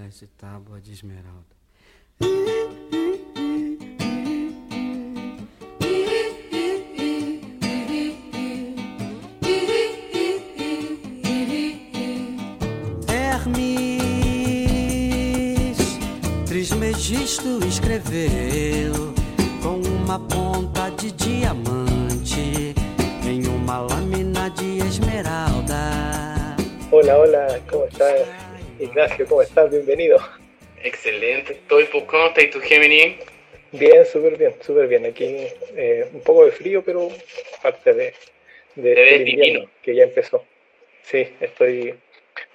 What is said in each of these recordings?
celeste tábua de esmeralda. Hermes Trismegisto escreveu com uma ponta de diamante em uma lâmina de esmeralda. Hola, hola, ¿cómo estás? Ignacio, ¿cómo estás? Bienvenido. Excelente, estoy por conta y tu Gemini. Bien, súper bien, súper bien. Aquí eh, un poco de frío, pero parte de, de Te ves del invierno, divino. que ya empezó. Sí, estoy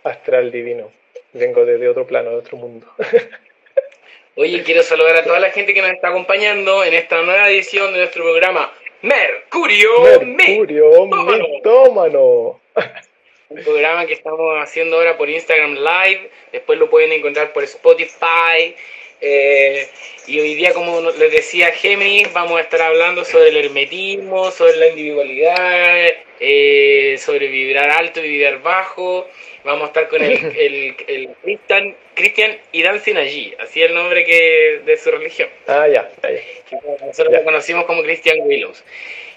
astral divino. Vengo desde otro plano, de otro mundo. Oye, quiero saludar a toda la gente que nos está acompañando en esta nueva edición de nuestro programa Mercurio, Mercurio Mitómano. mitómano. Un programa que estamos haciendo ahora por Instagram Live, después lo pueden encontrar por Spotify. eh, y hoy día, como les decía Géminis, vamos a estar hablando sobre el hermetismo, sobre la individualidad, eh, sobre vibrar alto y vibrar bajo. Vamos a estar con el, el, el Christian, Christian allí, así es el nombre que, de su religión. Ah, ya, Nosotros lo conocimos como Christian Willows.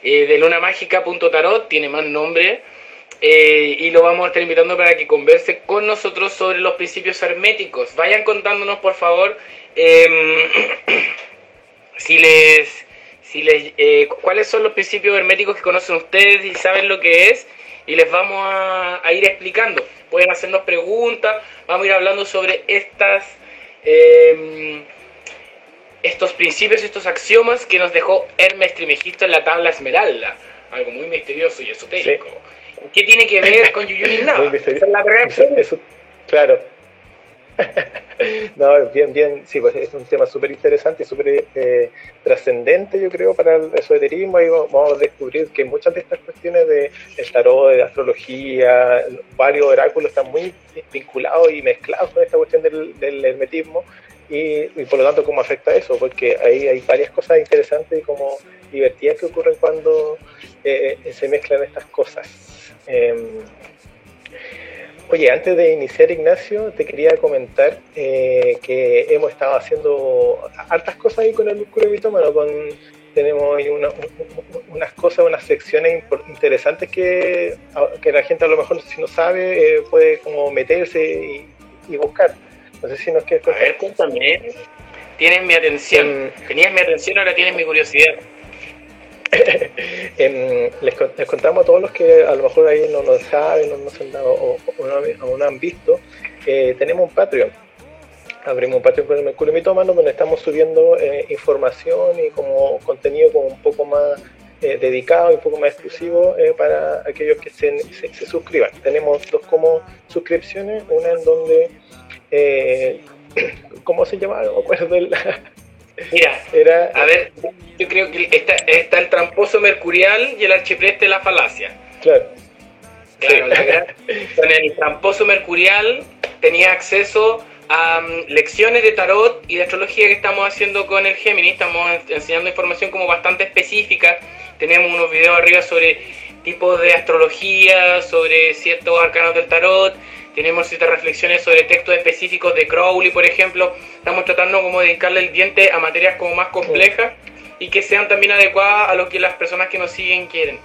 Eh, de lunamágica.tarot, tiene más nombre. Eh, y lo vamos a estar invitando para que converse con nosotros sobre los principios herméticos. Vayan contándonos, por favor, em, si les, si les, eh, cu- cuáles son los principios herméticos que conocen ustedes y saben lo que es. Y les vamos a, a ir explicando. Pueden hacernos preguntas. Vamos a ir hablando sobre estas em, estos principios, estos axiomas que nos dejó Hermes Trimegisto en la tabla Esmeralda. Algo muy misterioso y esotérico. ¿Qué tiene que ver con Yuyun Nava? Muy misterioso. Esa es la Eso, claro. no, bien, bien, sí, pues es un tema súper interesante y súper eh, trascendente, yo creo, para el esoterismo. Y vamos a descubrir que muchas de estas cuestiones de el tarot, de astrología, varios oráculos están muy vinculados y mezclados con esta cuestión del, del hermetismo. Y, y por lo tanto, ¿cómo afecta eso? Porque ahí hay varias cosas interesantes y como divertidas que ocurren cuando eh, se mezclan estas cosas. Em, Oye, antes de iniciar, Ignacio, te quería comentar eh, que hemos estado haciendo hartas cosas ahí con el Mercurio Mitómano. Con, tenemos ahí una- un- unas cosas, unas secciones interesantes que, que la gente a lo mejor, si no sabe, eh, puede como meterse y, y buscar. No sé si nos quieres A contar. ver, cuéntame. Tienes mi atención. Em, Tenías mi atención, ahora tienes mi curiosidad. Les, con- les contamos a todos los que a lo mejor ahí no lo saben, no, no se han dado o, no, han- visto, eh, tenemos un Patreon. Abrimos un Patreon con el Mercurio Mitómano donde estamos subiendo eh, información y como contenido como un poco más eh, dedicado y un poco más exclusivo para aquellos que se, suscriban. Tenemos dos como suscripciones, una en donde, ¿cómo se llama? No me acuerdo. el- Mira, era, a ver, yo creo que está, está el tramposo mercurial y el archipreste de la falacia. claro, Claro, Sí. la gran- con el tramposo mercurial tenía acceso a mm, lecciones de tarot y de astrología que estamos haciendo con el Gemini. Estamos en- enseñando información como bastante específica. Tenemos unos videos arriba sobre tipos de astrología, sobre ciertos arcanos del tarot. Tenemos ciertas reflexiones sobre textos específicos de Crowley, por ejemplo. Estamos tratando como de dedicarle el diente a materias como más complejas y que sean también adecuadas a lo que las personas que nos siguen quieren.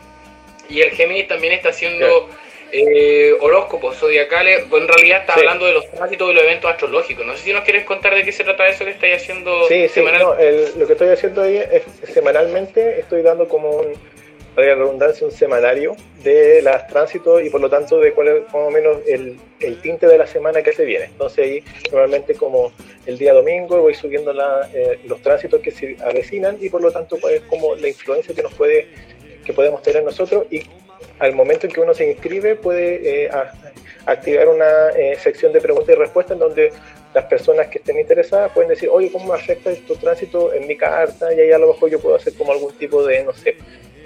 Y el Géminis también está haciendo eh, horóscopos zodiacales. Bueno, en realidad está Sí. hablando de los tránsitos y los eventos astrológicos. No sé si nos quieres contar de qué se trata eso que estáis haciendo Sí, sí, semanal. no, el- lo que estoy haciendo ahí es semanalmente, estoy dando como un, para la redundancia, un semanario de las tránsitos y por lo tanto de cuál es más o menos el, el tinte de la semana que se viene. Entonces ahí normalmente como el día domingo voy subiendo la, eh, los tránsitos que se avecinan y por lo tanto pues como la influencia que nos puede, que podemos tener nosotros y al momento en que uno se inscribe puede eh, activar una eh, sección de preguntas y respuestas en donde las personas que estén interesadas pueden decir, oye, ¿cómo me afecta tu tránsito en mi carta? Y ahí a lo mejor yo puedo hacer como algún tipo de, no sé,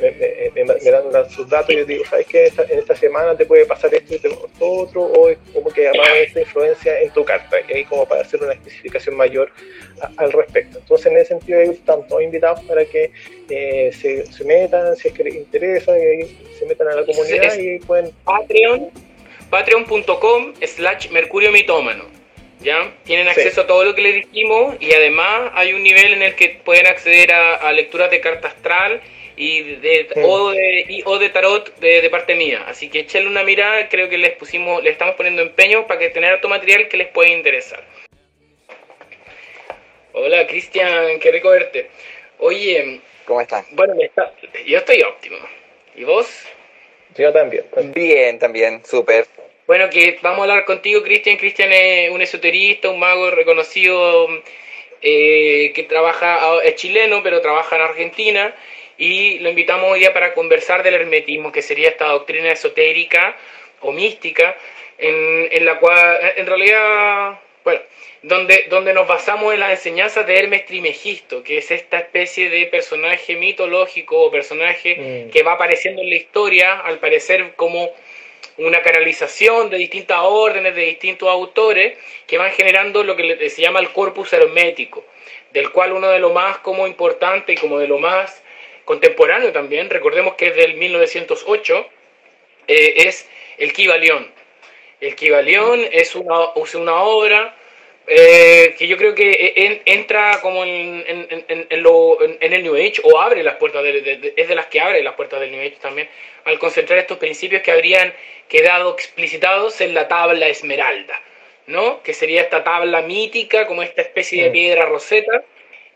me, me- me- me dan sus datos y yo digo, ¿sabes qué? Esta- en esta semana te puede pasar esto y te otro, o es como que además esta influencia en tu carta, que hay como para hacer una especificación mayor a- al respecto. Entonces, en ese sentido, ahí están todos invitados para que eh, se, se metan, si es que les interesa, que ahí se metan a la comunidad es- y pueden Patreon, patreon.com slash mercurio mitómano. ¿ya? Tienen acceso a todo lo que les dijimos y además hay un nivel en el que pueden acceder a, lecturas de carta astral y de, o, de, o de tarot de, parte mía. Así que échenle una mirada, creo que les pusimos, le estamos poniendo empeño para que tener otro material que les pueda interesar. Hola Cristian, qué rico verte. Oye, ¿cómo estás? Bueno, está, yo estoy óptimo. ¿Y vos? Yo también. Bien, también, súper. Bueno, que vamos a hablar contigo, Cristian. Cristian es un esoterista, un mago reconocido eh, que trabaja, es chileno, pero trabaja en Argentina. Y lo invitamos hoy día para conversar del hermetismo, que sería esta doctrina esotérica o mística, en, en la cual, en realidad, bueno, donde, donde nos basamos en las enseñanzas de Hermes Trimegisto, que es esta especie de personaje mitológico o personaje mm. que va apareciendo en la historia, al parecer como una canalización de distintas órdenes, de distintos autores, que van generando lo que se llama el corpus hermético, del cual uno de lo más como importante y como de lo más contemporáneo también, recordemos que es del 1908, eh, es el Kibalión. El Kibalión es una, es una obra eh, que yo creo que entra como en, el New Age o abre las puertas, de, es de las que abre las puertas del New Age también, al concentrar estos principios que habrían quedado explicitados en la tabla esmeralda, ¿no? Que sería esta tabla mítica, como esta especie de mm. piedra roseta.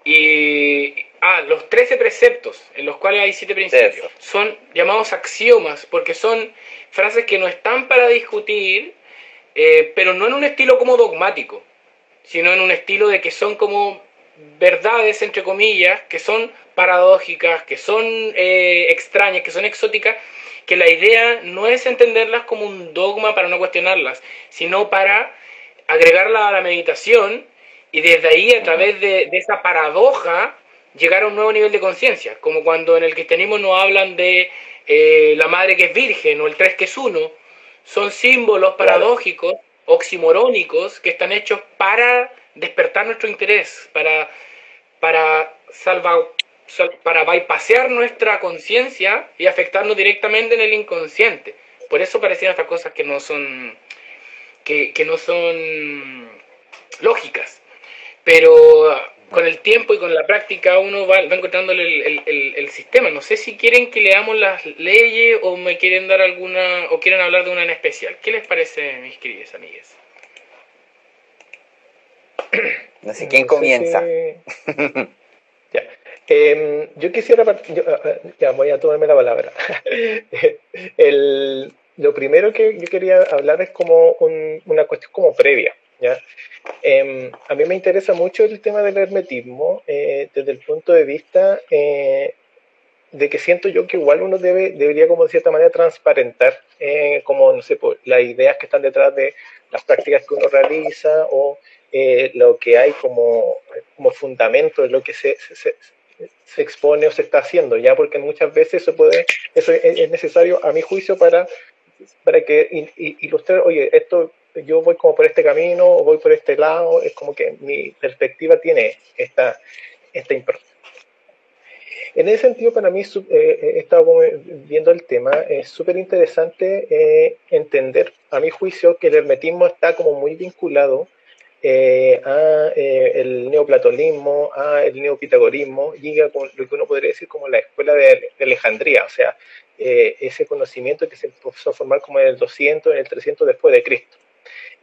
Y, ah, los 13 preceptos, en los cuales hay siete principios, son llamados axiomas, porque son frases que no están para discutir, eh, pero no en un estilo como dogmático sino en un estilo de que son como verdades, entre comillas, que son paradójicas, que son eh, extrañas, que son exóticas, que la idea no es entenderlas como un dogma para no cuestionarlas, sino para agregarla a la meditación y desde ahí, a través de, esa paradoja, llegar a un nuevo nivel de conciencia, como cuando en el cristianismo nos hablan de eh, la madre que es virgen o el tres que es uno, son símbolos paradójicos oximorónicos que están hechos para despertar nuestro interés, para, para, salva, para bypassear nuestra conciencia y afectarnos directamente en el inconsciente. Por eso parecían estas cosas que no son, que, que no son lógicas. Pero con el tiempo y con la práctica uno va, encontrando el, sistema. No sé si quieren que leamos las leyes o me quieren dar alguna o quieren hablar de una en especial. ¿Qué les parece, mis queridas amigas? No sé quién comienza. ya. Em, yo quisiera, ya voy a tomarme la palabra. lo primero que yo quería hablar es como una cuestión como previa. ¿Ya? Em, a mí me interesa mucho el tema del hermetismo eh, desde el punto de vista eh, de que siento yo que igual uno debe, debería como de cierta manera transparentar eh, como, no sé, pues, las ideas que están detrás de las prácticas que uno realiza o lo que hay como, como fundamento de lo que se, se, se, expone o se está haciendo, ya porque muchas veces eso puede, eso es, necesario a mi juicio para, para que ilustrar, oye, esto yo voy como por este camino o voy por este lado, es como que mi perspectiva tiene esta, esta importancia. En ese sentido, para mí, eh, he estado viendo el tema, es súper interesante eh, entender, a mi juicio, que el hermetismo está como muy vinculado eh, a el neoplatonismo, a el neopitagorismo, llega con lo que uno podría decir como la escuela de, Alejandría, o sea, ese conocimiento que se empezó a formar como en el 200, en el 300 después de Cristo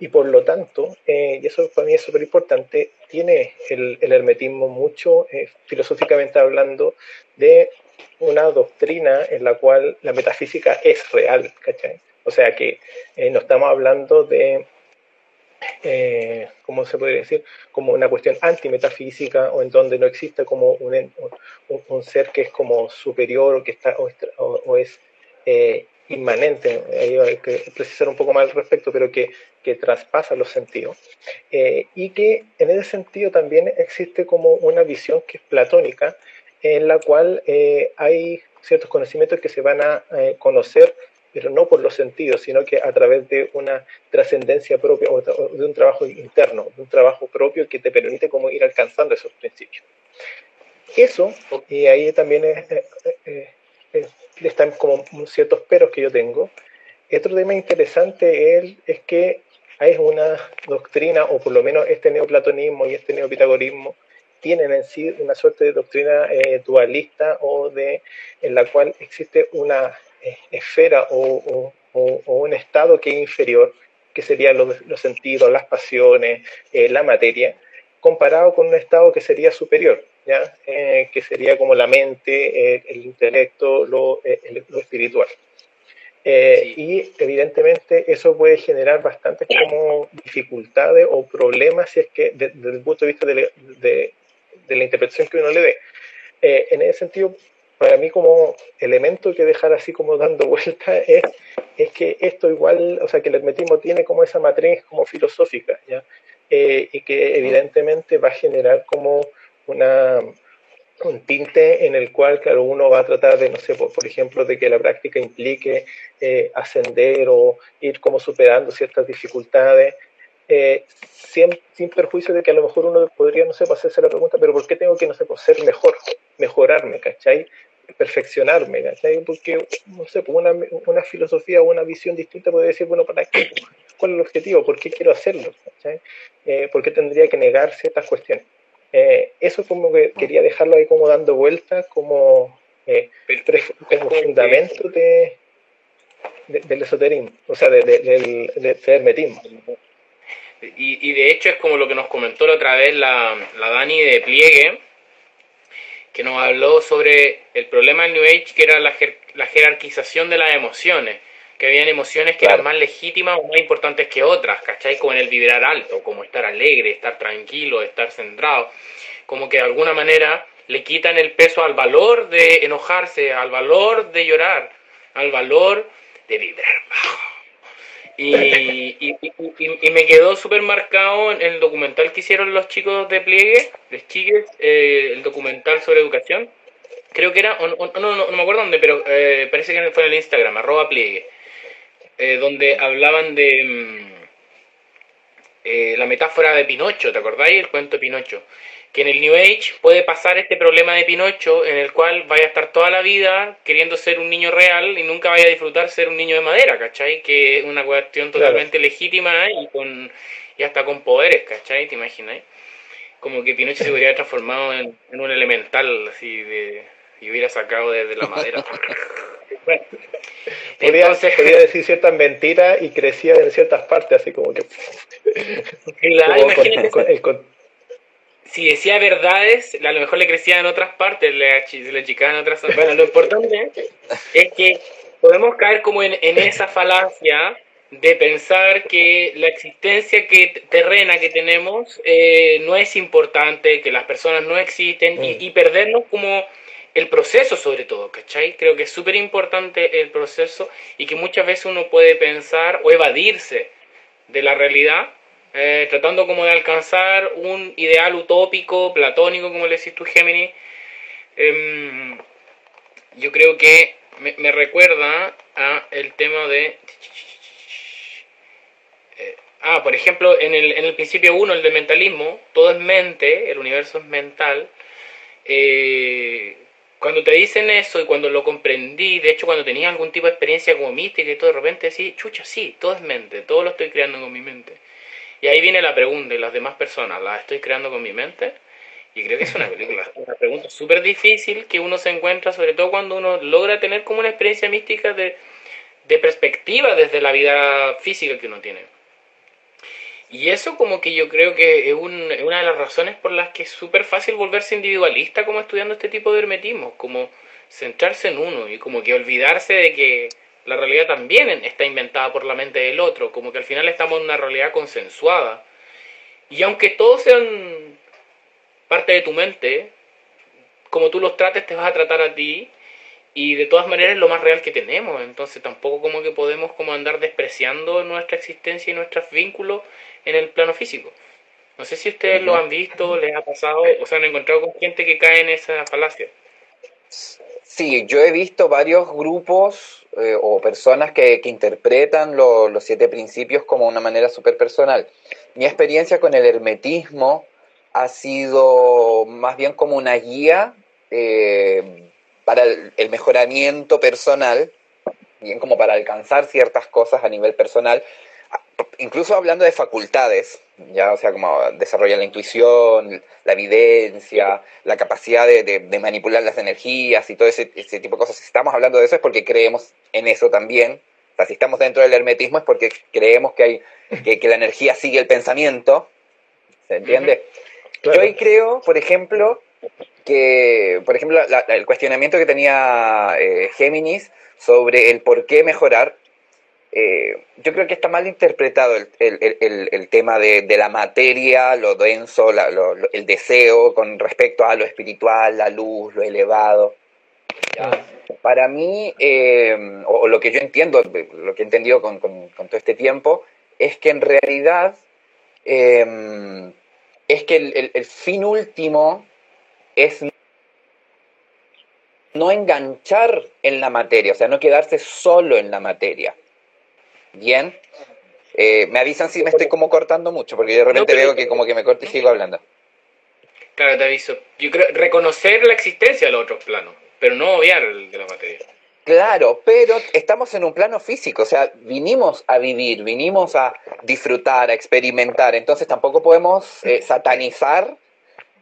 y por lo tanto, eh, y eso para mí es súper importante, tiene el, hermetismo mucho, eh, filosóficamente hablando, de una doctrina en la cual la metafísica es real, ¿cachai? O sea que eh, no estamos hablando de, ¿cómo se podría decir? Como una cuestión antimetafísica o en donde no existe como un, un, ser que es como superior o que está o, o es inmanente, hay que precisar un poco más al respecto, pero que, que traspasa los sentidos. Eh, y que en ese sentido también existe como una visión que es platónica, en la cual eh, hay ciertos conocimientos que se van a eh, conocer, pero no por los sentidos, sino que a través de una trascendencia propia o de un trabajo interno, de un trabajo propio que te permite como ir alcanzando esos principios. Eso, y ahí también es, están como ciertos peros que yo tengo. Otro tema interesante es, es que hay una doctrina, o por lo menos este neoplatonismo y este neopitagorismo, tienen en sí una suerte de doctrina eh, dualista o de, en la cual existe una eh, esfera o, un estado que es inferior, que serían los, sentidos, las pasiones, eh, la materia, comparado con un estado que sería superior, ¿ya? que sería como la mente, el intelecto, lo espiritual. Y evidentemente eso puede generar bastantes como dificultades o problemas si es que desde el punto de vista de, de la interpretación que uno le dé. Eh, en ese sentido, para mí como elemento que dejar así como dando vuelta es, es que esto igual, o sea, que el hermetismo tiene como esa matriz como filosófica, ¿ya? Eh, y que evidentemente va a generar como una, un tinte en el cual, claro, uno va a tratar de, no sé, por, ejemplo, de que la práctica implique eh, ascender o ir como superando ciertas dificultades, eh, sin, sin, perjuicio de que a lo mejor uno podría, no sé, pues, hacerse la pregunta, pero ¿por qué tengo que, no sé, pues, ser mejor, mejorarme, ¿cachai? Perfeccionarme, ¿cachai? Porque, no sé, pues una, una filosofía o una visión distinta puede decir, bueno, ¿para qué? ¿Cuál es el objetivo? ¿Por qué quiero hacerlo? ¿cachai? Eh, ¿Por qué tendría que negar ciertas cuestiones? Eh, eso como que quería dejarlo ahí como dando vueltas, como, eh, como fundamento de, del esoterismo, o sea, del, del hermetismo. Y, de hecho es como lo que nos comentó la otra vez la, la Dani de Pliegue, que nos habló sobre el problema del New Age, que era la, la jerarquización de las emociones, que habían emociones que eran más legítimas o más importantes que otras, ¿cachai? Como en el vibrar alto, como estar alegre, estar tranquilo, estar centrado, como que de alguna manera le quitan el peso al valor de enojarse, al valor de llorar, al valor de vibrar bajo. Y, y, y, me quedó súper marcado en el documental que hicieron los chicos de Pliegue, de Chiques, eh, el documental sobre educación. Creo que era, no, no, no, me acuerdo dónde, pero eh, parece que fue en el Instagram, arroba Pliegue, eh, donde hablaban de mm, la metáfora de Pinocho, ¿te acordáis? El cuento de Pinocho que en el New Age puede pasar este problema de Pinocho en el cual vaya a estar toda la vida queriendo ser un niño real y nunca vaya a disfrutar ser un niño de madera, ¿cachai? Que es una cuestión totalmente legítima y con y hasta con poderes, ¿cachai? ¿Te imaginas? Como que Pinocho se hubiera transformado en, un elemental así de y hubiera sacado desde la madera. bueno, podría, decir ciertas mentiras y crecía en ciertas partes, así como que... si decía verdades, a lo mejor le crecía en otras partes, le, le en otras Bueno, lo importante es que podemos caer como en, esa falacia de pensar que la existencia que terrena que tenemos eh, no es importante, que las personas no existen y, mm. y, perdernos como el proceso sobre todo, ¿cachai? Creo que es súper importante el proceso y que muchas veces uno puede pensar o evadirse de la realidad eh, tratando como de alcanzar un ideal utópico, platónico, como le decís tú, Gemini. Em, yo creo que me, recuerda a el tema de... Eh, ah, por ejemplo, en el, en el principio 1, el de mentalismo, todo es mente, el universo es mental. Eh, cuando te dicen eso y cuando lo comprendí, de hecho cuando tenía algún tipo de experiencia como mística y todo, de repente decís, chucha, sí, todo es mente, todo lo estoy creando con mi mente. Y ahí viene la pregunta, ¿y las demás personas las estoy creando con mi mente? Y creo que es una película, una pregunta súper difícil que uno se encuentra, sobre todo cuando uno logra tener como una experiencia mística de, de perspectiva desde la vida física que uno tiene. Y eso como que yo creo que es, una de las razones por las que es súper fácil volverse individualista como estudiando este tipo de hermetismo, como centrarse en uno y como que olvidarse de que la realidad también está inventada por la mente del otro, como que al final estamos en una realidad consensuada. Y aunque todos sean parte de tu mente, como tú los trates, te vas a tratar a ti. Y de todas maneras es lo más real que tenemos. Entonces tampoco como que podemos como andar despreciando nuestra existencia y nuestros vínculos en el plano físico. No sé si ustedes lo han visto, les ha pasado, o se han encontrado con gente que cae en esa falacia. Sí, yo he visto varios grupos eh, o personas que, interpretan los siete principios como una manera súper personal. Mi experiencia con el hermetismo ha sido más bien como una guía eh, para el, el, mejoramiento personal, bien como para alcanzar ciertas cosas a nivel personal, incluso hablando de facultades, ya, o sea, como desarrolla la intuición, la evidencia, la capacidad de, manipular las energías y todo ese, tipo de cosas. Si estamos hablando de eso es porque creemos en eso también. O sea, si estamos dentro del hermetismo es porque creemos que, hay, que, la energía sigue el pensamiento. ¿Se entiende? Yo ahí creo, por ejemplo, que, por ejemplo, el cuestionamiento que tenía eh, Géminis sobre el por qué mejorar eh, yo creo que está mal interpretado el, tema de, la materia, lo denso, el deseo con respecto a lo espiritual, la luz, lo elevado. Para mí, eh, o, lo que yo entiendo, lo que he entendido con, todo este tiempo, es que en realidad eh, es que el fin último es no enganchar en la materia, o sea, no quedarse solo en la materia. Bien. Eh, me avisan si me estoy como cortando mucho, porque de repente veo que como que me corto y sigo hablando. Claro, te aviso. Yo creo reconocer la existencia de los otros planos, pero no obviar el de la materia. Claro, pero estamos en un plano físico, o sea, vinimos a vivir, vinimos a disfrutar, a experimentar, entonces tampoco podemos eh, satanizar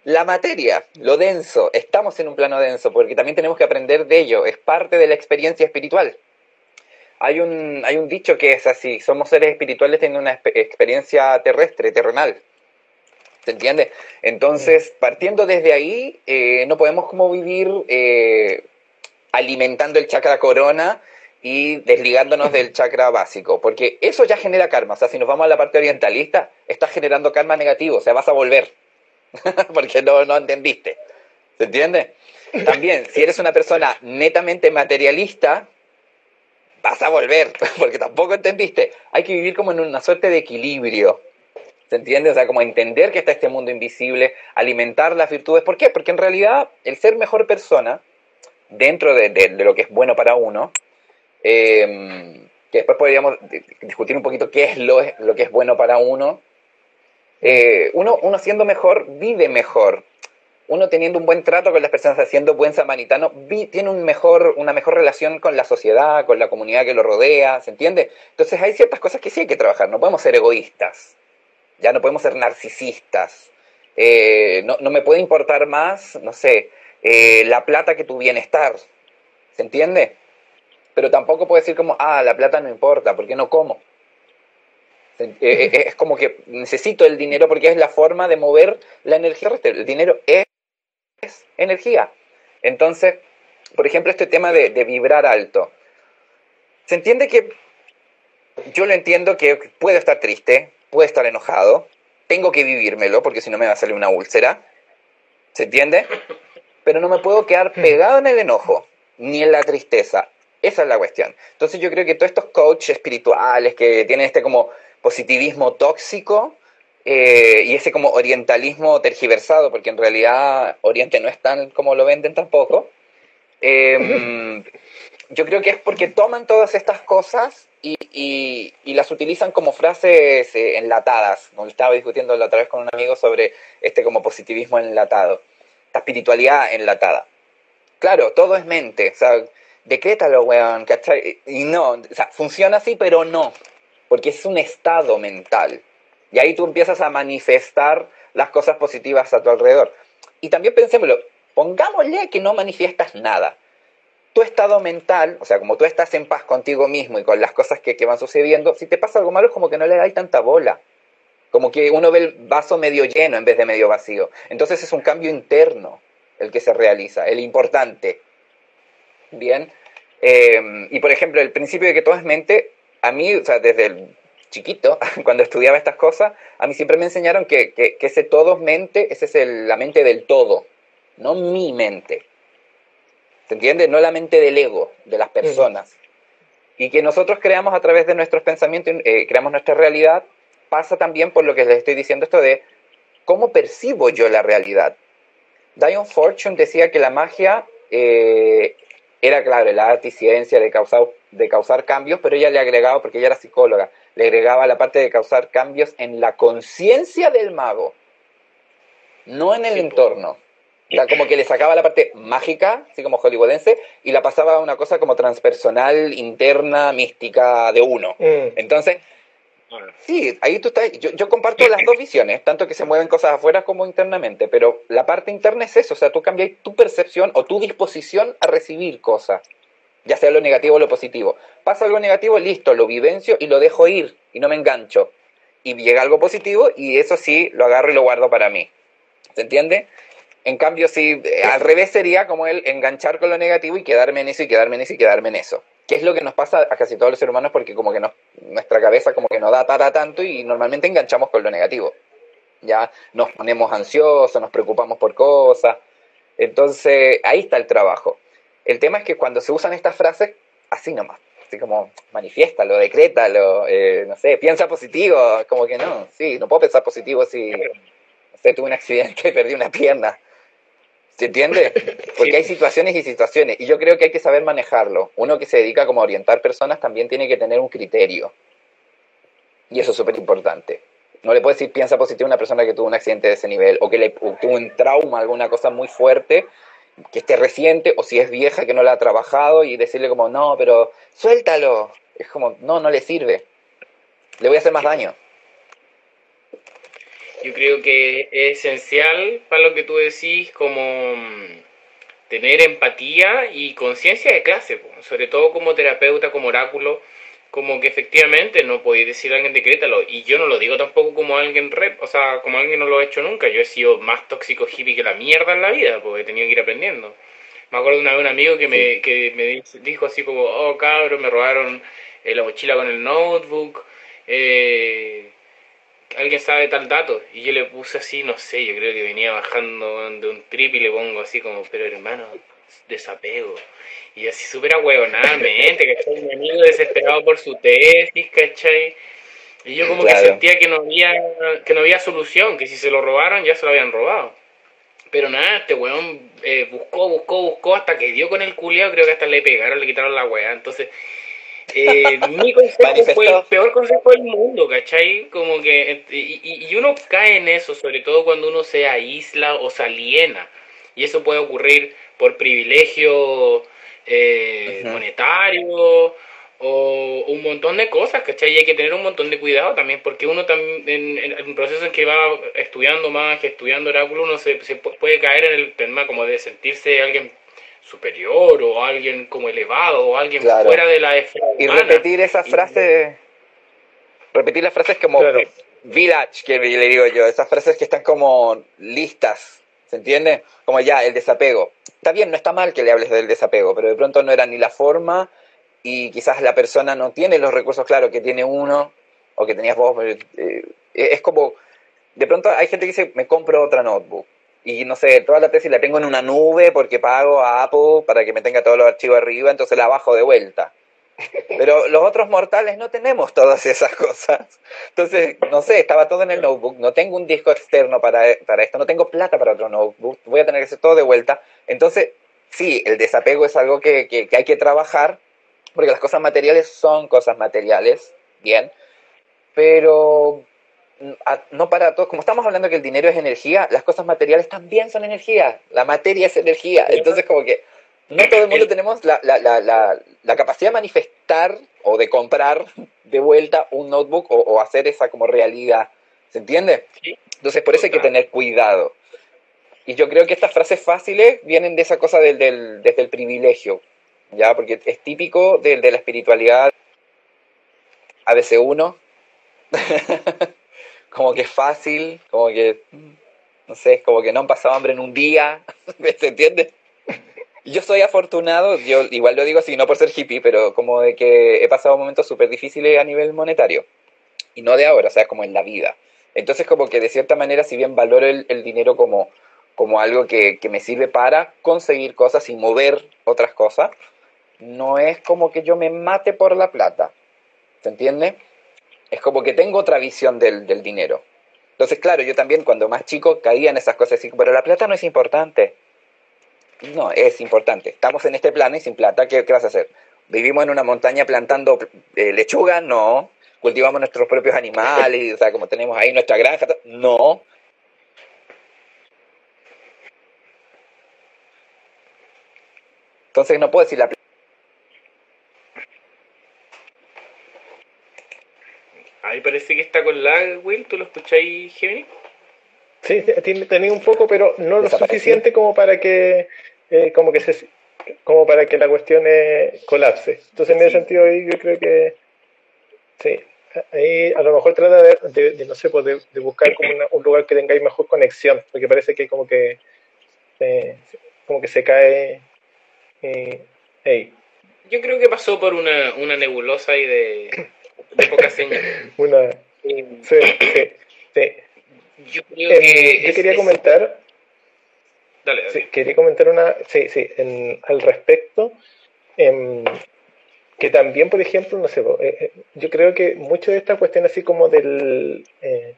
la materia, lo denso, estamos en un plano denso, porque también tenemos que aprender de ello, es parte de la experiencia espiritual hay un, hay un dicho que es así, somos seres espirituales teniendo una experiencia terrestre, terrenal. ¿Se entiende? Entonces, mm. partiendo desde ahí, eh, no podemos como vivir eh, alimentando el chakra corona y desligándonos del chakra básico, porque eso ya genera karma. O sea, si nos vamos a la parte orientalista, estás generando karma negativo, o sea, vas a volver, porque no, no entendiste. ¿Se entiende? También, si eres una persona netamente materialista, vas a volver, porque tampoco entendiste. Hay que vivir como en una suerte de equilibrio. ¿Se entiende? O sea, como entender que está este mundo invisible, alimentar las virtudes. ¿Por qué? Porque en realidad el ser mejor persona, dentro de, lo que es bueno para uno, em, que después podríamos discutir un poquito qué es lo, lo que es bueno para uno, eh, uno, siendo mejor, vive mejor uno teniendo un buen trato con las personas, haciendo buen samaritano, tiene un mejor, una mejor relación con la sociedad, con la comunidad que lo rodea, ¿se entiende? Entonces hay ciertas cosas que sí hay que trabajar, no podemos ser egoístas, ya no podemos ser narcisistas, eh, no, me puede importar más, no sé, eh, la plata que tu bienestar, ¿se entiende? Pero tampoco puedo decir como, ah, la plata no importa, porque no como. Eh, es como que necesito el dinero porque es la forma de mover la energía. El dinero es energía. Entonces, por ejemplo, este tema de, vibrar alto. Se entiende que yo lo entiendo que puedo estar triste, puedo estar enojado, tengo que vivírmelo porque si no me va a salir una úlcera. ¿Se entiende? Pero no me puedo quedar pegado en el enojo ni en la tristeza. Esa es la cuestión. Entonces yo creo que todos estos coaches espirituales que tienen este como positivismo tóxico, eh, y ese como orientalismo tergiversado, porque en realidad Oriente no es tan como lo venden tampoco, em, yo creo que es porque toman todas estas cosas y, las utilizan como frases eh, enlatadas. Nos estaba discutiendo la otra vez con un amigo sobre este como positivismo enlatado, esta espiritualidad enlatada. Claro, todo es mente, o sea, decrétalo, weón, ¿cachai? Y no, o sea, funciona así, pero no, porque es un estado mental. Y ahí tú empiezas a manifestar las cosas positivas a tu alrededor. Y también pensémoslo, pongámosle que no manifiestas nada. Tu estado mental, o sea, como tú estás en paz contigo mismo y con las cosas que, van sucediendo, si te pasa algo malo es como que no le das tanta bola. Como que uno ve el vaso medio lleno en vez de medio vacío. Entonces es un cambio interno el que se realiza, el importante. Bien. Eh, y por ejemplo, el principio de que todo es mente, a mí, o sea, desde el chiquito, cuando estudiaba estas cosas, a mí siempre me enseñaron que, que, ese todo mente, esa es la mente del todo, no mi mente. ¿Se entiende? No la mente del ego, de las personas. Y que nosotros creamos a través de nuestros pensamientos, eh, creamos nuestra realidad, pasa también por lo que les estoy diciendo esto de cómo percibo yo la realidad. Dion Fortune decía que la magia eh, era, claro, y ciencia de causar, de causar cambios, pero ella le agregaba, porque ella era psicóloga, le agregaba la parte de causar cambios en la conciencia del mago, no en el entorno. O sea, como que le sacaba la parte mágica, así como hollywoodense, y la pasaba a una cosa como transpersonal, interna, mística de uno. Mm. Entonces, Sí, ahí tú estás. Yo, comparto las dos visiones, tanto que se mueven cosas afuera como internamente, pero la parte interna es eso, o sea, tú cambias tu percepción o tu disposición a recibir cosas, ya sea lo negativo o lo positivo. Pasa algo negativo, listo, lo vivencio y lo dejo ir y no me engancho. Y llega algo positivo y eso sí, lo agarro y lo guardo para mí. ¿Se entiende? En cambio, si eh, al revés sería como el enganchar con lo negativo y quedarme en eso y quedarme en eso y quedarme en eso. Que es lo que nos pasa a casi todos los seres humanos porque como que nuestra cabeza como que no da para tanto y normalmente enganchamos con lo negativo. Ya nos ponemos ansiosos, nos preocupamos por cosas. Entonces, ahí está el trabajo. El tema es que cuando se usan estas frases, así nomás, así como manifiéstalo, decrétalo, eh, no sé, piensa positivo, como que no, sí, no puedo pensar positivo si, tuve un accidente, perdí una pierna. ¿Se entiende? Porque hay situaciones y situaciones. Y yo creo que hay que saber manejarlo. Uno que se dedica como a orientar personas también tiene que tener un criterio. Y eso es súper importante. No le puedes decir piensa positivo a una persona que tuvo un accidente de ese nivel o que le tuvo un trauma, alguna cosa muy fuerte, que esté reciente o si es vieja que no la ha trabajado y decirle como, no, pero suéltalo. Es como, no, no le sirve. Le voy a hacer más daño. Yo creo que es esencial para lo que tú decís como mm, tener empatía y conciencia de clase, sobre todo como terapeuta, como oráculo, como que efectivamente no podéis decir a alguien decrétalo. Y yo no lo digo tampoco como alguien rep, o sea, como alguien no lo ha hecho nunca. Yo he sido más tóxico hippie que la mierda en la vida, porque he tenido que ir aprendiendo. Me acuerdo de una vez un amigo que me, que me dijo así como, oh cabrón, me robaron eh, la mochila con el notebook. Eh, alguien sabe tal dato. Y yo le puse así, no sé, yo creo que venía bajando de un trip y le pongo así como, pero hermano, desapego. Y así súper ahueonadamente, ¿cachai? Mi amigo desesperado por su tesis, ¿cachai? Y yo como que sentía que no había que no había solución, que si se lo robaron ya se lo habían robado. Pero nada, este weón eh, buscó, buscó, buscó hasta que dio con el culiao, creo que hasta le pegaron, le quitaron la weá. Entonces, eh, mi consejo fue el peor consejo del mundo, ¿cachai? Como que, y, y, uno cae en eso, sobre todo cuando uno se aísla o se aliena. Y eso puede ocurrir por privilegio eh, monetario o un montón de cosas, ¿cachai? Y hay que tener un montón de cuidado también, porque uno también, en, el proceso en que va estudiando más, estudiando oráculo, uno se, se puede caer en el tema como de sentirse alguien superior o alguien como elevado o alguien fuera de la esfera Y repetir esa frase, repetir las frases como village, que le digo yo, esas frases que están como listas, ¿se entiende? Como ya, el desapego. Está bien, no está mal que le hables del desapego, pero de pronto no era ni la forma y quizás la persona no tiene los recursos claros que tiene uno o que tenías vos. Eh, es como, de pronto hay gente que dice, me compro otra notebook y no sé, toda la tesis la tengo en una nube porque pago a Apple para que me tenga todos los archivos arriba, entonces la bajo de vuelta. Pero los otros mortales no tenemos todas esas cosas. Entonces, no sé, estaba todo en el notebook, no tengo un disco externo para, para esto, no tengo plata para otro notebook, voy a tener que hacer todo de vuelta. Entonces, sí, el desapego es algo que, que, que hay que trabajar, porque las cosas materiales son cosas materiales, bien, pero no para todos, como estamos hablando que el dinero es energía, las cosas materiales también son energía, la materia es energía, entonces como que no todo el mundo tenemos la, la, la, la capacidad de manifestar o de comprar de vuelta un notebook o, hacer esa como realidad, ¿se entiende? Entonces por eso hay que tener cuidado. Y yo creo que estas frases fáciles vienen de esa cosa del, del, desde el privilegio, ¿ya? Porque es típico de, de la espiritualidad ABC1. como que fácil, como que, no sé, como que no han pasado hambre en un día, ¿se entiende? Yo soy afortunado, yo igual lo digo así, no por ser hippie, pero como de que he pasado momentos súper difíciles a nivel monetario. Y no de ahora, o sea, como en la vida. Entonces como que de cierta manera, si bien valoro el, dinero como, como algo que, que me sirve para conseguir cosas y mover otras cosas, no es como que yo me mate por la plata. ¿Se entiende? Es como que tengo otra visión del, del dinero. Entonces, claro, yo también cuando más chico caía en esas cosas así, pero la plata no es importante. No, es importante. Estamos en este plano y sin plata, ¿qué, qué vas a hacer? ¿Vivimos en una montaña plantando eh, lechuga? No. ¿Cultivamos nuestros propios animales? o sea, como tenemos ahí nuestra granja? No. Entonces no puedo decir la Ahí parece que está con lag, Will. ¿Tú lo escucháis, Gemini? Sí, tenía un poco, pero no lo suficiente como para que eh, como que se como para que la cuestión eh, colapse. Entonces, en ese sentido, ahí yo creo que sí, ahí a lo mejor trata de, no sé, pues de, buscar como un lugar que tengáis mejor conexión, porque parece que como que eh, como que se cae. Eh, Yo creo que pasó por una, una nebulosa y de, de poca señal. una, sí, sí, sí. Yo, creo que yo quería comentar quería comentar una, sí, sí, al respecto, em, que también, por ejemplo, no sé, eh, eh, yo creo que mucho de esta cuestión así como del, eh,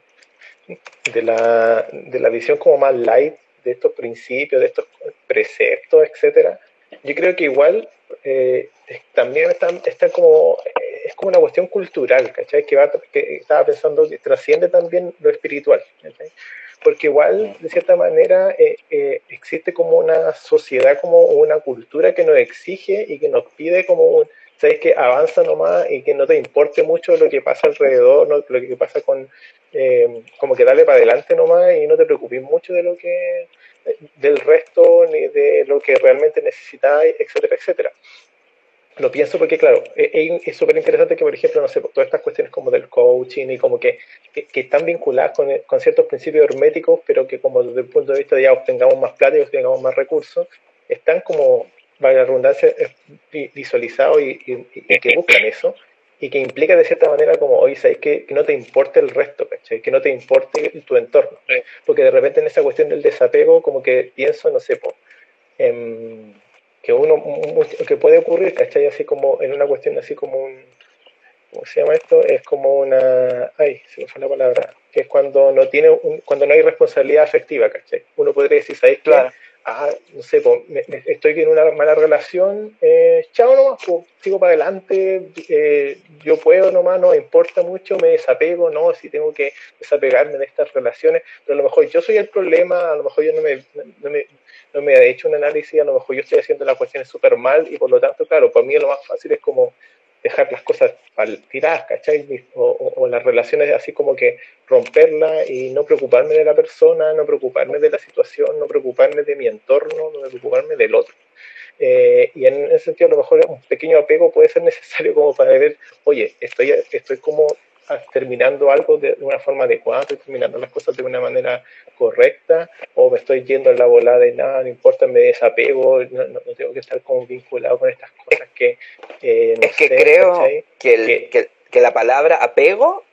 de, la, de la visión como más light de estos principios, de estos preceptos, etcétera, yo creo que igual también está, está, como, es como una cuestión cultural, ¿cachai? Que, va, que estaba pensando que trasciende también lo espiritual, ¿cachai? porque igual, de cierta manera, eh, eh, existe como una sociedad, como una cultura que nos exige y que nos pide como, ¿sabes? Que avanza nomás y que no te importe mucho lo que pasa alrededor, lo que pasa con, eh, como que dale para adelante nomás y no te preocupes mucho de lo que, del resto, ni de lo que realmente necesitáis, etcétera, etcétera lo pienso porque, claro, e, e, es súper interesante que, por ejemplo, no sé, todas estas cuestiones como del coaching y como que, que, están vinculadas con, con, ciertos principios herméticos, pero que como desde el punto de vista de ya obtengamos más plata y obtengamos más recursos, están como, vaya la redundancia, visualizados y, y, que buscan eso y que implica de cierta manera como, hoy sabes que, que, no te importe el resto, ¿cachai? que no te importe tu entorno. Porque de repente en esa cuestión del desapego, como que pienso, no sé, po, en que uno que puede ocurrir, ¿cachai? Así como en una cuestión así como un ¿cómo se llama esto? Es como una ay, se me fue la palabra, que es cuando no tiene un, cuando no hay responsabilidad afectiva, ¿cachai? Uno podría decir, ¿sabes claro. Ah, no sé, pues, estoy en una mala relación, eh, chao nomás, pues, sigo para adelante, eh, yo puedo nomás, no importa mucho, me desapego, no, si tengo que desapegarme de estas relaciones, pero a lo mejor yo soy el problema, a lo mejor yo no me, no me, no me he hecho un análisis, a lo mejor yo estoy haciendo las cuestiones súper mal y por lo tanto, claro, para mí lo más fácil es como dejar las cosas tiradas, ¿cachai? O, o, las relaciones así como que romperlas y no preocuparme de la persona, no preocuparme de la situación, no preocuparme de mi entorno, no preocuparme del otro. Eh, y en ese sentido, a lo mejor un pequeño apego puede ser necesario como para ver, oye, estoy, estoy como terminando algo de, una forma adecuada, estoy terminando las cosas de una manera correcta, o me estoy yendo en la volada y nada, no importa, me desapego, no, tengo que estar como vinculado con estas cosas que... Eh, es que creo que, que, la palabra apego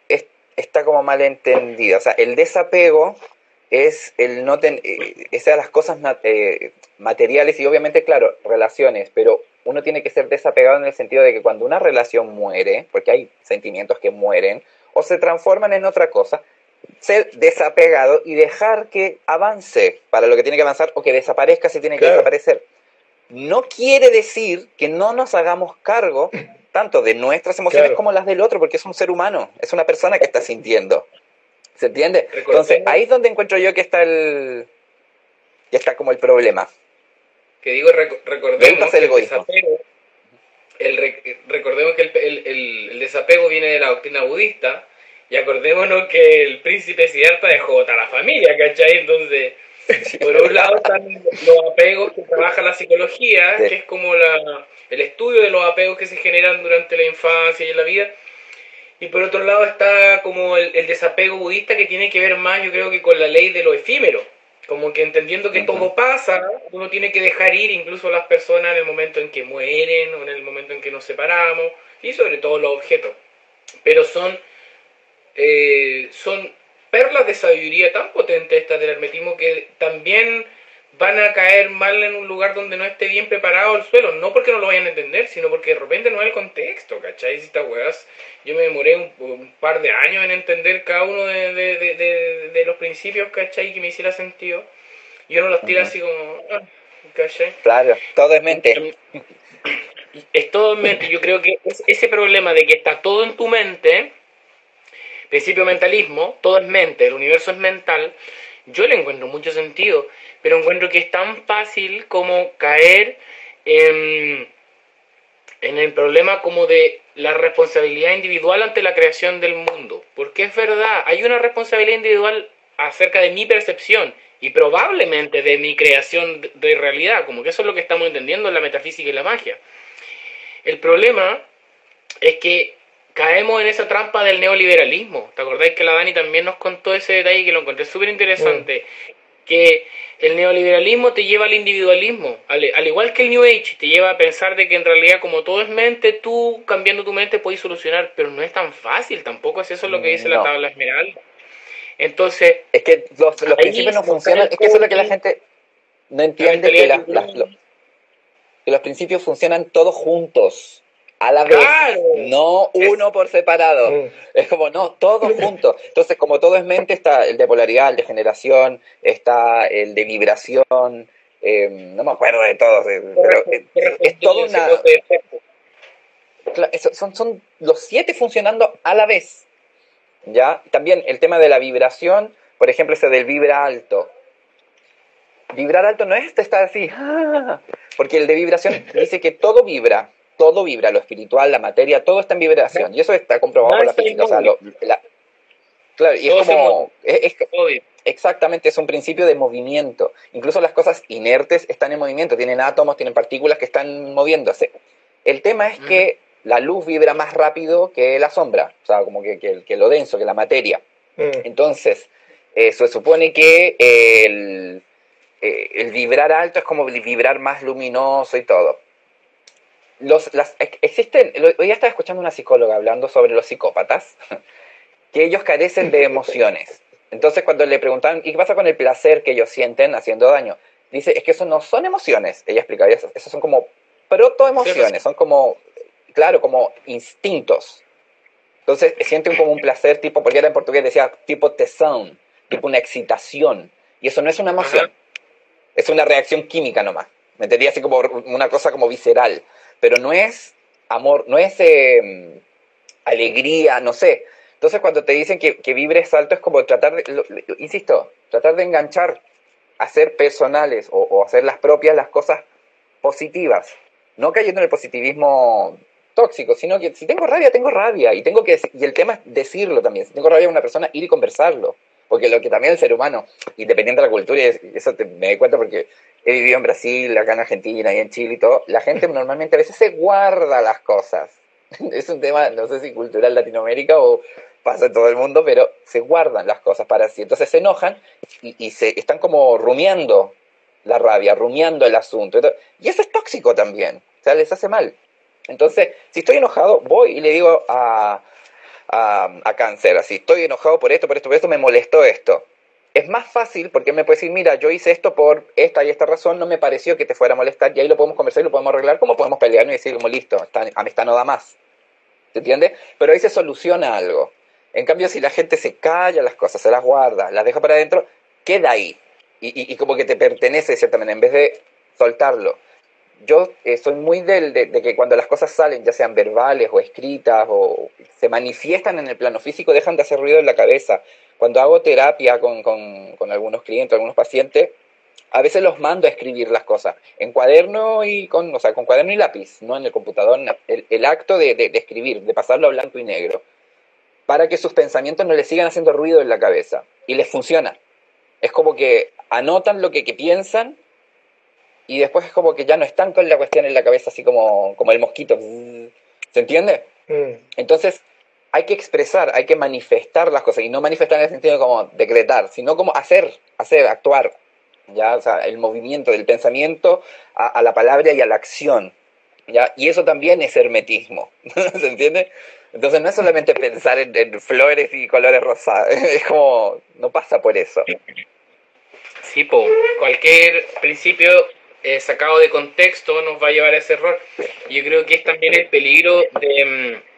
está como mal entendida, o sea, el desapego es el no tener eh, esas las cosas eh, materiales y obviamente, claro, relaciones, pero uno tiene que ser desapegado en el sentido de que cuando una relación muere, porque hay sentimientos que mueren, o se transforman en otra cosa, ser desapegado y dejar que avance para lo que tiene que avanzar o que desaparezca si tiene que desaparecer. No quiere decir que no nos hagamos cargo tanto de nuestras emociones como las del otro, porque es un ser humano, es una persona que está sintiendo. ¿Se entiende? Entonces, ahí es donde encuentro yo que está el. ya está como el problema que digo, recordemos que el desapego, recordemos que el, desapego viene de la doctrina budista, y acordémonos que el príncipe Siddhartha dejó a la familia, ¿cachai? Entonces, por un lado están los apegos que trabaja la psicología, que es como la, el estudio de los apegos que se generan durante la infancia y en la vida, y por otro lado está como el, el desapego budista que tiene que ver más, yo creo que con la ley de lo efímero como que entendiendo que todo pasa, uno tiene que dejar ir incluso a las personas en el momento en que mueren o en el momento en que nos separamos y sobre todo los objetos. Pero son, eh, son perlas de sabiduría tan potentes estas del hermetismo que también van a caer mal en un lugar donde no esté bien preparado el suelo, no porque no lo vayan a entender, sino porque de repente no es el contexto, ¿cachai? Si estas weas, yo me demoré un, par de años en entender cada uno de, de, de, los principios, ¿cachai? Que me hiciera sentido. Yo no los tiro así como, ah, ¿cachai? Claro, todo es mente. Es todo en mente, yo creo que es ese problema de que está todo en tu mente, principio mentalismo, todo es mente, el universo es mental, yo le encuentro mucho sentido pero encuentro que es tan fácil como caer en, el problema como de la responsabilidad individual ante la creación del mundo. Porque es verdad, hay una responsabilidad individual acerca de mi percepción y probablemente de mi creación de realidad, como que eso es lo que estamos entendiendo en la metafísica y la magia. El problema es que caemos en esa trampa del neoliberalismo. ¿Te acordáis que la Dani también nos contó ese detalle que lo encontré súper interesante? Que el neoliberalismo te lleva al individualismo, al, igual que el New Age, te lleva a pensar de que en realidad como todo es mente, tú cambiando tu mente puedes solucionar, pero no es tan fácil, tampoco es eso lo que dice la tabla esmeralda. Entonces... Es que los, principios no funcionan, es que eso es lo que la gente no entiende, que, los principios funcionan todos juntos a la vez, no uno por separado. Mm. Es como, no, todos juntos. Entonces, como todo es mente, está el de polaridad, el de generación, está el de vibración, em, no me acuerdo de todos, eh, pero eh, es, todo una... son, son los siete funcionando a la vez. ¿Ya? También el tema de la vibración, por ejemplo, ese del vibra alto. Vibrar alto no es estar así, ¡ah! porque el de vibración dice que todo vibra, todo vibra, lo espiritual, la materia, todo está en vibración. Y eso está comprobado por la física. O sea, claro, y es como. exactamente, es un principio de movimiento. Incluso las cosas inertes están en movimiento, tienen átomos, tienen partículas que están moviéndose. El tema es que la luz vibra más rápido que la sombra, o sea, como que, que, lo denso, que la materia. Mm. Entonces, se supone que el, eh, el vibrar alto es como vibrar más luminoso y todo los, las, existen, hoy estaba escuchando una psicóloga hablando sobre los psicópatas, que ellos carecen de emociones. Entonces cuando le preguntan, ¿y qué pasa con el placer que ellos sienten haciendo daño? Dice, es que eso no son emociones. Ella explica, eso, eso son como protoemociones, son como, claro, como instintos. Entonces sienten como un placer tipo, porque era en portugués decía tipo tesón, tipo una excitación. Y eso no es una emoción, es una reacción química nomás. Me entendía así como una cosa como visceral. Pero no es amor, no es em, alegría, no sé. Entonces cuando te dicen que, que vibres alto es como tratar de, insisto, tratar de enganchar, hacer personales o, hacer las propias las cosas positivas, no cayendo en el positivismo tóxico, sino que si tengo rabia, tengo rabia, y tengo que y el tema es decirlo también, si tengo rabia a una persona, ir y conversarlo, porque lo que también el ser humano, independiente de la cultura, y eso me doy cuenta porque he vivido en Brasil, acá en Argentina y en Chile y todo, la gente normalmente a veces se guarda las cosas. Es un tema, no sé si cultural Latinoamérica o pasa en todo el mundo, pero se guardan las cosas para sí. Entonces se enojan y, se están como rumiando la rabia, rumiando el asunto. Y eso es tóxico también, o sea, les hace mal. Entonces, si estoy enojado, voy y le digo a, a, a cáncer, así, estoy enojado por esto, por esto, por esto, me molestó esto es más fácil porque me puede decir, mira, yo hice esto por esta y esta razón, no me pareció que te fuera a molestar y ahí lo podemos conversar y lo podemos arreglar, como podemos pelear y decir, como listo, amistad no da más. ¿Se entiende? Pero ahí se soluciona algo. En cambio, si la gente se calla las cosas, se las guarda, las deja para adentro, queda ahí. Y, como que te pertenece de cierta manera, en vez de soltarlo. Yo eh, soy muy del de, de, que cuando las cosas salen, ya sean verbales o escritas, o se manifiestan en el plano físico, dejan de hacer ruido en la cabeza cuando hago terapia con, con, algunos clientes, algunos pacientes, a veces los mando a escribir las cosas en cuaderno y con, o sea, con cuaderno y lápiz, no en el computador, el, el acto de, de, escribir, de pasarlo a blanco y negro, para que sus pensamientos no les sigan haciendo ruido en la cabeza. Y les funciona. Es como que anotan lo que, que piensan y después es como que ya no están con la cuestión en la cabeza así como, como el mosquito. ¿Se entiende? Mm. Entonces, hay que expresar, hay que manifestar las cosas y no manifestar en el sentido como decretar, sino como hacer, hacer, actuar. ¿ya? O sea, el movimiento del pensamiento a, la palabra y a la acción. ¿ya? Y eso también es hermetismo. ¿Se entiende? Entonces no es solamente pensar en, flores y colores rosados, es como, no pasa por eso. Sí, po. cualquier principio eh, sacado de contexto nos va a llevar a ese error. Yo creo que es también el peligro de mm,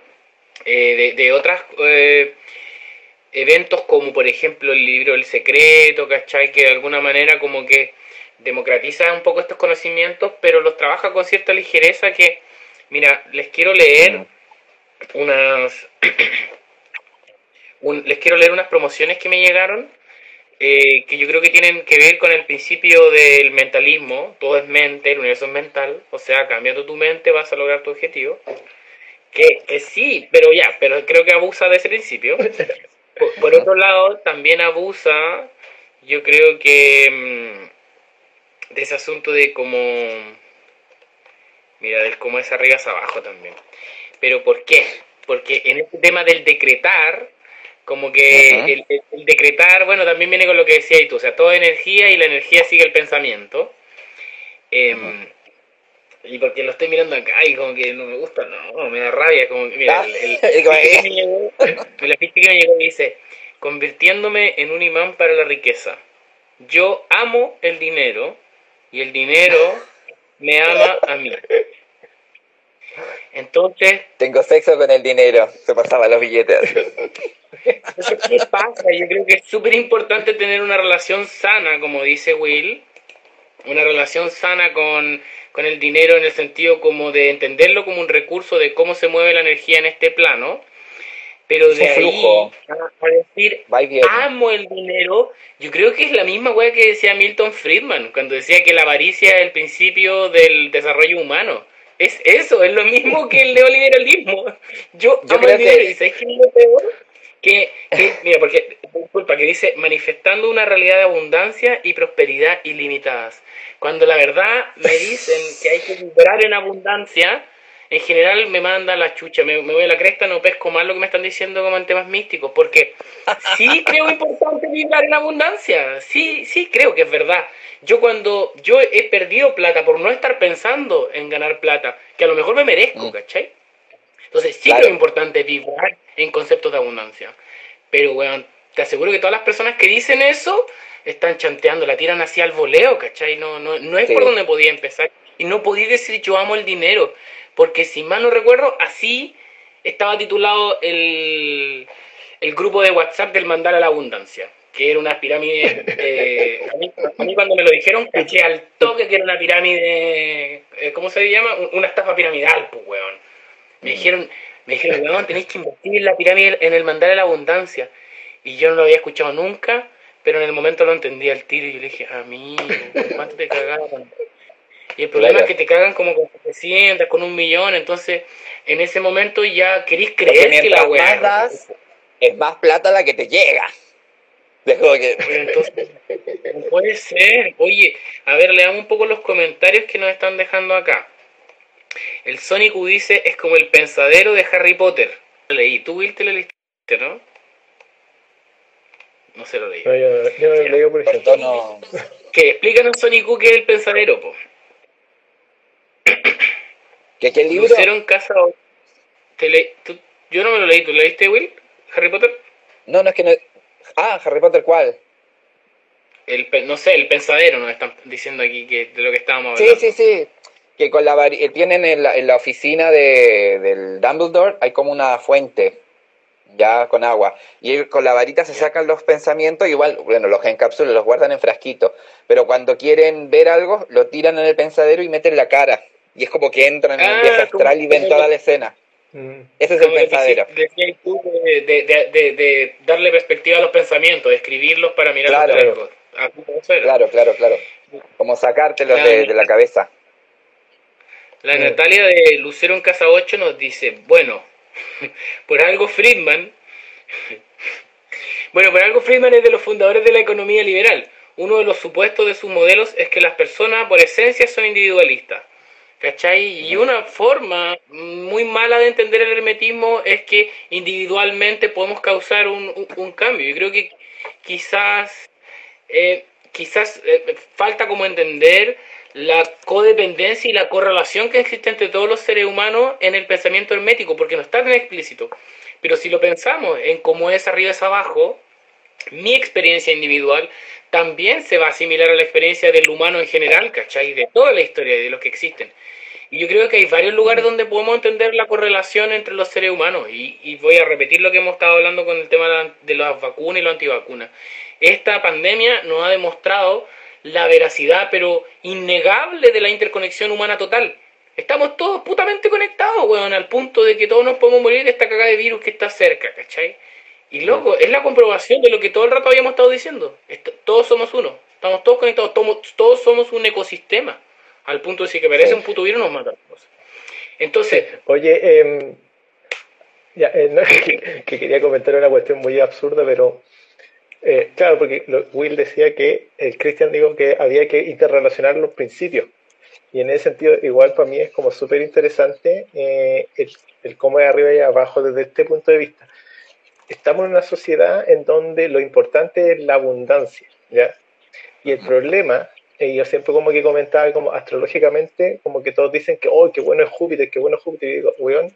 eh, de, de otros eh, eventos como por ejemplo el libro El Secreto, ¿cachai? Que de alguna manera como que democratiza un poco estos conocimientos, pero los trabaja con cierta ligereza que, mira, les quiero leer unas... les quiero leer unas promociones que me llegaron eh, que yo creo que tienen que ver con el principio del mentalismo, todo es mente, el universo es mental, o sea, cambiando tu mente vas a lograr tu objetivo. Que, que sí, pero ya, pero creo que abusa de ese principio. Por, por otro lado, también abusa, yo creo que mm, de ese asunto de como, mira, del cómo es arriba es abajo también. Pero ¿por qué? Porque en este tema del decretar, como que el, el- el decretar, bueno, también viene con lo que decías tú, o sea, toda energía y la energía sigue el pensamiento. Em, y porque lo estoy mirando acá y como que no me gusta, no, me da rabia, como que, mira, Ah, el, el- que- me llegó- la ficha que me llegó dice, convirtiéndome en un imán para la riqueza. Yo amo el dinero y el dinero me ama a mí. Entonces, Tengo sexo con el dinero. Se pasaba los billetes. ¿qué pasa? Yo creo que es súper importante tener una relación sana, como dice Will, una relación sana con, con el dinero en el sentido como de entenderlo como un recurso de cómo se mueve la energía en este plano, pero de ahí flujo. a, decir amo el dinero, yo creo que es la misma wea que decía Milton Friedman cuando decía que la avaricia es el principio del desarrollo humano. Es eso, es lo mismo que el neoliberalismo. Yo, Yo amo creo el dinero que- y ¿sabes qué es lo peor? Que, que, mira, porque, disculpa, que dice manifestando una realidad de abundancia y prosperidad ilimitadas. Cuando la verdad me dicen que hay que vibrar en abundancia, en general me manda la chucha, me, me voy a la cresta, no pesco más lo que me están diciendo como en temas místicos, porque sí creo importante vibrar en abundancia, sí, sí creo que es verdad. Yo cuando yo he perdido plata por no estar pensando en ganar plata, que a lo mejor me merezco, Mm. ¿cachai? Entonces sí Claro. creo importante vibrar en conceptos de abundancia. Pero, weón, te aseguro que todas las personas que dicen eso están chanteando, la tiran así al voleo, ¿cachai? No, no, no es Sí. por donde podía empezar. Y no podía decir yo amo el dinero. Porque si mal no recuerdo, así estaba titulado el, el grupo de WhatsApp del mandar a la abundancia. Que era una pirámide. eh, a, mí, a mí cuando me lo dijeron, caché al toque que era una pirámide. eh, ¿Cómo se llama? Una estafa piramidal, pues, weón. Me dijeron, me dijeron, weón, tenéis que invertir en la pirámide, en el mandar a la abundancia. Y yo no lo había escuchado nunca, pero en el momento lo entendí al tiro y yo le dije, amigo, ¿con ¿cuánto te cagaban? Y el problema Claro. es que te cagan como con 700, con un millón, entonces en ese momento ya querís creer que la weá. das, es más plata la que te llega. Que- entonces, no puede ser. Oye, a ver, leamos un poco los comentarios que nos están dejando acá. El Sonic U dice, es como el pensadero de Harry Potter. Lo leí. ¿Tú, Will, te lo leíste, no? No se lo leí. No, yo, no- yo no lo leo por ejemplo. Que explícanos, Sonic U, qué es el pensadero, po. ¿Qué, qué libro? Lucero en casa... Te le- tú- Yo no me lo leí. ¿Tú lo leíste, Will? ¿Harry Potter? No, no es que no. Ah, Harry Potter, ¿cuál? El, pe- no sé, el pensadero nos están diciendo aquí que de lo que estábamos Sí, hablando. sí, sí. Que con la eh, tienen en la, en la oficina de, del Dumbledore hay como una fuente, ya con agua. Y él- con la varita se sacan los pensamientos, igual, bueno, los encapsulan, los guardan en frasquitos. Pero cuando quieren ver algo, lo tiran en el pensadero y meten la cara. Y es como que entran en Ah, un viaje astral y ven toda la escena. Mm. Ese es el pensadero. de, de, de, de- darle perspectiva a los pensamientos, de escribirlos para mirar Claro. los. Ah, era. Claro, claro, claro. Como sacártelos Claro. de la cabeza. La Natalia de Lucero en Casa 8 nos dice, bueno, por algo Friedman, bueno, por algo Friedman es de los fundadores de la economía liberal. Uno de los supuestos de sus modelos es que las personas por esencia son individualistas. ¿Cachai? Y una forma muy mala de entender el hermetismo es que individualmente podemos causar un, un- un cambio. Yo creo que quizás, eh, quizás eh, falta como entender la codependencia y la correlación que existe entre todos los seres humanos en el pensamiento hermético, porque no está tan explícito. Pero si lo pensamos en cómo es arriba es abajo, mi experiencia individual también se va a asimilar a la experiencia del humano en general, ¿cachai? De toda la historia y de los que existen. Y yo creo que hay varios lugares donde podemos entender la correlación entre los seres humanos. Y, y voy a repetir lo que hemos estado hablando con el tema de la- de las vacunas y las antivacunas. Esta pandemia nos ha demostrado la veracidad, pero innegable, de la interconexión humana total. Estamos todos putamente conectados, weón, al punto de que todos nos podemos morir de esta cagada de virus que está cerca, ¿cachai? Y loco, es la comprobación de lo que todo el rato habíamos estado diciendo. Est- todos somos uno, estamos todos conectados, todos, todos somos un ecosistema. Al punto de decir que parece Sí. un puto virus nos mata. Entonces, Oye, em, Ya, eh, que, quería comentar una cuestión muy absurda, pero eh, claro, porque Will decía que el Christian dijo que había que interrelacionar los principios. Y en ese sentido, igual para mí es como súper interesante eh, el, el, cómo es arriba y abajo desde este punto de vista. Estamos en una sociedad en donde lo importante es la abundancia, ¿ya? Y el problema, y yo siempre como que comentaba como astrológicamente, como que todos dicen que, oh, qué bueno es Júpiter, qué bueno es Júpiter, y digo, weón,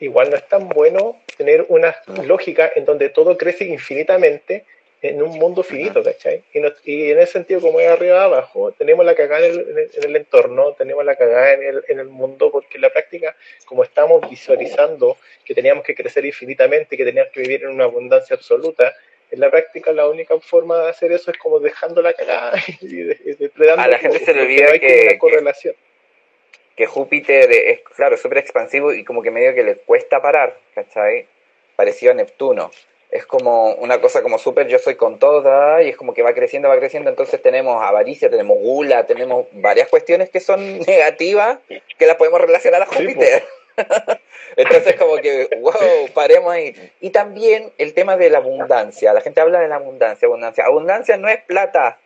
igual no es tan bueno tener una lógica en donde todo crece infinitamente en un mundo finito, ¿cachai? Y, y en ese sentido, como es arriba abajo, tenemos la cagada en el, entorno, tenemos la cagada en el, en el mundo, porque en la práctica, como estamos visualizando que teníamos que crecer infinitamente, que teníamos que vivir en una abundancia absoluta, en la práctica la única forma de hacer eso es como dejando la cagada y, depredando. A la gente se le olvida que, correlación. Que, Júpiter es, claro, súper expansivo y como que medio que le cuesta parar, ¿cachai? Parecido a Neptuno es como una cosa como súper yo soy con toda y es como que va creciendo, va creciendo, entonces tenemos avaricia, tenemos gula, tenemos varias cuestiones que son negativas que las podemos relacionar a Júpiter. entonces como que, wow, paremos ahí. Y también el tema de la abundancia, la gente habla de la abundancia, abundancia. Abundancia no es plata,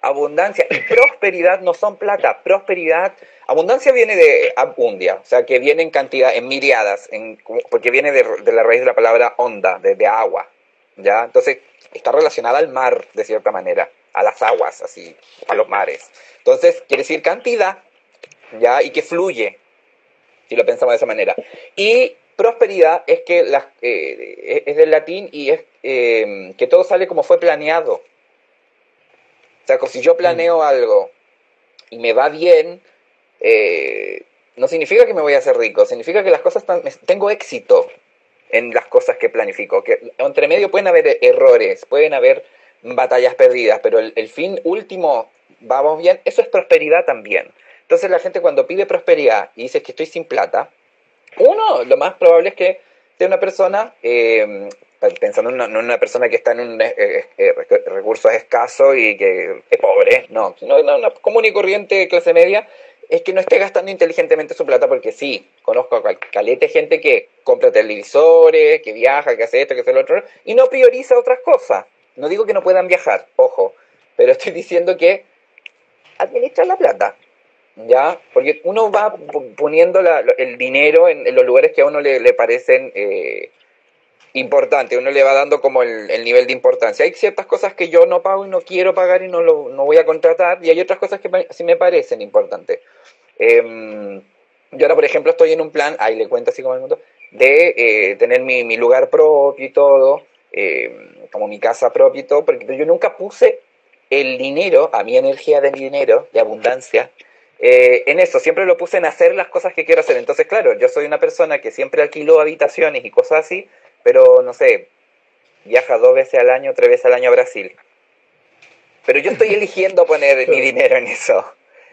abundancia y prosperidad no son plata, prosperidad, abundancia viene de abundia, o sea que viene en cantidad, en miriadas, en, porque viene de, la raíz de la palabra onda, de, agua, ¿ya? Entonces está relacionada al mar, de cierta manera, a las aguas, así, a los mares. Entonces quiere decir cantidad, ¿ya? Y que fluye, si lo pensamos de esa manera. Y prosperidad es que eh, es del latín y es eh, que todo sale como fue planeado, o sea, si yo planeo algo y me va bien, eh, no significa que me voy a hacer rico, significa que las cosas están, tengo éxito en las cosas que planifico. Que entre medio pueden haber errores, pueden haber batallas perdidas, pero el, fin último, vamos bien, eso es prosperidad también. Entonces la gente cuando pide prosperidad y dice que estoy sin plata, uno, lo más probable es que sea una persona eh, pensando en una, persona que está en un eh, eh, recursos escasos y que es pobre, no, sino una común y corriente clase media, es que no esté gastando inteligentemente su plata porque sí, conozco a calete gente que compra televisores, que viaja, que hace esto, que hace lo otro, y no prioriza otras cosas. No digo que no puedan viajar, ojo, pero estoy diciendo que administra la plata. ¿Ya? Porque uno va poniendo el dinero en, los lugares que a uno le, parecen importante, uno le va dando como el, nivel de importancia. Hay ciertas cosas que yo no pago y no quiero pagar y no, lo, no voy a contratar, y hay otras cosas que sí me parecen importantes. Em, yo ahora, por ejemplo, estoy en un plan, ahí le cuento así como el mundo, de eh, tener mi, mi, lugar propio y todo, em, como mi casa propia y todo, porque yo nunca puse el dinero, a mi energía de dinero, de abundancia, eh, en eso, siempre lo puse en hacer las cosas que quiero hacer. Entonces, claro, yo soy una persona que siempre alquiló habitaciones y cosas así, pero no sé, viaja dos veces al año, tres veces al año a Brasil. Pero yo estoy eligiendo poner mi dinero en eso.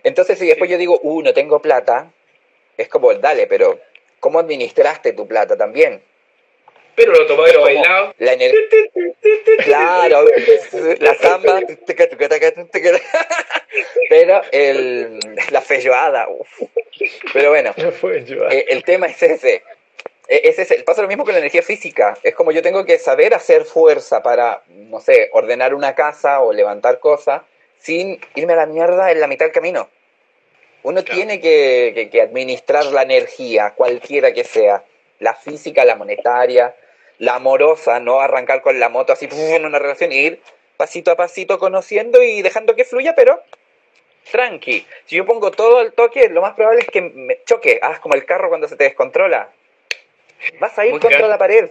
Entonces, si después yo digo, uh, no tengo plata, es como, dale, pero ¿cómo administraste tu plata también? Pero lo tomé bailado. La claro, la samba. Pero el, la feijoada. Pero bueno, eh, el tema es ese. E, ese es el, pasa lo mismo con la energía física. Es como yo tengo que saber hacer fuerza para, no sé, ordenar una casa o levantar cosas sin irme a la mierda en la mitad del camino. Uno tiene que, administrar la energía, cualquiera que sea. La física, la monetaria, la amorosa, no arrancar con la moto así en una relación y ir pasito a pasito conociendo y dejando que fluya, pero tranqui. Si yo pongo todo al toque, lo más probable es que me choque. Haz como el carro cuando se te descontrola. Vas a ir contra la pared.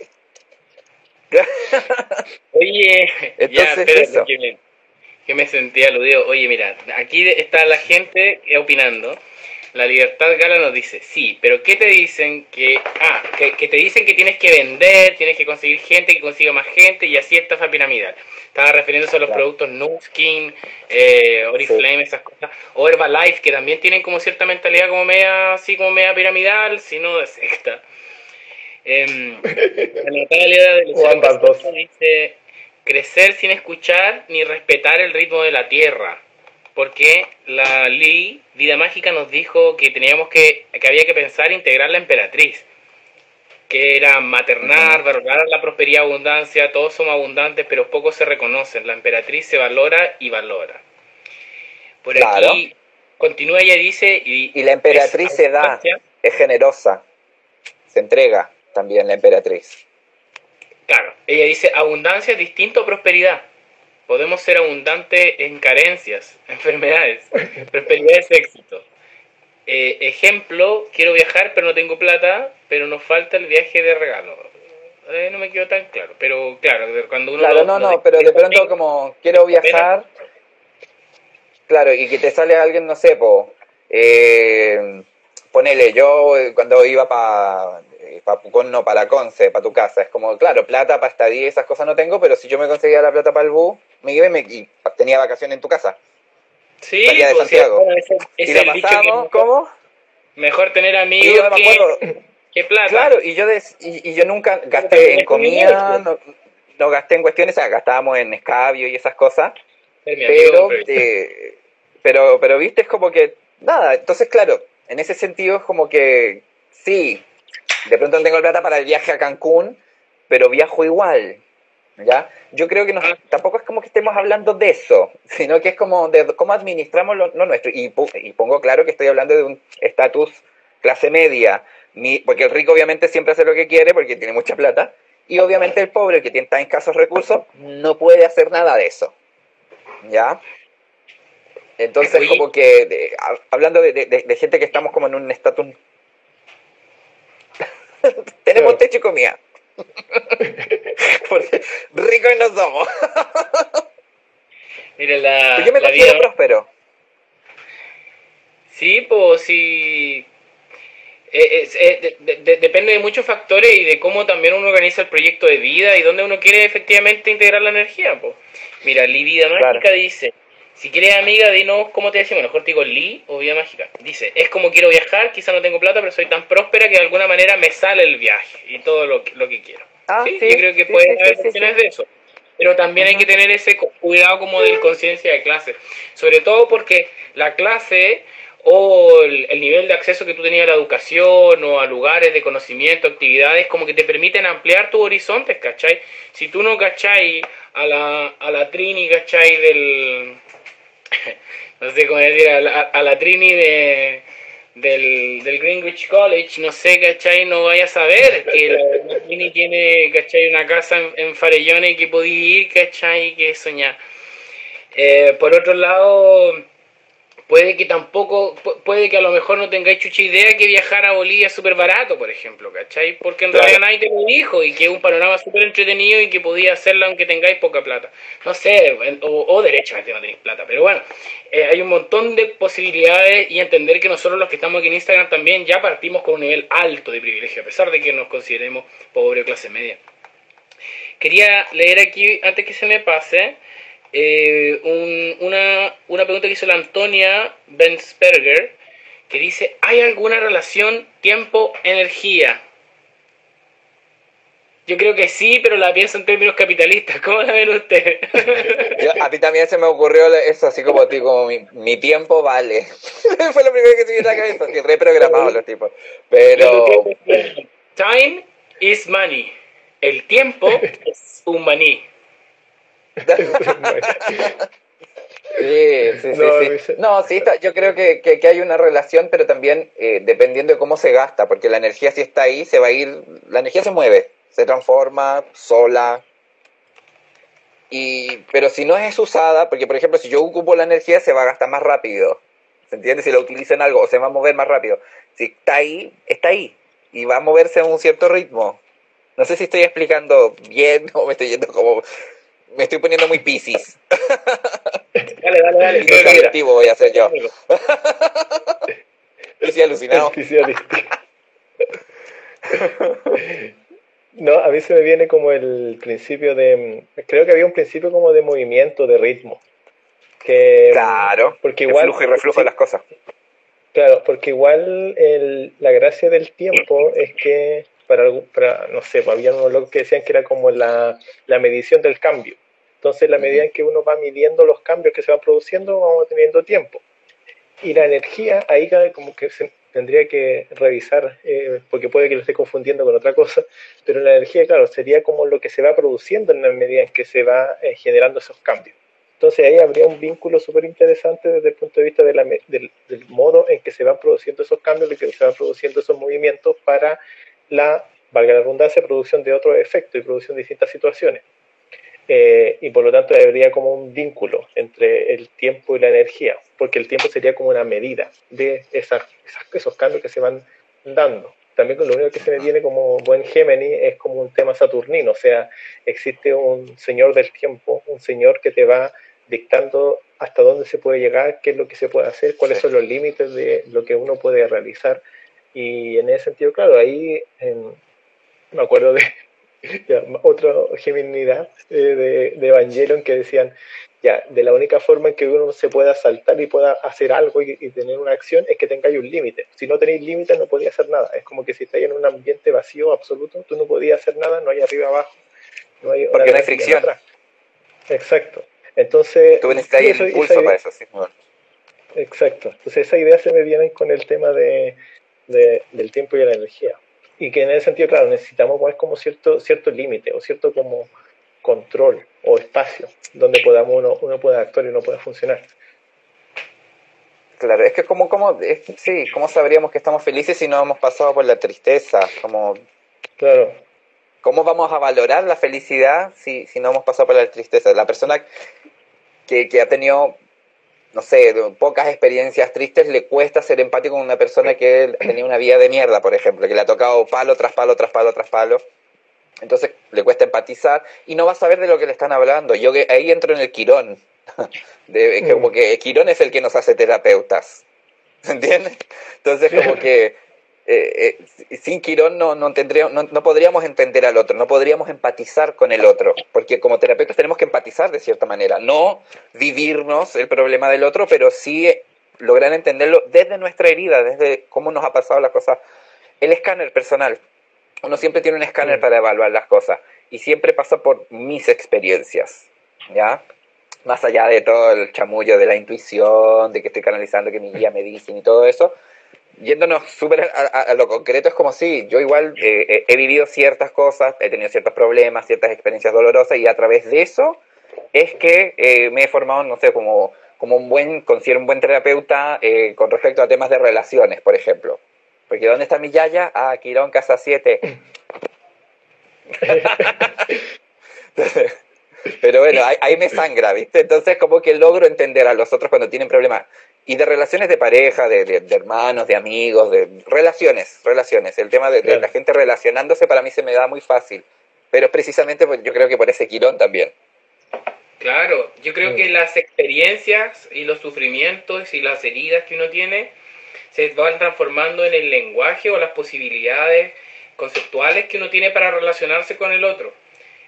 Oye, Entonces, ya, Que, me, que me sentí aludido. Oye, mira, aquí está la gente opinando. La Libertad Gala nos dice, sí, pero ¿qué te dicen que... Ah, que, te dicen que tienes que vender, tienes que conseguir gente, que consiga más gente y así estafa piramidal. Estaba refiriéndose a los productos Nuskin, eh, Oriflame, esas cosas. O Herbalife, que también tienen como cierta mentalidad como media, así como media piramidal, sino de secta. Eh, Natalia de dice crecer sin escuchar ni respetar el ritmo de la tierra. Porque la ley Vida Mágica nos dijo que teníamos que, que había que pensar integrar la emperatriz. que era maternar, valorar la prosperidad, abundancia, todos somos abundantes, pero pocos se reconocen. La emperatriz se valora y valora. Por aquí continúa ella dice... Y, y la emperatriz se da, es generosa, se entrega también la emperatriz. Claro, ella dice abundancia es distinto a prosperidad. Podemos ser abundantes en carencias, enfermedades, prosperidad es éxito. Eh, ejemplo, quiero viajar pero no tengo plata, pero nos falta el viaje de regalo. Eh, no me quedó tan claro, pero claro, cuando uno... Claro, no, no, pero de pronto como quiero viajar, claro, y que te sale alguien, no sé, po, eh, ponele, yo cuando iba para pa Pucón, no para Conce, para tu casa, es como, claro, plata para estadía, esas cosas no tengo, pero si yo me conseguía la plata para el bus, me iba y, tenía vacaciones en tu casa. Sí, de pues, Santiago. y lo pasamos, ¿cómo? Mejor tener amigos que, plata. Claro, y yo, y, yo nunca gasté en comida, no, gasté en cuestiones, o sea, gastábamos en escabio y esas cosas. Pero, eh, pero, pero, viste, es como que, nada, entonces, claro, en ese sentido es como que, sí, de pronto no tengo plata para el viaje a Cancún, pero viajo igual. ¿ya? Yo creo que ah. tampoco es como que estemos hablando de eso, sino que es como de cómo administramos lo, nuestro. Y, pongo claro que estoy hablando de un estatus clase media, porque el rico obviamente siempre hace lo que quiere porque tiene mucha plata, y obviamente el pobre, el que tiene tan escasos recursos, no puede hacer nada de eso. ¿Ya? Entonces, como que hablando de, gente que estamos como en un estatus... Tenemos techo y comida. Porque ricos no somos. Mira, la. Yo me considero próspero. Sí, pues sí. Eh, eh, depende de muchos factores y de cómo también uno organiza el proyecto de vida y dónde uno quiere efectivamente integrar la energía. Pues. Mira, Livida Mágica dice: Si quieres amiga, dinos cómo te decimos. Mejor te digo Li o Vida Mágica. Dice: Es como quiero viajar, quizá no tengo plata, pero soy tan próspera que de alguna manera me sale el viaje y todo lo, lo que quiero. Ah, sí, yo creo que puede haber cuestiones de eso. Pero también hay que tener ese cuidado como de conciencia de clase. Sobre todo porque la clase o el, nivel de acceso que tú tenías a la educación o a lugares de conocimiento, actividades, como que te permiten ampliar tus horizontes, ¿cachai? Si tú no, ¿cachai? A la, a la Trini, ¿cachai? Del... no sé cómo decir, a la, Trini de del, del Greenwich College, no sé, ¿cachai? No vaya a saber que la Trini tiene, ¿cachai? Una casa en, en Farellones que podía ir, ¿cachai? Que soñar. Eh, por otro lado, puede que tampoco, puede que a lo mejor no tengáis chucha idea que viajar a Bolivia es súper barato, por ejemplo, ¿cachai? Porque en realidad nadie te lo dijo y que es un panorama súper entretenido y que podía hacerlo aunque tengáis poca plata. No sé, o, o derechamente no tenéis plata, pero bueno, eh, hay un montón de posibilidades y entender que nosotros los que estamos aquí en Instagram también ya partimos con un nivel alto de privilegio, a pesar de que nos consideremos pobre o clase media. Quería leer aquí, antes que se me pase, eh, una, una pregunta que hizo la Antonia Bensperger, que dice, ¿hay alguna relación tiempo-energía? Yo creo que sí, pero la pienso en términos capitalistas. ¿Cómo la ven ustedes? a mí también se me ocurrió eso, así como, como mi, tiempo vale. Fue lo primero que tuve en la cabeza, así reprogramado los tipos. Pero... Time is money. El tiempo es un maní. Sí, sí, sí, no, sí. yo creo que, que, hay una relación, pero también eh, dependiendo de cómo se gasta, porque la energía si está ahí, se va a ir, la energía se mueve, se transforma sola. Y, pero si no es usada, porque por ejemplo, si yo ocupo la energía, se va a gastar más rápido. ¿Se entiende? Si la utilizo en algo, o se va a mover más rápido. Si está ahí, está ahí. Y va a moverse a un cierto ritmo. No sé si estoy explicando bien o me estoy yendo como me estoy poniendo muy piscis. Dale, dale, dale. Qué colectivo voy a hacer yo. Estoy alucinado. No, a mí se me viene como el principio de. Creo que había un principio como de movimiento, de ritmo. Que, claro. Porque igual. Flujo y reflujo de las cosas. Claro, porque igual el, la gracia del tiempo es que para, para no sé, pues, había unos que decían que era como la, la medición del cambio. Entonces, la medida en que uno va midiendo los cambios que se van produciendo, vamos teniendo tiempo. Y la energía, ahí como que tendría que revisar, eh, porque puede que lo esté confundiendo con otra cosa, pero la energía, claro, sería como lo que se va produciendo en la medida en que se va eh, generando esos cambios. Entonces ahí habría un vínculo súper interesante desde el punto de vista de la, del, del, modo en que se van produciendo esos cambios y que se van produciendo esos movimientos para la, valga la redundancia, producción de otros efectos y producción de distintas situaciones. Eh, y por lo tanto habría como un vínculo entre el tiempo y la energía, porque el tiempo sería como una medida de esas, esos cambios que se van dando. También lo único que se me viene como buen Gemini es como un tema saturnino, o sea, existe un señor del tiempo, un señor que te va dictando hasta dónde se puede llegar, qué es lo que se puede hacer, cuáles son los límites de lo que uno puede realizar. Y en ese sentido, claro, ahí me acuerdo de, ya, otra geminidad eh, de, de, Evangelion que decían, ya, de la única forma en que uno se pueda saltar y pueda hacer algo y, y tener una acción es que tengáis un límite. Si no tenéis límite no podía hacer nada. Es como que si estáis en un ambiente vacío absoluto, tú no podías hacer nada, no hay arriba abajo. No hay Porque no hay fricción. Atrás. Exacto. Entonces... Tú necesitas el impulso para eso, sí. Bueno. Exacto. Entonces esa idea se me viene con el tema de, de, del tiempo y de la energía y que en ese sentido, claro, necesitamos poner como cierto, cierto límite o cierto como control o espacio donde podamos uno, uno pueda actuar y uno pueda funcionar. Claro, es que como, como, es, sí, ¿cómo sabríamos que estamos felices si no hemos pasado por la tristeza? Como, claro. ¿Cómo vamos a valorar la felicidad si, si no hemos pasado por la tristeza? La persona que, que ha tenido no sé, pocas experiencias tristes, le cuesta ser empático con una persona que tenía una vida de mierda, por ejemplo, que le ha tocado palo tras palo, tras palo, tras palo. Entonces le cuesta empatizar y no va a saber de lo que le están hablando. Yo ahí entro en el Quirón. De, como que Quirón es el que nos hace terapeutas. ¿Entiendes? Entonces como que eh, eh, sin Quirón no, no, no, no, podríamos entender al otro, no podríamos empatizar con el otro, porque como terapeutas tenemos que empatizar de cierta manera, no vivirnos el problema del otro, pero sí lograr entenderlo desde nuestra herida, desde cómo nos ha pasado la cosa. El escáner personal, uno siempre tiene un escáner para evaluar las cosas y siempre pasa por mis experiencias, ¿ya? Más allá de todo el chamullo de la intuición, de que estoy canalizando, que mi guía me dice y todo eso, yéndonos súper a, lo concreto, es como si yo igual eh, he vivido ciertas cosas, he tenido ciertos problemas, ciertas experiencias dolorosas y a través de eso es que eh, me he formado, no sé, como, como un buen, considero un buen terapeuta eh, con respecto a temas de relaciones, por ejemplo. Porque ¿dónde está mi yaya? Ah, Quirón, casa 7. Pero bueno, ahí, me sangra, ¿viste? Entonces como que logro entender a los otros cuando tienen problemas. Y de relaciones de pareja, de, de, de, hermanos, de amigos, de relaciones, relaciones. El tema de, claro. de, la gente relacionándose para mí se me da muy fácil. Pero precisamente pues, yo creo que por ese quilón también. Claro, yo creo que las experiencias y los sufrimientos y las heridas que uno tiene se van transformando en el lenguaje o las posibilidades conceptuales que uno tiene para relacionarse con el otro.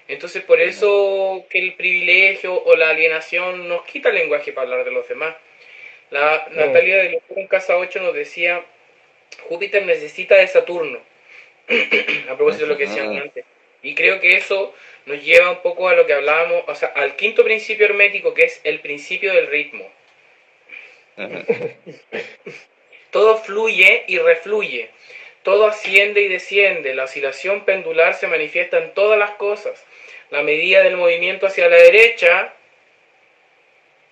Entonces, por eso que el privilegio o la alienación nos quita el lenguaje para hablar de los demás. La Natalia de Locura Casa 8 nos decía, Júpiter necesita de Saturno, a propósito de lo que decían antes. Y creo que eso nos lleva un poco a lo que hablábamos, o sea, al quinto principio hermético, que es el principio del ritmo. Todo fluye y refluye, todo asciende y desciende, la oscilación pendular se manifiesta en todas las cosas. La medida del movimiento hacia la derecha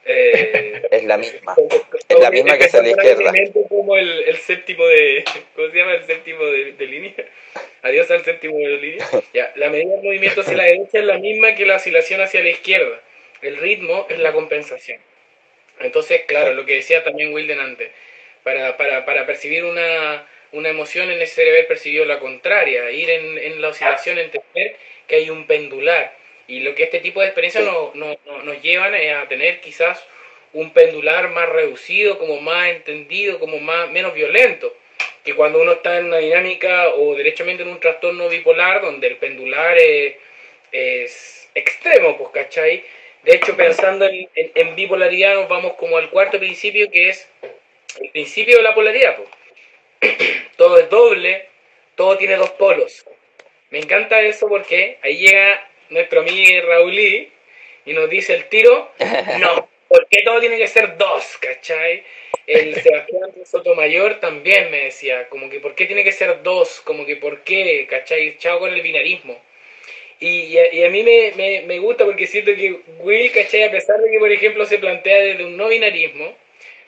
eh, es la misma. Es la misma que hacia la izquierda. Como el, el, séptimo de. ¿Cómo se llama el séptimo de, de línea? Adiós al séptimo de línea. Ya, la medida del movimiento hacia la derecha es la misma que la oscilación hacia la izquierda. El ritmo es la compensación. Entonces, claro, lo que decía también Wilden antes, para, para, para percibir una, una emoción es necesario haber percibido la contraria, ir en, en la oscilación, entender que hay un pendular y lo que este tipo de experiencias sí. nos, no, no, nos llevan es a tener quizás un pendular más reducido, como más entendido, como más menos violento, que cuando uno está en una dinámica o derechamente en un trastorno bipolar donde el pendular es, es extremo, pues, ¿cachai? De hecho, pensando en, en, en, bipolaridad, nos vamos como al cuarto principio, que es el principio de la polaridad. Pues. todo es doble, todo tiene dos polos. Me encanta eso porque ahí llega nuestro amigo Raulí y nos dice el tiro, no, porque todo tiene que ser dos, ¿cachai? el Sebastián Sotomayor también me decía, como que ¿por qué tiene que ser dos? Como que ¿por qué? ¿Cachai? Chao con el binarismo. Y, y, a, mí me, me, me, gusta porque siento que Will, ¿cachai? A pesar de que, por ejemplo, se plantea desde un no binarismo,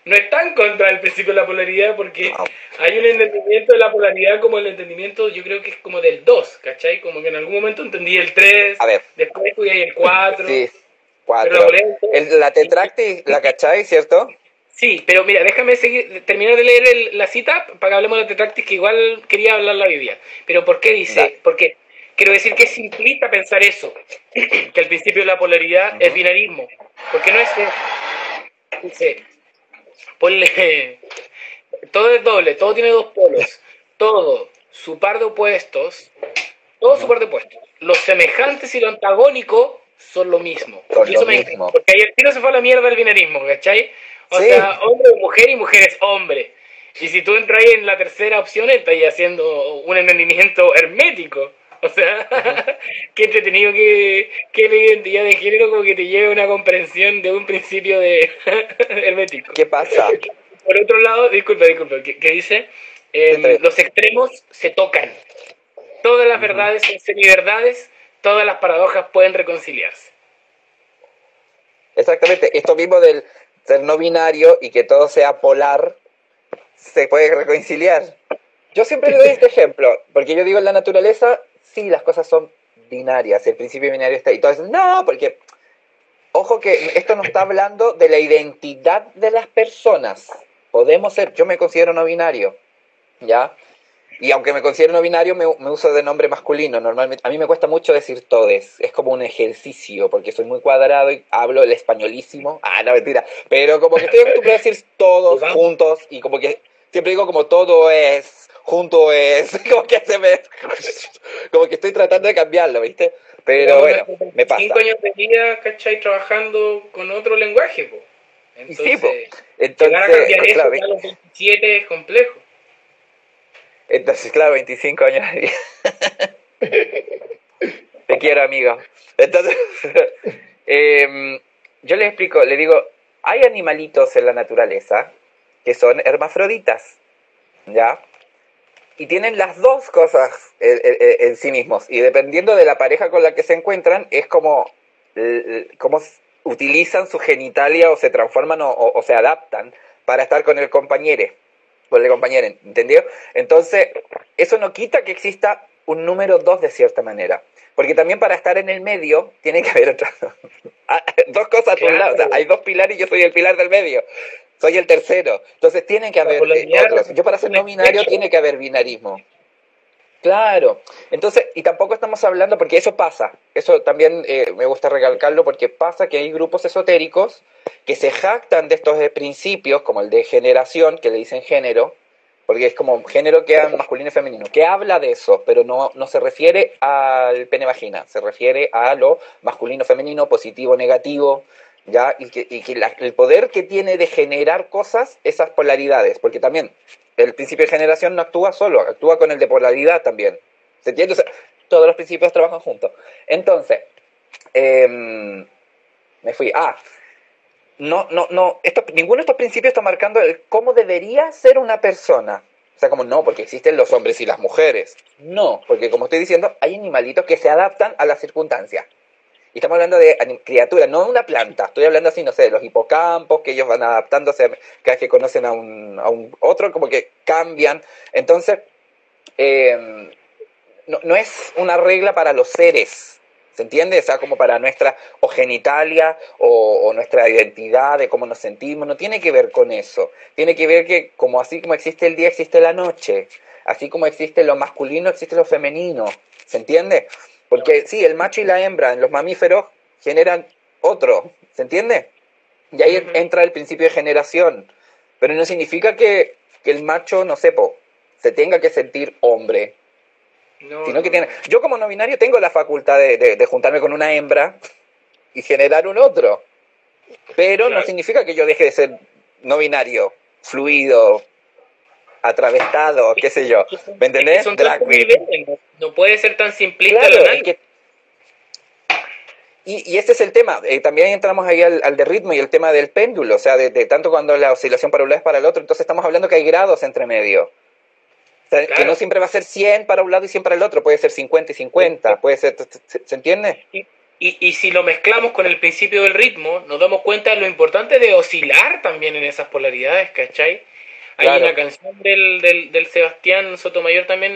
no está en contra del principio de la polaridad porque hay un entendimiento de la polaridad como el entendimiento, yo creo que es como del 2, ¿cachai? Como que en algún momento entendí el 3, a ver. después fui ahí el 4. Sí, 4. la tetracti, ¿la cachai, cierto? Sí, pero mira, déjame seguir, terminar de leer la cita para que hablemos de la tetractis, que igual quería hablar la día. Pero ¿por qué dice? Porque Quiero decir que es simplista pensar eso, que al principio de la polaridad es binarismo. Porque no es. Dice, ponle. Todo es doble, todo tiene dos polos. Todo, su par de opuestos, todo su par de opuestos. Los semejantes y lo antagónico son lo mismo. y eso me mismo. Porque ayer no se fue a la mierda el binarismo, ¿cachai? O sea, hombre es mujer y mujer es hombre. Y si tú entras ahí en la tercera opción, estás haciendo un entendimiento hermético. O sea, qué entretenido que, que la identidad de género como que te lleve a una comprensión de un principio de hermético. ¿Qué pasa? Por otro lado, disculpa, disculpa, que, dice, em, los extremos se tocan. Todas las verdades son semiverdades, todas las paradojas pueden reconciliarse. Exactamente, esto mismo del ser no binario y que todo sea polar, se puede reconciliar. Yo siempre le doy este ejemplo, porque yo digo en la naturaleza sí, las cosas son binarias, el principio binario está... Y todo eso, no, porque, ojo que esto no está hablando de la identidad de las personas. Podemos ser, yo me considero no binario, ¿ya? Y aunque me considero no binario, me, uso de nombre masculino. Normalmente, a mí me cuesta mucho decir todes. Es como un ejercicio, porque soy muy cuadrado y hablo el españolísimo. Ah, no, mentira. Pero como que estoy acostumbrado a decir todos juntos y como que siempre digo como todo es junto es, como que se me, como que estoy tratando de cambiarlo, ¿viste? Pero bueno, me pasa. Cinco años de vida, ¿cachai? Trabajando con otro lenguaje, po. Entonces, sí, po. Entonces, a cambiar eso a los 27 es complejo. Entonces, claro, 25 años de vida. Te quiero, amigo. Entonces, eh, yo les explico, le digo, hay animalitos en la naturaleza que son hermafroditas, ¿ya? Y tienen las dos cosas en, sí mismos. Y dependiendo de la pareja con la que se encuentran, es como, como utilizan su genitalia o se transforman o, se adaptan para estar con el compañero, con el compañero, ¿entendió? Entonces, eso no quita que exista un número dos de cierta manera. Porque también para estar en el medio tiene que haber ah, dos cosas a lado. hay dos pilares y yo soy el pilar del medio soy el tercero. Entonces tiene que haber eh, otros. Yo para ser no binario tiene que haber binarismo. Claro. Entonces, y tampoco estamos hablando, porque eso pasa, eso también eh, me gusta recalcarlo, porque pasa que hay grupos esotéricos que se jactan de estos principios, como el de generación, que le dicen género, porque es como género que masculino y femenino, que habla de eso, pero no, no se refiere al pene vagina, se refiere a lo masculino, femenino, positivo, negativo, ¿ya? Y que, y que el poder que tiene de generar cosas, esas polaridades, porque también el principio de generación no actúa solo, actúa con el de polaridad también. ¿Se entiende? todos los principios trabajan juntos. Entonces, em, me fui. Ah, no, no, no, esto, ninguno de estos principios está marcando el cómo debería ser una persona. O sea, como no, porque existen los hombres y las mujeres. No, porque como estoy diciendo, hay animalitos que se adaptan a las circunstancias. Y estamos hablando de criaturas, no de una planta. Estoy hablando así, no sé, de los hipocampos, que ellos van adaptándose cada vez que conocen a un, a un otro, como que cambian. Entonces, eh, no, no, es una regla para los seres, ¿se entiende? O sea, como para nuestra o genitalia o, o, nuestra identidad, de cómo nos sentimos, no tiene que ver con eso. Tiene que ver que como así como existe el día, existe la noche. Así como existe lo masculino, existe lo femenino. ¿Se entiende? Porque sí, el macho y la hembra en los mamíferos generan otro, ¿se entiende? Y ahí entra el principio de generación. Pero no significa que, el macho, no sepo, se tenga que sentir hombre. sino que tiene... Yo como no binario tengo la facultad de, juntarme con una hembra y generar un otro. Pero no significa que yo deje de ser no binario, fluido, atravesado, qué sé yo. ¿Me entendés? no, puede ser tan simplista claro, Y, y este es el tema, eh, también entramos ahí al, al, de ritmo y el tema del péndulo, o sea, de, de, tanto cuando la oscilación para un lado es para el otro, entonces estamos hablando que hay grados entre medio. O sea, claro. que no siempre va a ser 100 para un lado y 100 para el otro, puede ser 50 y 50, puede ser, ¿se, se entiende? Y, y, y, si lo mezclamos con el principio del ritmo, nos damos cuenta de lo importante de oscilar también en esas polaridades, ¿cachai? Hay claro. una canción del, del, del, Sebastián Sotomayor también,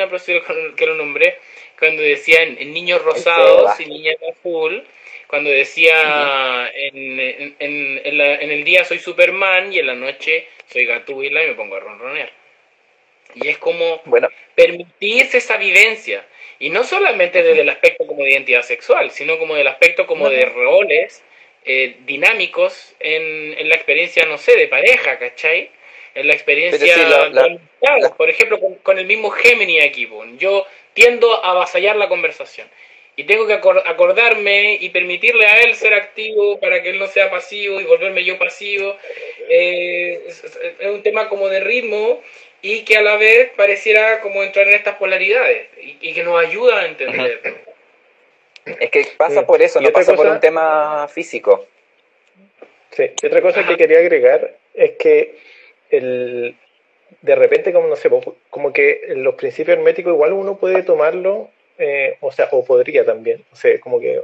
que lo nombré, cuando decía en, en niños rosados y niñas azul, cuando decía uh -huh. en, en, en, la, en, el día soy Superman y en la noche soy Gatúbila y me pongo a ronronear. Y es como bueno. permitirse esa vivencia. Y no solamente desde el aspecto como de identidad sexual, sino como del aspecto como de roles eh, dinámicos en, en, la experiencia, no sé, de pareja, ¿cachai? En la experiencia, sí, la, la, la, por ejemplo, con, con, el mismo Gemini aquí, yo tiendo a avasallar la conversación y tengo que acordarme y permitirle a él ser activo para que él no sea pasivo y volverme yo pasivo. Eh, es, es, un tema como de ritmo y que a la vez pareciera como entrar en estas polaridades y, y que nos ayuda a entender. Es que pasa por eso, no pasa cosa, por un tema físico. Sí, y otra cosa Ajá. que quería agregar es que el, de repente, como no sé, como que los principios herméticos igual uno puede tomarlo eh, o sea, o podría también, o sea, como que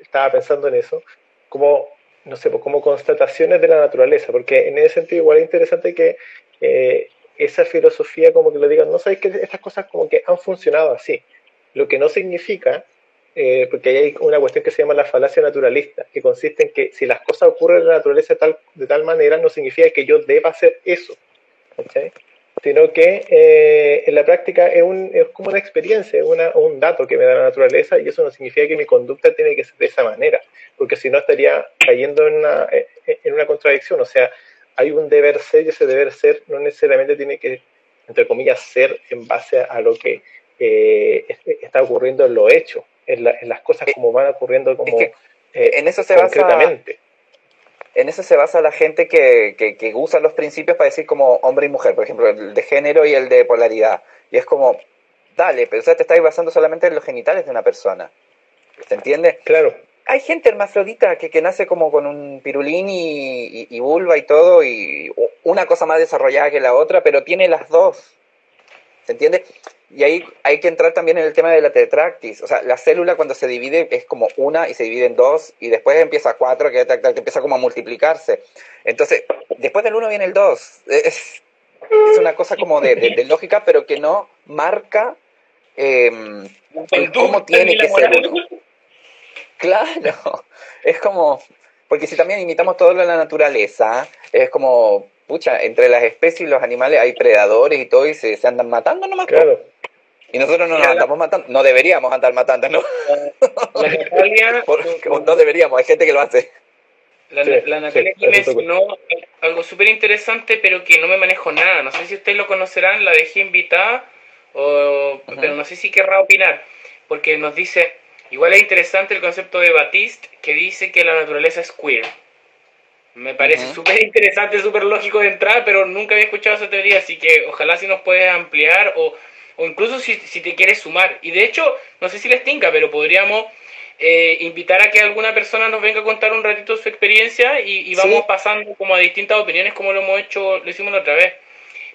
estaba pensando en eso, como, no sé, pues como constataciones de la naturaleza, porque en ese sentido igual es interesante que eh, esa filosofía como que lo digan, no sabéis que estas cosas como que han funcionado así, lo que no significa, eh, porque hay una cuestión que se llama la falacia naturalista, que consiste en que si las cosas ocurren en la naturaleza tal, de tal manera, no significa que yo deba hacer eso. sino que eh, en la práctica es, un, es, como una experiencia, una, un dato que me da la naturaleza y eso no significa que mi conducta tiene que ser de esa manera, porque si no estaría cayendo en una, en una contradicción, o sea, hay un deber ser y ese deber ser no necesariamente tiene que, entre comillas, ser en base a lo que eh, está ocurriendo en lo hecho, en, la, en, las cosas como van ocurriendo como es que eh, en eso se concretamente. Basa en eso se basa la gente que, que, que, usa los principios para decir como hombre y mujer, por ejemplo, el de género y el de polaridad. Y es como, dale, pero o sea, te estás basando solamente en los genitales de una persona. ¿Se entiende? Claro. Hay gente hermafrodita que, que nace como con un pirulín y, y, y, vulva y todo, y una cosa más desarrollada que la otra, pero tiene las dos. ¿Se entiende? Y ahí hay que entrar también en el tema de la tetractis. O sea, la célula cuando se divide es como una y se divide en dos y después empieza a cuatro que, empieza como a multiplicarse. Entonces, después del uno viene el dos. Es, es una cosa como de, de, de, lógica, pero que no marca eh, cómo tiene que ser uno. Claro, es como, porque si también imitamos todo lo de la naturaleza, es como, pucha, entre las especies y los animales hay predadores y todo y se, se andan matando nomás. Claro. Y nosotros no nos andamos matando, no deberíamos andar matando, ¿no? La Natalia, no deberíamos, hay gente que lo hace. La, sí, la Natalia sí, aquí mencionó algo súper interesante, pero que no me manejo nada. No sé si ustedes lo conocerán, la dejé invitada, o, uh -huh. pero no sé si querrá opinar, porque nos dice, igual es interesante el concepto de Batiste, que dice que la naturaleza es queer. Me parece uh -huh. súper interesante, súper lógico de entrar, pero nunca había escuchado esa teoría, así que ojalá si nos puedes ampliar o o incluso si, si te quieres sumar. Y de hecho, no sé si les tinca, pero podríamos eh, invitar a que alguna persona nos venga a contar un ratito su experiencia y, y vamos sí. pasando como a distintas opiniones como lo hemos hecho, lo hicimos la otra vez.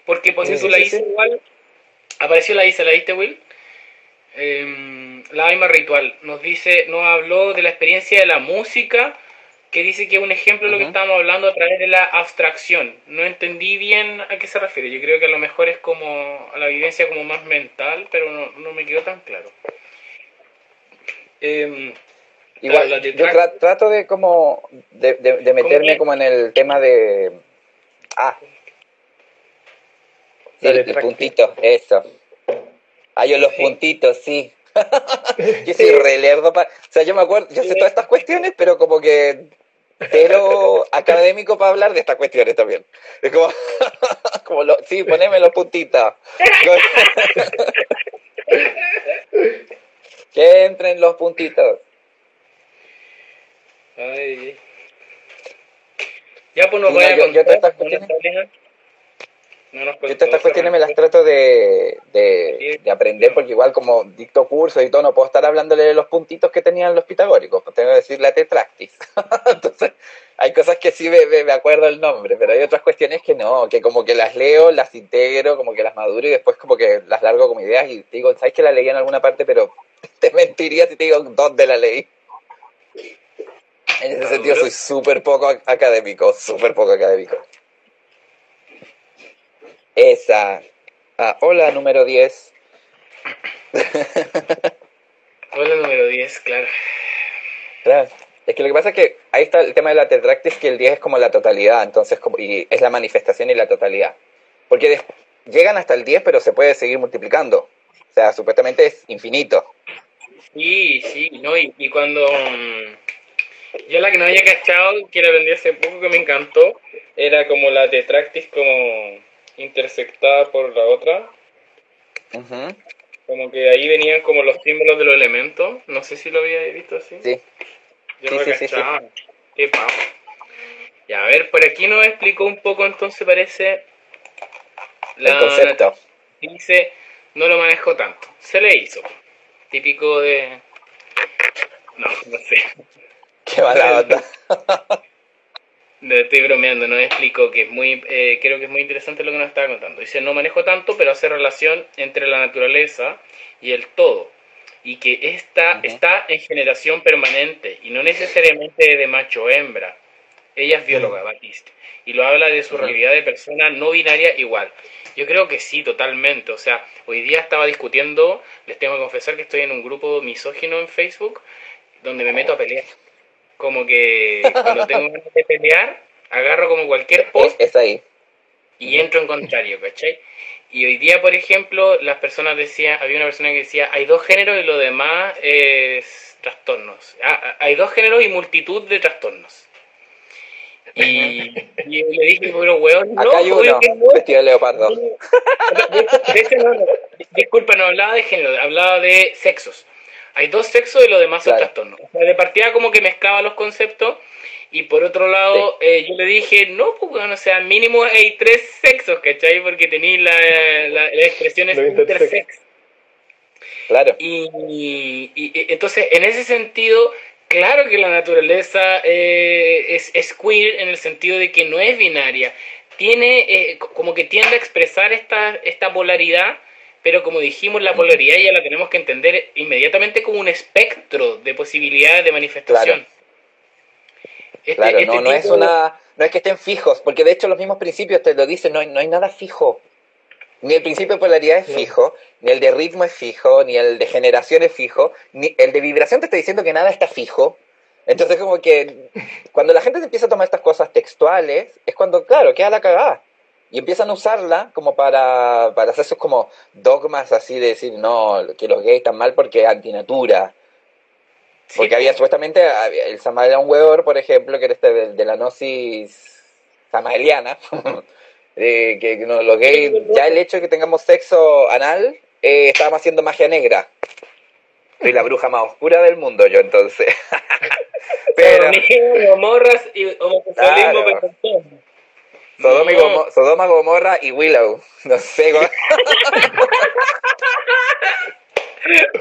Porque por ejemplo, sí, la hice sí. igual, apareció la hice, la diste Will. Eh, la Aima Ritual nos dice, nos habló de la experiencia de la música que dice que es un ejemplo de lo uh -huh. que estábamos hablando a través de la abstracción. No entendí bien a qué se refiere. Yo creo que a lo mejor es como a la vivencia como más mental, pero no, no me quedó tan claro. Eh, Igual, la, la yo tra trato de como de, de, de meterme como en el tema de ah sí, el, el puntito, eso. Ah, yo los sí. puntitos, sí. yo soy re lerdo para, o sea, yo me acuerdo, yo sé todas estas cuestiones, pero como que pero académico para hablar de estas cuestiones también. Es como, como lo, sí, poneme los puntitos. que entren los puntitos. Ay. Ya pues nos voy a contar. Yo, yo No nos Yo costó todas estas cuestiones me las trato de, de, de aprender porque igual como dicto cursos y todo, no puedo estar hablándole de los puntitos que tenían los pitagóricos, pues tengo que decir la tetractis. Entonces, hay cosas que sí me, me- me acuerdo el nombre, pero hay otras cuestiones que no, que como que las leo, las integro, como que las maduro y después como que las largo como ideas y digo, ¿sabes que la leí en alguna parte? Pero te mentiría si te digo dónde la leí. En ese sentido soy súper poco ac- académico, súper poco académico. Esa. Ah, hola, número 10. Hola número 10, claro. Claro. Es que lo que pasa es que ahí está el tema de la tetractis, que el 10 es como la totalidad, entonces como, y es la manifestación y la totalidad. Porque llegan hasta el 10, pero se puede seguir multiplicando. O sea, supuestamente es infinito. Sí, sí, no, y, y cuando mm, yo la que no había cachado, que la aprendí hace poco, que me encantó, era como la tetractis como intersectada por la otra, como que ahí venían como los símbolos de los elementos, no sé si lo había visto así. Sí. Yo Sí, no sí, cachaba. Qué pavo. Ya, a ver, por aquí nos explicó un poco entonces parece El concepto. dice no lo manejo tanto. Se le hizo. Típico de no, no sé. Qué mala. No, estoy bromeando, no explico que es muy, eh, creo que es muy interesante lo que nos estaba contando. Dice, no manejo tanto, pero hace relación entre la naturaleza y el todo. Y que esta está en generación permanente y no necesariamente de macho o hembra. Ella es bióloga, Batiste, y lo habla de su realidad de persona no binaria igual. Yo creo que sí, totalmente. O sea, hoy día estaba discutiendo, les tengo que confesar que estoy en un grupo misógino en Facebook, donde me meto a pelear. Como que cuando tengo ganas de pelear, agarro como cualquier post Es, ahí. y entro en contrario, ¿cachai? Y hoy día, por ejemplo, las personas decían, había una persona que decía, hay dos géneros y lo demás es trastornos. Ah, ah, hay dos géneros y multitud de trastornos. Y, y le dije, pero weón, no, Acá hay uno, vestido de leopardo. De hecho, no. Disculpa, no hablaba de género, hablaba de sexos. Hay dos sexos y lo demás son Claro. trastornos. O sea, de partida como que mezclaba los conceptos y por otro lado eh, yo le dije, no, pues bueno, o sea, mínimo hay tres sexos, ¿cachai? Porque tenéis la, la, la expresión es intersex. Claro. Y, y- y- entonces, en ese sentido, claro que la naturaleza eh, es, es queer en el sentido de que no es binaria. Tiene, eh, co- como que tiende a expresar esta, esta polaridad, pero como dijimos, la polaridad ya la tenemos que entender inmediatamente como un espectro de posibilidades de manifestación. Claro. Este- Claro, este no, no es una, no es que estén fijos, porque de hecho los mismos principios te lo dicen, no hay, no hay nada fijo. Ni el principio de polaridad es fijo, ni el de ritmo es fijo, ni el de generación es fijo, ni el de vibración te está diciendo que nada está fijo. Entonces como que cuando la gente se empieza a tomar estas cosas textuales, es cuando, claro, queda la cagada. Y empiezan a usarla como para, para hacer sus como dogmas así de decir, no, que los gays están mal porque es antinatura. Sí, Porque había supuestamente el Samarian Weor, por ejemplo, que era este de, de la gnosis samariana, eh, que no, los gays, ya el hecho de que tengamos sexo anal, eh, estábamos haciendo magia negra. Soy la bruja más oscura del mundo, yo entonces. Pero Sodomía, Gomorras y homosexualismo Claro. Sodoma, y Sodoma, Gomorra y Willow. No sé,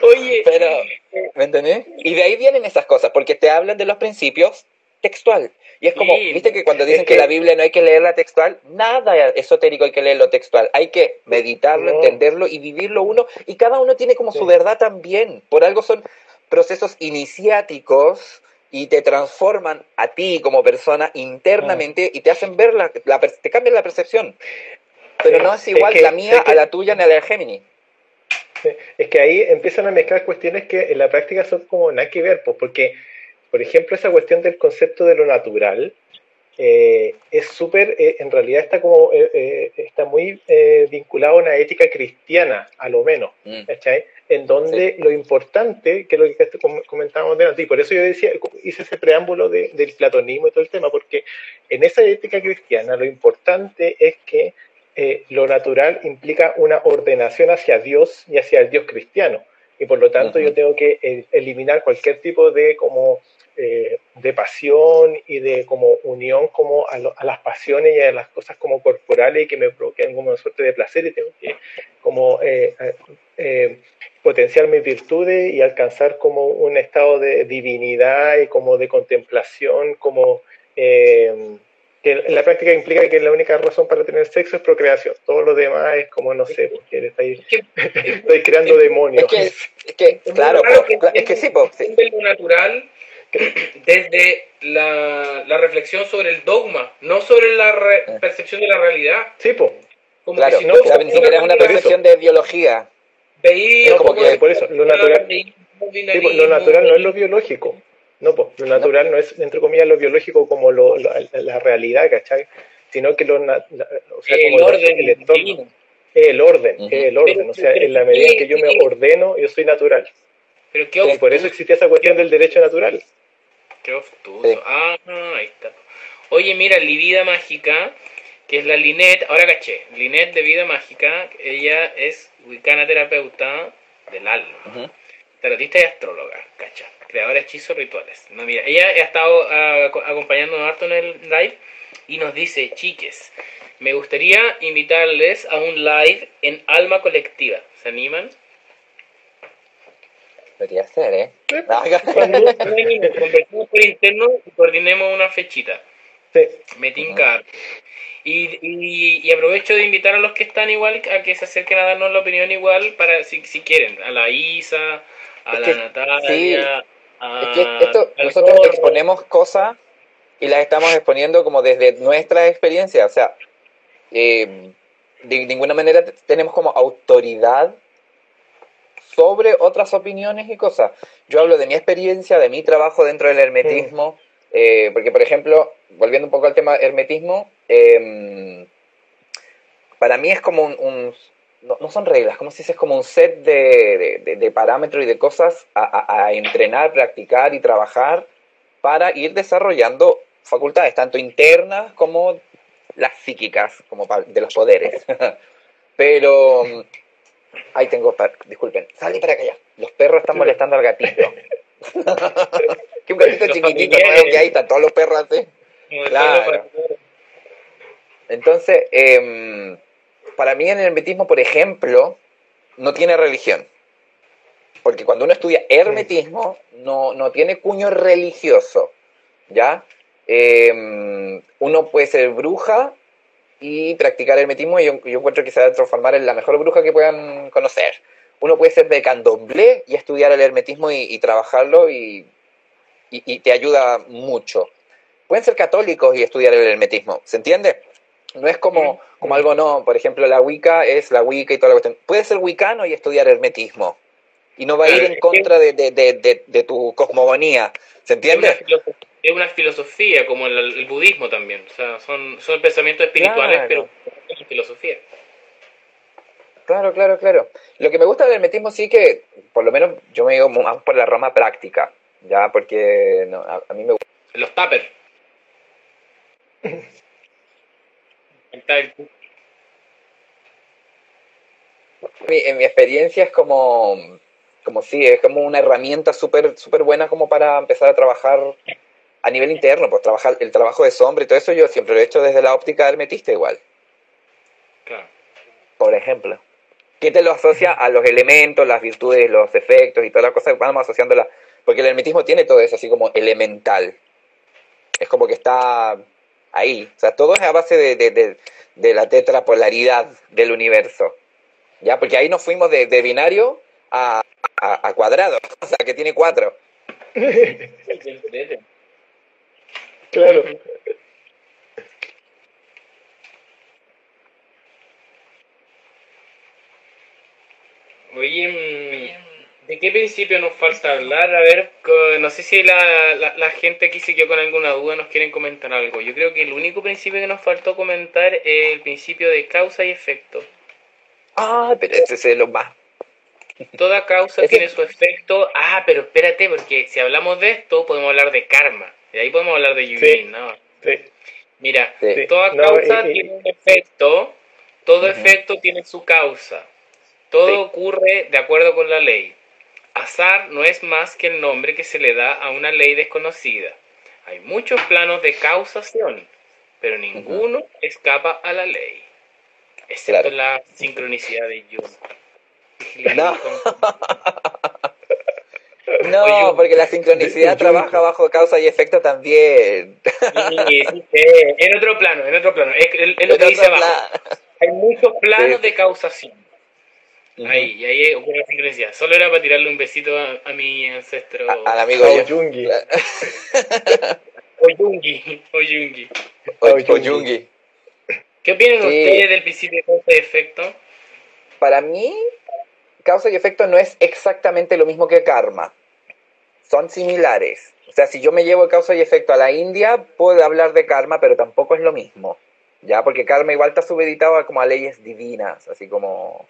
Oye, pero, ¿me entendés? Y de ahí vienen esas cosas, porque te hablan de los principios textual. Y es como, Sí. viste que cuando dicen que, que- la Biblia no hay que leerla textual, nada esotérico hay que leerlo textual. Hay que meditarlo, No. entenderlo y vivirlo uno. Y cada uno tiene como su verdad también. Por algo son procesos iniciáticos y te transforman a ti como persona internamente y te hacen ver, la, la te cambian la percepción. Pero Sí. no es igual Es que- la mía es que- a la tuya ni a la de Gemini. Es que ahí empiezan a mezclar cuestiones que en la práctica son como nada que ver, pues, porque, por ejemplo, esa cuestión del concepto de lo natural eh, es súper, eh, en realidad está como eh, eh, está muy eh, vinculado a una ética cristiana, a lo menos, Mm. ¿cachai? En donde lo importante, que es lo que com- comentábamos delante, y por eso yo decía, hice ese preámbulo de- del platonismo y todo el tema, porque en esa ética cristiana lo importante es que eh, lo natural implica una ordenación hacia Dios y hacia el Dios cristiano. Y por lo tanto yo tengo que eh, eliminar cualquier tipo de como eh, de pasión y de como unión como a, las pasiones y a las cosas como corporales que me provoquen como una suerte de placer y tengo que como eh, eh, potenciar mis virtudes y alcanzar como un estado de divinidad y como de contemplación, como que en la práctica implica que la única razón para tener sexo es procreación. Todo lo demás es como, no sé, porque estáis, estoy creando demonios. Es que, claro, es que sí, pues, lo natural desde la, la, reflexión sobre el dogma, no sobre la eh. percepción de la realidad. Sí, pues. claro, si no, ni siquiera es una percepción de biología. Veía como que, por eso, lo natural, lo natural no es lo biológico. No, pues, lo natural no. es, entre comillas, lo biológico como lo, la realidad, ¿cachai? Sino que lo, o sea, el, como orden, el, entorno. El orden, el orden. o sea, en la medida en que yo me ordeno, yo soy natural. Pero qué y por eso existía esa cuestión del derecho natural. Qué obtuso. Ah, ahí está. Oye, mira, Livida Mágica, que es la Linet, ahora caché, Linet de Vida Mágica, ella es wicana terapeuta del alma, tarotista y astróloga, cacha, creadora de hechizos rituales. No, mira, ella ha estado uh, acompañándonos harto en el live y nos dice, chiques, me gustaría invitarles a un live en Alma Colectiva. ¿Se animan? Podría ser, ¿eh? Conversemos por interno y coordinemos una fechita. Sí. Metincar. Y, y, y, aprovecho de invitar a los que están igual a que se acerquen a darnos la opinión igual para si, si quieren, a la Isa, a la Natalia. A, es que esto, nosotros exponemos cosas y las estamos exponiendo como desde nuestra experiencia, o sea, eh, de ninguna manera tenemos como autoridad sobre otras opiniones y cosas. Yo hablo de mi experiencia, de mi trabajo dentro del hermetismo, eh, porque por ejemplo, volviendo un poco al tema hermetismo, em, para mí es como un, no, son reglas, como si es como un set de, parámetros y de cosas a, entrenar, practicar y trabajar para ir desarrollando facultades, tanto internas como las psíquicas, como de los poderes. Pero Ahí tengo, disculpen, sale para ya. Los perros están molestando al gatito. que un gatito chiquitito, no que ahí están todos los perros así. Claro. Entonces, eh, para mí en el hermetismo, por ejemplo, no tiene religión. Porque cuando uno estudia hermetismo, no, no tiene cuño religioso. ¿Ya? Eh, uno puede ser bruja y practicar hermetismo y yo, yo, encuentro que se va a transformar en la mejor bruja que puedan conocer. Uno puede ser de candomblé y estudiar el hermetismo y, trabajarlo y, y, te ayuda mucho. Pueden ser católicos y estudiar el hermetismo, ¿se entiende? No es como, como algo no, por ejemplo, la Wicca es la Wicca y toda la cuestión. Puede ser wicano y estudiar hermetismo y no va a ir en contra de, de, de, de tu cosmogonía, ¿se entiende? es una filosofía, como el, budismo también. O sea, son, son pensamientos espirituales, pero es filosofía. Claro, claro, claro. Lo que me gusta del hermetismo sí que, por lo menos, yo me digo más por la rama práctica, ya, porque no, a, mí me gusta. Los tuppers. en mi experiencia es como, como sí, es como una herramienta súper super buena como para empezar a trabajar a nivel interno, pues trabajar el trabajo de sombra y todo eso yo siempre lo he hecho desde la óptica hermetista igual. Claro. Por ejemplo. ¿Qué te lo asocia a los elementos, las virtudes, los efectos y todas las cosas que vamos asociándolas? Porque el hermetismo tiene todo eso así como elemental. Es como que está ahí. O sea, todo es a base de, de, de, la tetrapolaridad del universo. ¿Ya? Porque ahí nos fuimos de, binario a, a, a cuadrado. O sea, que tiene cuatro. Claro. Oye, mm, ¿de qué principio nos falta hablar? A ver, no sé si la, la, gente aquí se quedó con alguna duda, nos quieren comentar algo. Yo creo que el único principio que nos faltó comentar es el principio de causa y efecto. Ah, pero ese es lo más. Toda causa tiene su efecto. Ah, pero espérate, porque si hablamos de esto, podemos hablar de karma. Y ahí podemos hablar de Yuvin, ¿no? Sí. Mira, toda causa tiene un efecto, todo efecto tiene su causa. Todo ocurre de acuerdo con la ley. Azar no es más que el nombre que se le da a una ley desconocida. Hay muchos planos de causación, pero ninguno escapa a la ley, excepto la sincronicidad de Jung. No. No, porque la sincronicidad trabaja bajo causa y efecto también. Sí, sí, en otro plano, en otro plano. Es, lo que dice abajo. Hay muchos planos de causación. Ahí, y ahí ocurre la sincronicidad. Solo era para tirarle un besito a, mi ancestro. al amigo Yungi. o Yungi. O Yungi. O, Yungi. ¿Qué opinan ustedes del principio de causa y efecto? Para mí, causa y efecto no es exactamente lo mismo que karma. Son similares. O sea, si yo me llevo causa y efecto a la India, puedo hablar de karma, pero tampoco es lo mismo. ¿Ya? Porque karma igual está subeditado como a leyes divinas, así como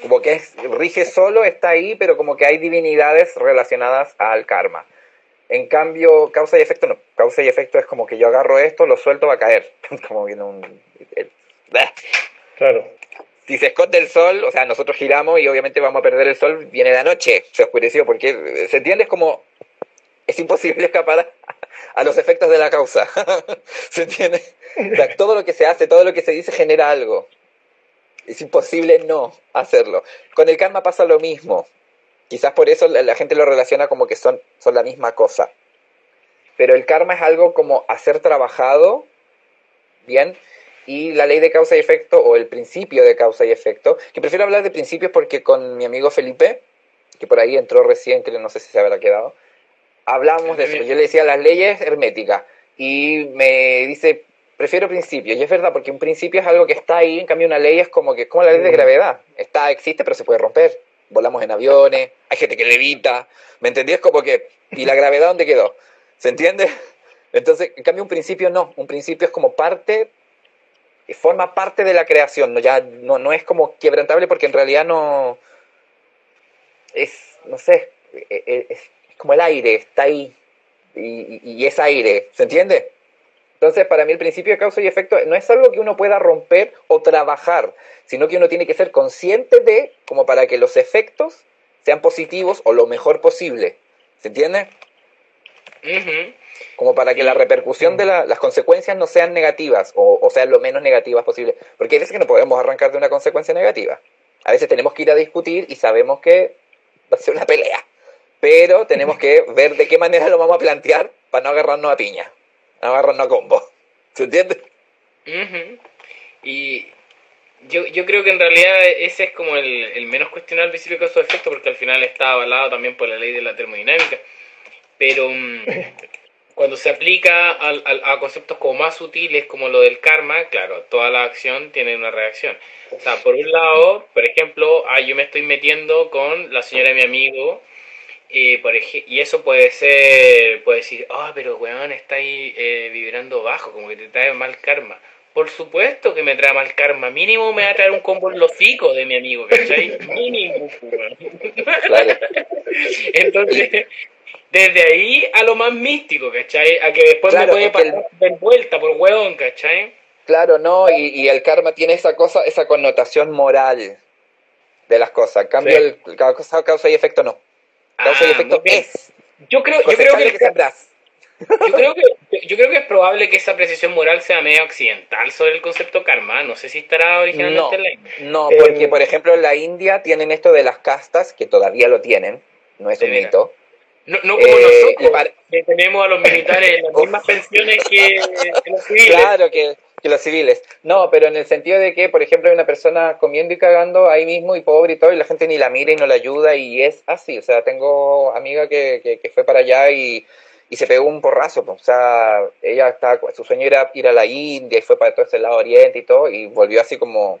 como que es, rige solo, está ahí, pero como que hay divinidades relacionadas al karma. En cambio, causa y efecto no. Causa y efecto es como que yo agarro esto, lo suelto, va a caer. como viene un... Claro. Si se esconde el sol, o sea, nosotros giramos y obviamente vamos a perder el sol, viene la noche, se oscureció, porque se entiende es como... Es imposible escapar a, los efectos de la causa. ¿Se entiende? todo lo que se hace, todo lo que se dice genera algo. Es imposible no hacerlo. Con el karma pasa lo mismo. Quizás por eso la, gente lo relaciona como que son, son la misma cosa. Pero el karma es algo como hacer trabajado, ¿bien? Y la ley de causa y efecto, o el principio de causa y efecto, que prefiero hablar de principios porque con mi amigo Felipe, que por ahí entró recién, que no sé si se habrá quedado, hablamos de eso. Yo le decía las leyes herméticas y me dice, prefiero principios. Y es verdad, porque un principio es algo que está ahí, en cambio una ley es como que como la ley de mm. gravedad. Está, existe, pero se puede romper. Volamos en aviones, hay gente que levita, ¿me entendí? Es como que, ¿y la gravedad dónde quedó? ¿Se entiende? Entonces, en cambio un principio no, un principio es como parte, forma parte de la creación, no, ya no, no es como quebrantable porque en realidad no, es, no sé, e, e, es, como el aire, está ahí, y, y es aire, ¿se entiende? Entonces, para mí el principio de causa y efecto no es algo que uno pueda romper o trabajar, sino que uno tiene que ser consciente de, como para que los efectos sean positivos o lo mejor posible. ¿Se entiende? Como para que la repercusión de las consecuencias no sean negativas o, o, sean lo menos negativas posible. Porque hay veces que no podemos arrancar de una consecuencia negativa. A veces tenemos que ir a discutir y sabemos que va a ser una pelea. Pero tenemos que ver de qué manera lo vamos a plantear para no agarrarnos a piña agarran a combo. ¿Se entiende? Y yo, yo creo que en realidad ese es como el, el menos cuestionable principio de causa-efecto porque al final está avalado también por la ley de la termodinámica. Pero mm, cuando se aplica a, a, conceptos como más sutiles como lo del karma, claro, toda la acción tiene una reacción. O sea, por un lado, por ejemplo, ah, yo me estoy metiendo con la señora de mi amigo y, por y eso puede ser, puede decir, ah, pero weón, está ahí eh, vibrando bajo, como que te trae mal karma. Por supuesto que me trae mal karma. Mínimo me va a traer un combo en los hocico de mi amigo, ¿cachai? Mínimo, weón. Entonces, desde ahí a lo más místico, ¿cachai? A que después me puede pasar de vuelta por weón, ¿cachai? Claro, no, y, y, el karma tiene esa cosa, esa connotación moral de las cosas. En cambio, el, causa, causa y efecto no. Causa y efecto es. Yo creo, yo creo que, yo creo que yo creo que es probable que esa precisión moral sea medio occidental sobre el concepto karma. No sé si estará originalmente en la India. No, porque por ejemplo en la India tienen esto de las castas, que todavía lo tienen, no es un mito. No, no como eh, nosotros, que tenemos a los militares las mismas pensiones que, que los civiles. Claro, que que los civiles. No, pero en el sentido de que, por ejemplo, hay una persona comiendo y cagando ahí mismo y pobre y todo, y la gente ni la mira y no la ayuda, y es así. O sea, tengo amiga que, que, fue para allá y, y, se pegó un porrazo. Pues. O sea, ella está, su sueño era ir a la India y fue para todo ese lado oriente y todo, y volvió así como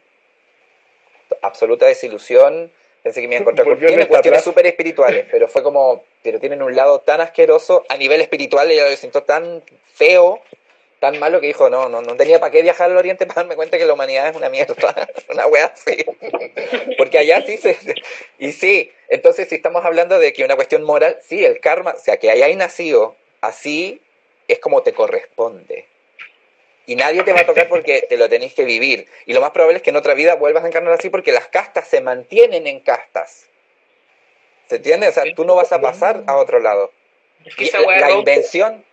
absoluta desilusión. Pensé que me iba a encontrar con tiene cuestiones súper espirituales, pero fue como, pero tienen un lado tan asqueroso a nivel espiritual, ella lo siento tan feo tan malo que dijo, no, no, no tenía para qué viajar al Oriente para darme cuenta que la humanidad es una mierda, una wea así. Porque allá sí se... Y sí, entonces si estamos hablando de que una cuestión moral, sí, el karma, o sea, que hayáis nacido así, es como te corresponde. Y nadie te va a tocar porque te lo tenéis que vivir. Y lo más probable es que en otra vida vuelvas a encarnar así porque las castas se mantienen en castas. ¿Se entiende? O sea, tú no vas a pasar a otro lado. la invención,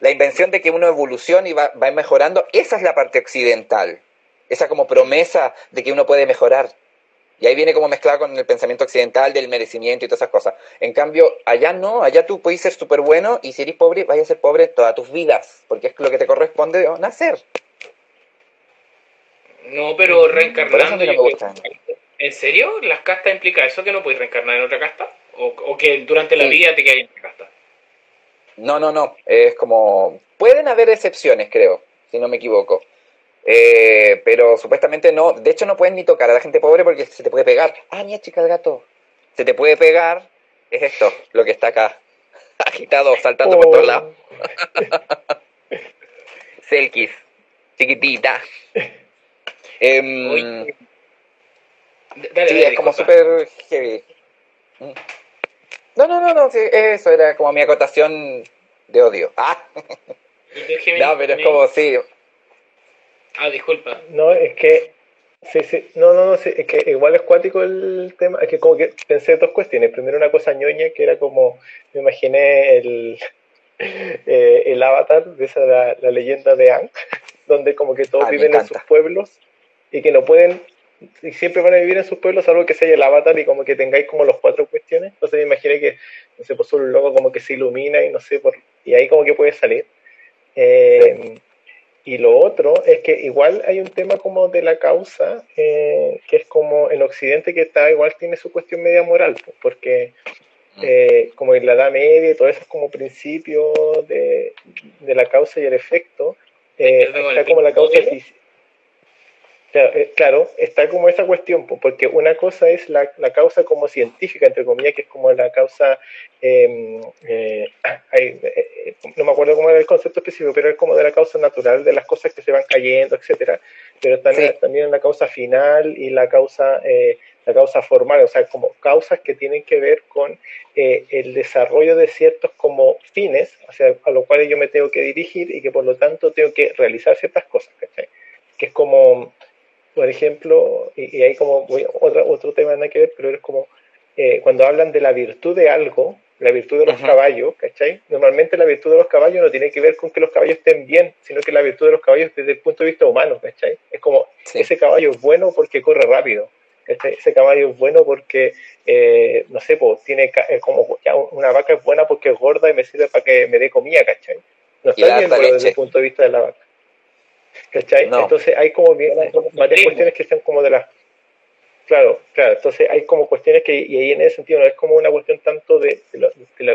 la invención de que uno evoluciona y va, va mejorando, esa es la parte occidental. Esa como promesa de que uno puede mejorar. Y ahí viene como mezclado con el pensamiento occidental del merecimiento y todas esas cosas. En cambio, allá no, allá tú puedes ser súper bueno y si eres pobre, vayas a ser pobre todas tus vidas, porque es lo que te corresponde nacer. No, pero reencarnando. ¿En serio? ¿Las castas implica eso que no puedes reencarnar en otra casta? ¿O, que durante la vida te quedas en otra casta? No, no, no. Es como. Pueden haber excepciones, creo, si no me equivoco. Eh, pero supuestamente no, de hecho no pueden ni tocar a la gente pobre porque se te puede pegar. Ah, mira chica el gato. Se te puede pegar, es esto, lo que está acá, agitado, saltando por todos lados. Selkis, chiquitita. Em, sí, es como súper heavy. Mm. No, no, no, no, eso era como mi acotación de odio. Ah. no, pero es como, sí, Ah, disculpa. No, es que. Sí, sí. No, no, no, es que igual es cuático el tema. Es que como que pensé dos cuestiones. Primero una cosa ñoña que era como. Me imaginé el. Eh, el avatar de esa la, leyenda de Ang, donde como que todos ah, viven en sus pueblos y que no pueden y siempre van a vivir en sus pueblos, salvo que sea el avatar y como que tengáis como los cuatro cuestiones. Entonces me imaginé que, no sé, por su logo como que se ilumina y no sé, por, y ahí como que puede salir. Eh, y lo otro es que igual hay un tema como de la causa, eh, que es como en Occidente que está igual tiene su cuestión media moral, porque mm. eh, como en la Edad Media y todo eso es como principio de, de la causa y el efecto, eh, está como la causa eh, claro, está como esa cuestión, porque una cosa es la, la, causa como científica, entre comillas, que es como la causa, em, eh, eh, no me acuerdo cómo era el concepto específico, pero es como de la causa natural, de las cosas que se van cayendo, etcétera. Pero también, también la causa final y la causa, la causa formal, o sea, como causas que tienen que ver con el desarrollo de ciertos como fines, o sea, a los cuales yo me tengo que dirigir y que por lo tanto tengo que realizar ciertas cosas, ¿cachai? Que es como por ejemplo, y, ahí como voy, otro, otro tema nada que ver, pero es como eh, cuando hablan de la virtud de algo, la virtud de los caballos, ¿cachai? Normalmente la virtud de los caballos no tiene que ver con que los caballos estén bien, sino que la virtud de los caballos desde el punto de vista humano, ¿cachai? Es como, ese caballo es bueno porque corre rápido, ¿cachai? Ese caballo es bueno porque, eh, no sé, pues tiene eh, como, ya una vaca es buena porque es gorda y me sirve para que me dé comida, ¿cachai? No está bien desde el punto de vista de la vaca. ¿Cachai? Entonces hay como varias cuestiones que están como de las... Claro, claro, entonces hay como cuestiones que, y ahí en ese sentido no es como una cuestión tanto de,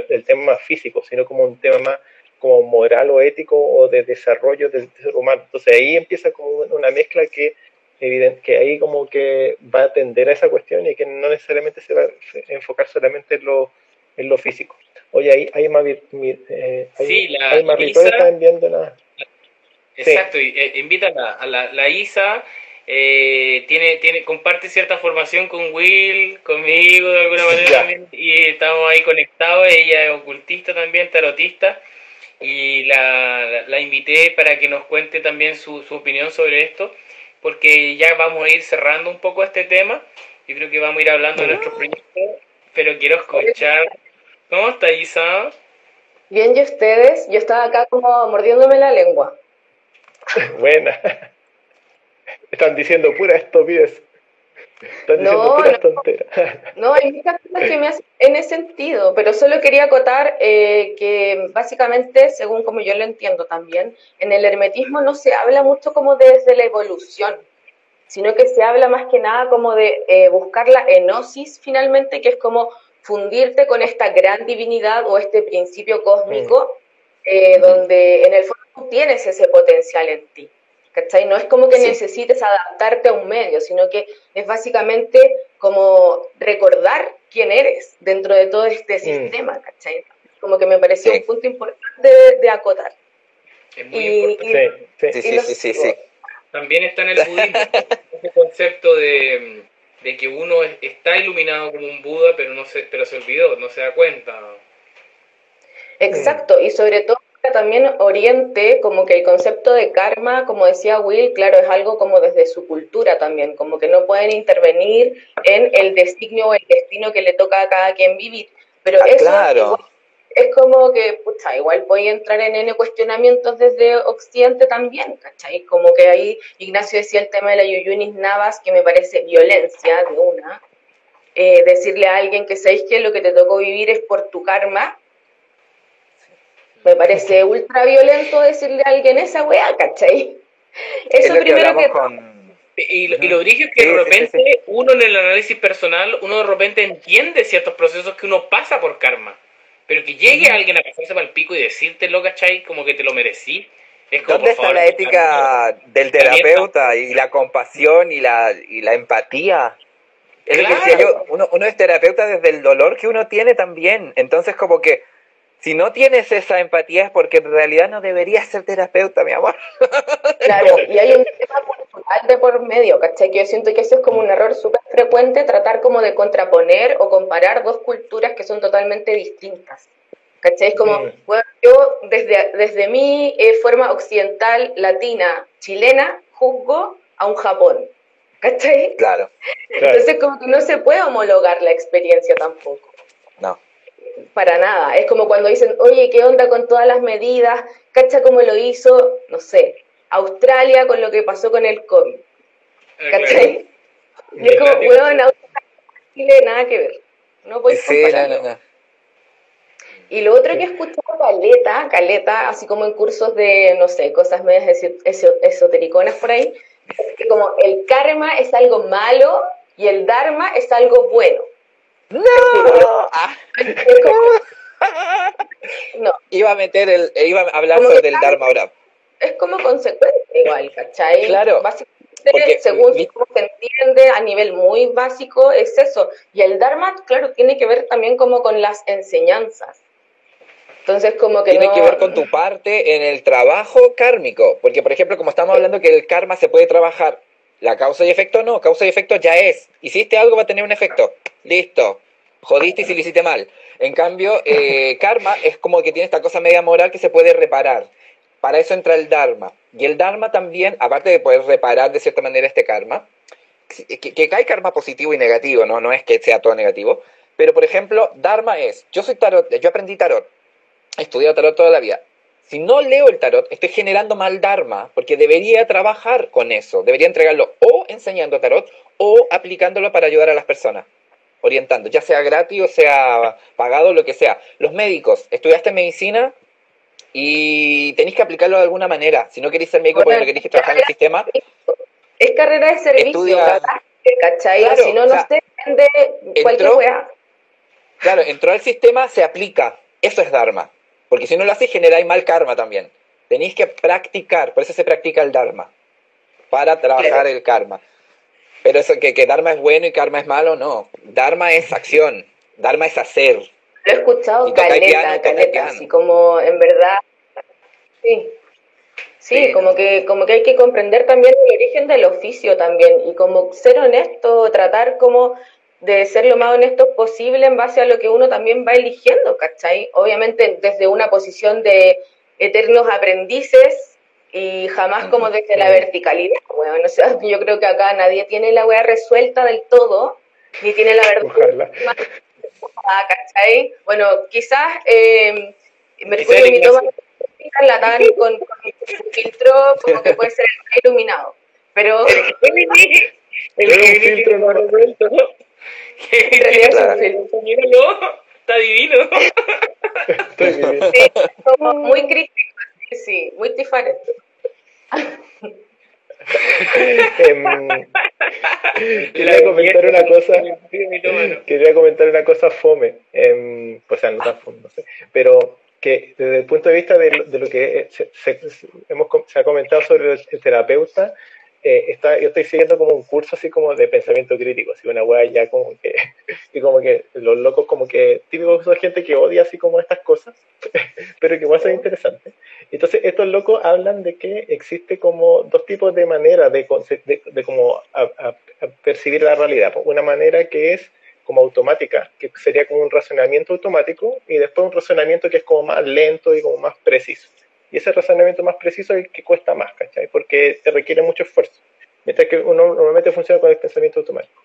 del tema físico, sino como un tema más como moral o ético o de desarrollo del ser humano. Entonces ahí empieza como una mezcla que evidente, que ahí como que va a atender a esa cuestión y que no necesariamente se va a enfocar solamente en lo, en lo físico. Oye, ahí hay más, eh, hay, sí, la hay más la... Exacto, y, eh, invita a la, la, Isa, eh, tiene, tiene, comparte cierta formación con Will, conmigo de alguna manera también, y estamos ahí conectados, ella es ocultista también, tarotista, y la, la, invité para que nos cuente también su, su opinión sobre esto, porque ya vamos a ir cerrando un poco este tema, yo creo que vamos a ir hablando de nuestro proyecto, pero quiero escuchar, ¿cómo está Isa? Bien, ¿y ustedes? Yo estaba acá como mordiéndome la lengua. Buena. Están diciendo pura estupidez. Están diciendo pura no, No, hay muchas cosas que me hacen en ese sentido, pero solo quería acotar eh, que básicamente, según como yo lo entiendo también, en el hermetismo no se habla mucho como desde la evolución, sino que se habla más que nada como de eh, buscar la enosis finalmente, que es como fundirte con esta gran divinidad o este principio cósmico, mm. eh, donde en el fondo tienes ese potencial en ti. ¿Cachai? No es como que necesites adaptarte a un medio, sino que es básicamente como recordar quién eres dentro de todo este mm. sistema, ¿cachai? Como que me pareció un punto importante de, acotar. Es muy importante. Sí, sí, sí, sí, También está en el budismo ese concepto de, de, que uno está iluminado como un Buda, pero, no se, pero se olvidó, no se da cuenta. Exacto, y sobre todo también oriente como que el concepto de karma, como decía Will, claro, es algo como desde su cultura también, como que no pueden intervenir en el designio o el destino que le toca a cada quien vivir. Pero Ah, eso claro. es como que, pucha, igual voy a entrar en N cuestionamientos desde Occidente también, ¿cachai? Como que ahí Ignacio decía el tema de la Yuyunis Navas, que me parece violencia de una. Eh, decirle a alguien que sabéis que lo que te tocó vivir es por tu karma. Me parece ultra violento decirle a alguien esa weá, ¿cachai? Es Eso lo que primero que con... Y, lo- y lo brillo es que Sí, de repente sí, sí. uno en el análisis personal, uno de repente entiende ciertos procesos que uno pasa por karma. Pero que llegue alguien a pasarse para el pico y decírtelo, ¿cachai? Como que te lo merecí. Es como, ¿Dónde por está favor, la ética del terapeuta y la compasión y la, y la empatía? Es lo que Claro. decía yo, uno, uno es terapeuta desde el dolor que uno tiene también. Entonces, como que si no tienes esa empatía es porque en realidad no deberías ser terapeuta, mi amor. Claro, y hay un tema cultural de por medio, ¿cachai? Que yo siento que eso es como un error súper frecuente, tratar como de contraponer o comparar dos culturas que son totalmente distintas. ¿Cachai? Es como, Mm. bueno, yo desde, desde mi eh, forma occidental, latina, chilena, juzgo a un Japón. ¿Cachai? Claro, Claro. Entonces como que no se puede homologar la experiencia tampoco. no. Para nada. Es como cuando dicen, oye, ¿qué onda con todas las medidas? ¿Cacha cómo lo hizo, no sé, Australia con lo que pasó con el COVID? Eh, claro. ¿Cachai? Y es como, Claro. weón, Australia Chile, nada que ver. No podéis Sí, no, compararlo. no, no. Y lo otro que he escuchado caleta, caleta, así como en cursos de, no sé, cosas medias eso- eso- esotericonas por ahí, es que como el karma es algo malo y el dharma es algo bueno. ¡No! Ah, como- no, iba a meter el, iba a hablar Como sobre el Dharma ahora. es como consecuencia igual, ¿cachai? Claro, Básicamente, porque- según cómo se entiende a nivel muy básico, es eso. Y el Dharma, claro, tiene que ver también como con las enseñanzas. Entonces, como que Tiene no- que ver con tu parte en el trabajo kármico. Porque, por ejemplo, como estamos hablando que el karma se puede trabajar, la causa y efecto no, causa y efecto ya es. Hiciste algo, va a tener un efecto. Listo. Jodiste y si lo hiciste mal. En cambio, eh, karma es como que tiene esta cosa media moral que se puede reparar. Para eso entra el dharma. Y el dharma también, aparte de poder reparar de cierta manera este karma, que, que hay karma positivo y negativo, ¿no? no es que sea todo negativo. Pero, por ejemplo, dharma es, yo soy tarot, yo aprendí tarot, he estudiado tarot toda la vida. Si no leo el tarot, estoy generando mal dharma, porque debería trabajar con eso, debería entregarlo o enseñando tarot o aplicándolo para ayudar a las personas, orientando, ya sea gratis o sea pagado, lo que sea. Los médicos, estudiaste medicina y tenéis que aplicarlo de alguna manera. Si no queréis ser médico porque no queréis trabajar en el sistema, Es carrera de servicio, Estudia- ¿cachai? Claro, si no, o no sea, se vende cualquier entró-. Claro, entró al sistema, se aplica. Eso es Dharma. Porque si no lo haces, generáis mal karma también. Tenéis que practicar, por eso se practica el Dharma. Para trabajar Claro. el karma. Pero eso que, que Dharma es bueno y karma es malo, no. Dharma es acción. Dharma es hacer. Lo he escuchado caleta, piano, caleta, así como en verdad, sí. Sí, Sí. como que, como que hay que comprender también el origen del oficio también, y como ser honesto, tratar como de ser lo más honesto posible en base a lo que uno también va eligiendo, ¿cachai? Obviamente desde una posición de eternos aprendices y jamás como desde la verticalidad, bueno, o sea, yo creo que acá nadie tiene la weá resuelta del todo, ni tiene la verdad Ojalá. ¿cachai? Bueno, quizás eh, Mercurio el mi toma la con, con un filtro como que puede ser el más iluminado. Pero El filtro no resuelto, ¿no? realidad es un filtro. Míralo, está divino. Sí, como muy crítico, sí, muy diferente. Em, quería comentar una cosa. Quería comentar una cosa fome, em, o sea, no tan fome, no sé, pero que desde el punto de vista de, lo- de lo que se, se- hemos, se ha comentado sobre el, el terapeuta, eh, está, yo estoy siguiendo como un curso así como de pensamiento crítico, así una weá ya como que, y como que los locos como que, típicos son gente que odia así como estas cosas, pero que igual son interesantes. Entonces estos locos hablan de que existe como dos tipos de maneras de, de, de como a- a- a percibir la realidad. po. Una manera que es como automática, que sería como un razonamiento automático, y después un razonamiento que es como más lento y como más preciso. Y ese razonamiento más preciso es el que cuesta más, ¿cachai? Porque te requiere mucho esfuerzo. Mientras que uno normalmente funciona con el pensamiento automático.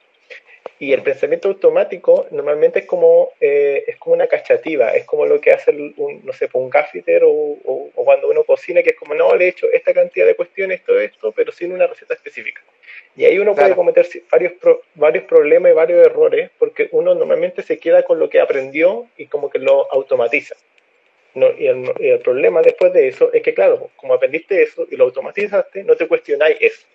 Y el pensamiento automático normalmente es como, eh, es como una cachativa, es como lo que hace un, no sé, un gaffiter o, cuando uno cocina, que es como, no, le he hecho esta cantidad de cuestiones, todo esto, pero sin una receta específica. Y ahí uno puede cometer varios, varios problemas y varios errores, porque uno normalmente se queda con lo que aprendió y como que lo automatiza. No, y, el, y, el, problema después de eso es que, claro, como aprendiste eso y lo automatizaste, no te cuestionáis eso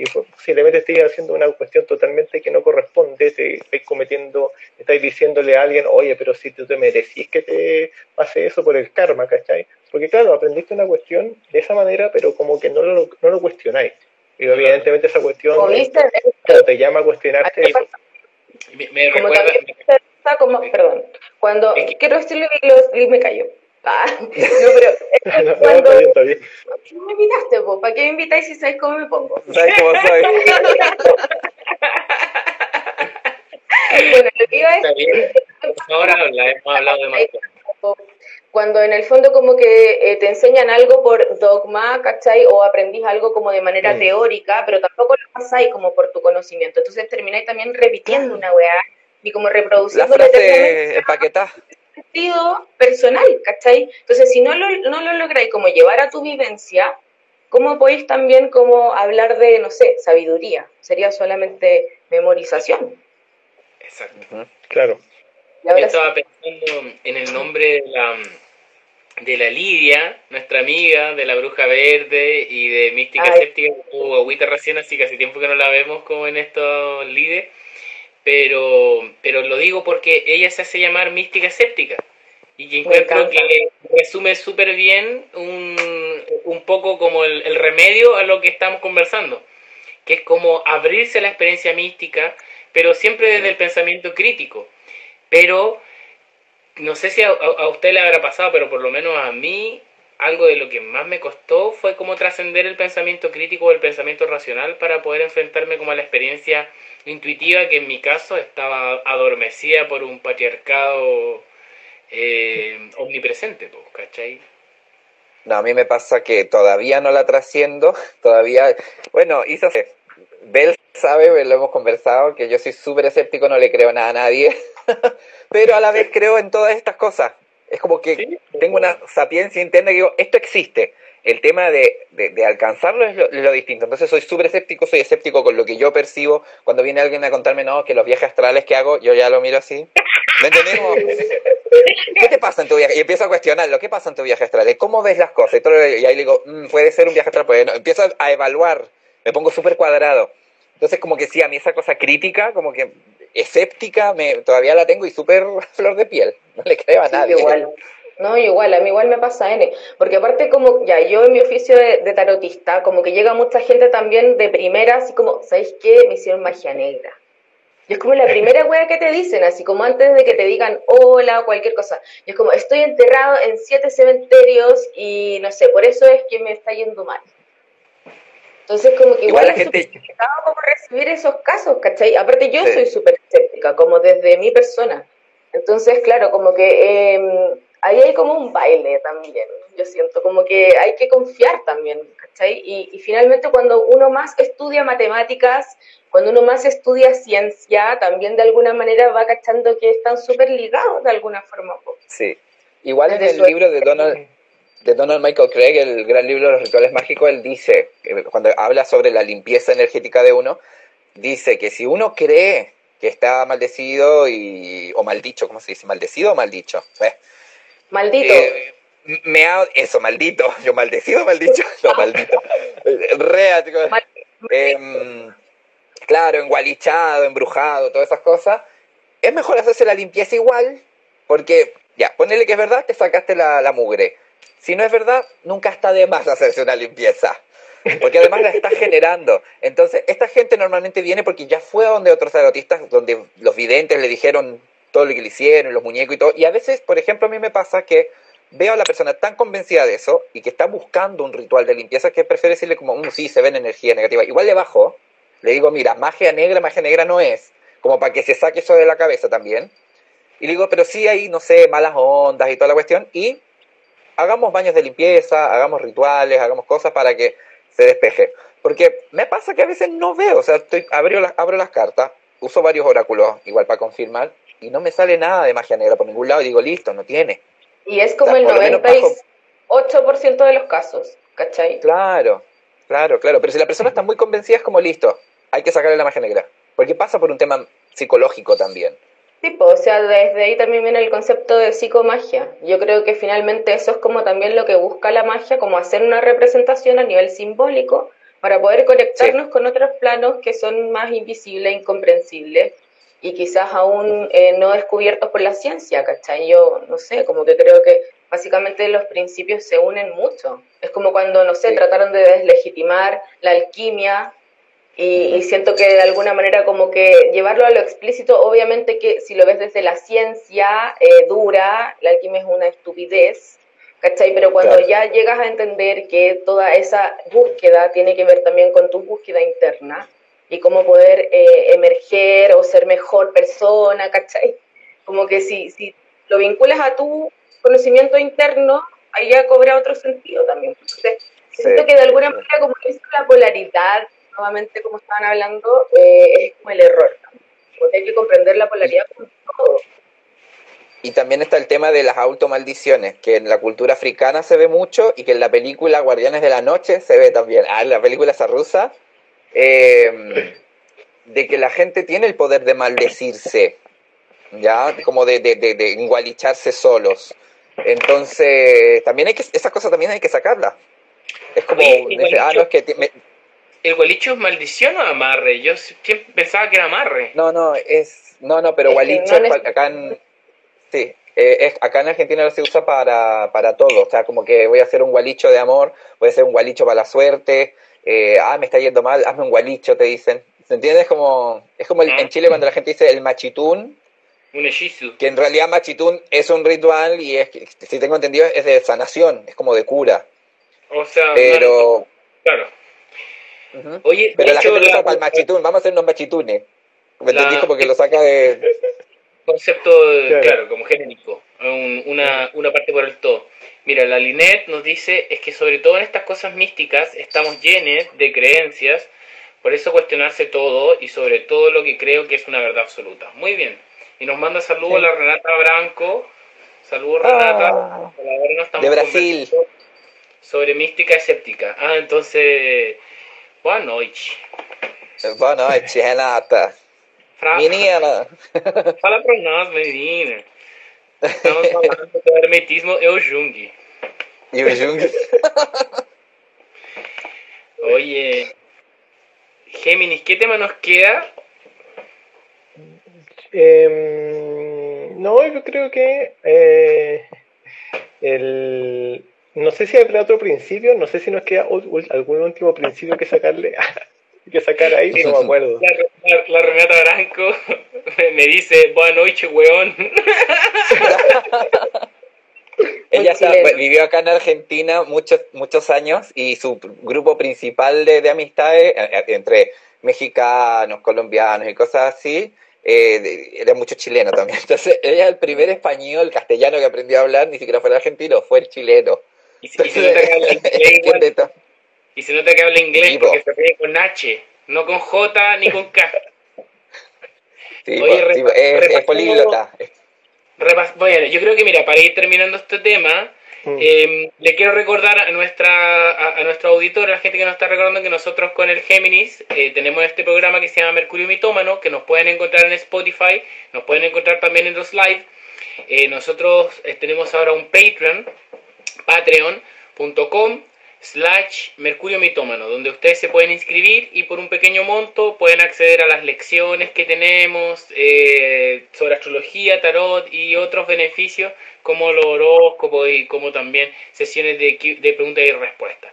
y posiblemente estéis haciendo una cuestión totalmente que no corresponde, estáis cometiendo, estáis diciéndole a alguien, oye, pero si tú te merecís que te pase eso por el karma, ¿cachai? Porque claro, aprendiste una cuestión de esa manera, pero como que no lo, no lo cuestionáis. Y evidentemente esa cuestión te llama a cuestionarte. Me, me recuerda... Como, perdón, cuando quiero decirle y me callo. Ah, no, pero cuando... está bien, ¿Para qué me invitaste, vos? ¿Para qué me invitáis si sabes cómo me pongo? ¿Sabes cómo soy? bueno, lo que iba a decir... Ahora la hemos hablado de más cuando en el fondo como que eh, te enseñan algo por dogma, ¿cachai? O aprendís algo como de manera mm. teórica, pero tampoco lo pasáis como por tu conocimiento. Entonces termináis también repitiendo una weá y como reproduciendo... La frase empaquetada sentido personal, ¿cachai? Entonces, si no lo, no lo lográis como llevar a tu vivencia, ¿cómo podéis también como hablar de, no sé, sabiduría? Sería solamente memorización. Exacto. Claro. Yo estaba pensando en el nombre de la, de la Lidia, nuestra amiga, de la Bruja Verde y de Mística Escéptica, hubo agüita recién, así que hace tiempo que no la vemos como en estos líderes pero, pero lo digo porque ella se hace llamar mística escéptica y que encuentro que resume súper bien un, un, poco como el, el, remedio a lo que estamos conversando, que es como abrirse a la experiencia mística, pero siempre desde el pensamiento crítico. Pero no sé si a, a usted le habrá pasado, pero por lo menos a mí algo de lo que más me costó fue como trascender el pensamiento crítico o el pensamiento racional para poder enfrentarme como a la experiencia intuitiva que en mi caso estaba adormecida por un patriarcado eh, omnipresente, pues, ¿cachai? No, a mí me pasa que todavía no la trasciendo, todavía, bueno, hizo Bel sabe, lo hemos conversado, que yo soy súper escéptico, no le creo nada a nadie, pero a la vez creo en todas estas cosas. Es como que tengo una sapiencia interna que digo, esto existe. El tema de, de, alcanzarlo es lo, distinto. Entonces soy súper escéptico, soy escéptico con lo que yo percibo. Cuando viene alguien a contarme, no, que los viajes astrales que hago, yo ya lo miro así. ¿Me entendemos? ¿Qué te pasa en tu viaje? Y empiezo a cuestionarlo. ¿Qué pasa en tu viaje astral? ¿Cómo ves las cosas? Y, ahí le digo, mm, puede ser un viaje astral. Pues, empiezo a evaluar. Me pongo súper cuadrado. Entonces, como que sí, a mí esa cosa crítica, como que escéptica, me, todavía la tengo y súper flor de piel. No le creo a nadie. Igual. No, igual, a mí igual me pasa N, porque aparte como, ya, yo en mi oficio de, tarotista, como que llega mucha gente también de primera, así como, ¿sabéis qué? Me hicieron magia negra. Y es como la primera wea que te dicen, así como antes de que te digan hola o cualquier cosa. Y es como, estoy enterrado en siete cementerios y no sé, por eso es que me está yendo mal. Entonces, como que igual, igual la gente... como recibir esos casos, ¿cachai? Aparte, yo soy súper escéptica, como desde mi persona. Entonces, claro, como que em, ahí hay como un baile también, yo siento, como que hay que confiar también, ¿cachai? Y, y finalmente, cuando uno más estudia matemáticas, cuando uno más estudia ciencia, también de alguna manera va cachando que están súper ligados de alguna forma. Sí. Igual en el libro de Donald de Donald Michael Craig, el gran libro de los rituales mágicos, él dice, cuando habla sobre la limpieza energética de uno, dice que si uno cree que está maldecido y, o maldicho, ¿cómo se dice? ¿Maldecido o maldicho? Eh, maldito. Eh, me ha, eso, maldito. Yo maldecido o maldicho. No, maldito. Real. Em, claro, engualichado, embrujado, todas esas cosas. Es mejor hacerse la limpieza igual, porque, ya, ponele que es verdad, te sacaste la, la mugre si no es verdad, nunca está de más hacerse una limpieza. Porque además la está generando. Entonces, esta gente normalmente viene porque ya fue donde otros tarotistas, donde los videntes le dijeron todo lo que le hicieron, los muñecos y todo. Y a veces, por ejemplo, a mí me pasa que veo a la persona tan convencida de eso y que está buscando un ritual de limpieza que prefiere decirle como, mm, sí, se ven energía negativa. Igual le bajo, le digo, mira, magia negra, magia negra no es, como para que se saque eso de la cabeza también. Y le digo, pero sí hay, no sé, malas ondas y toda la cuestión. Y hagamos baños de limpieza, hagamos rituales, hagamos cosas para que se despeje. Porque me pasa que a veces no veo, o sea, estoy, abro, las, abro las cartas, uso varios oráculos igual para confirmar, y no me sale nada de magia negra por ningún lado, y digo, listo, no tiene. Y es como el 98% de los casos, ¿cachai? Claro, claro, claro, pero si la persona está muy convencida es como, listo, hay que sacarle la magia negra, porque pasa por un tema psicológico también. Sí, o sea, desde ahí también viene el concepto de psicomagia. Yo creo que finalmente eso es como también lo que busca la magia, como hacer una representación a nivel simbólico para poder conectarnos con otros planos que son más invisibles, incomprensibles y quizás aún eh, no descubiertos por la ciencia, ¿cachai? Yo no sé, como que creo que básicamente los principios se unen mucho. Es como cuando, no sé, trataron de deslegitimar la alquimia y, siento que de alguna manera como que llevarlo a lo explícito, obviamente que si lo ves desde la ciencia eh, dura, la alquimia es una estupidez, ¿cachai? Pero cuando ya llegas a entender que toda esa búsqueda tiene que ver también con tu búsqueda interna y cómo poder eh, emerger o ser mejor persona, ¿cachai? Como que si, si lo vinculas a tu conocimiento interno, ahí ya cobra otro sentido también. Entonces, siento que de alguna manera como es la polaridad nuevamente, como estaban hablando, eh, es como el error. Porque hay que comprender la polaridad con todo. Y también está el tema de las automaldiciones, que en la cultura africana se ve mucho y que en la película Guardianes de la Noche se ve también. Ah, en la película esa rusa, eh, de que la gente tiene el poder de maldecirse, ¿ya? Como de, de, de, de igualicharse solos. Entonces, también hay que, esas cosas también hay que sacarlas. Es como, ah, no, es que ¿El gualicho es maldición o amarre? Yo siempre pensaba que era amarre. No, no, es. No, no, pero gualicho acá en. Sí, eh, es, acá en Argentina se usa para, para todo. O sea, como que voy a hacer un gualicho de amor, voy a hacer un gualicho para la suerte. Eh, ah, me está yendo mal, hazme un gualicho, te dicen. ¿Se entiende? Es como, es como en Chile cuando la gente dice el machitún. Un hechizo. Que en realidad machitún es un ritual y es, si tengo entendido, es de sanación, es como de cura. O sea, pero. Claro Oye, pero la gente lo usa para el machitún, vamos a hacer unos machitunes. ¿Me entendí? Porque lo saca de. Concepto, claro, como genérico. una, una parte por el todo. Mira, la Linet nos dice es que sobre todo en estas cosas místicas estamos llenos de creencias, por eso cuestionarse todo y sobre todo lo que creo que es una verdad absoluta. Muy bien. Y nos manda saludos a la Renata Branco. Saludos Renata. Ah. de Brasil. Sobre mística escéptica. Ah, entonces Boa noite. Boa noite, Renata. Fra... Menina. Fala para nós, menina. Estamos falando do hermetismo e o Jung. E o Jung? Oye, Géminis, ¿qué tema nos queda? Eh, no, yo creo que eh, el, no sé si habrá otro principio, no sé si nos queda algún último principio que sacarle, que sacar ahí, no me acuerdo. La, Renata Branco me dice, buenas noches, weón. Ella vivió acá en Argentina muchos, muchos años y su grupo principal de, de amistades, eh, eh, entre mexicanos, colombianos y cosas así, eh, era mucho chileno también. Entonces, ella es el primer español castellano que aprendió a hablar, ni siquiera fue el argentino, fue el chileno. Y si, y si no te que habla inglés, y si no te habla inglés, porque se pide con H, no con J ni con K. Sí, Oye, es, políglota. Bueno, yo creo que, mira, para ir terminando este tema, mm. eh, le quiero recordar a nuestra a, nuestro auditor, a la gente que nos está recordando, que nosotros con el Géminis eh, tenemos este programa que se llama Mercurio Mitómano, que nos pueden encontrar en Spotify, nos pueden encontrar también en los live. Eh, nosotros tenemos ahora un Patreon patreon.com slash mercurio mitómano, donde ustedes se pueden inscribir y por un pequeño monto pueden acceder a las lecciones que tenemos eh, sobre astrología, tarot y otros beneficios como los horóscopos y como también sesiones de, de preguntas y respuestas.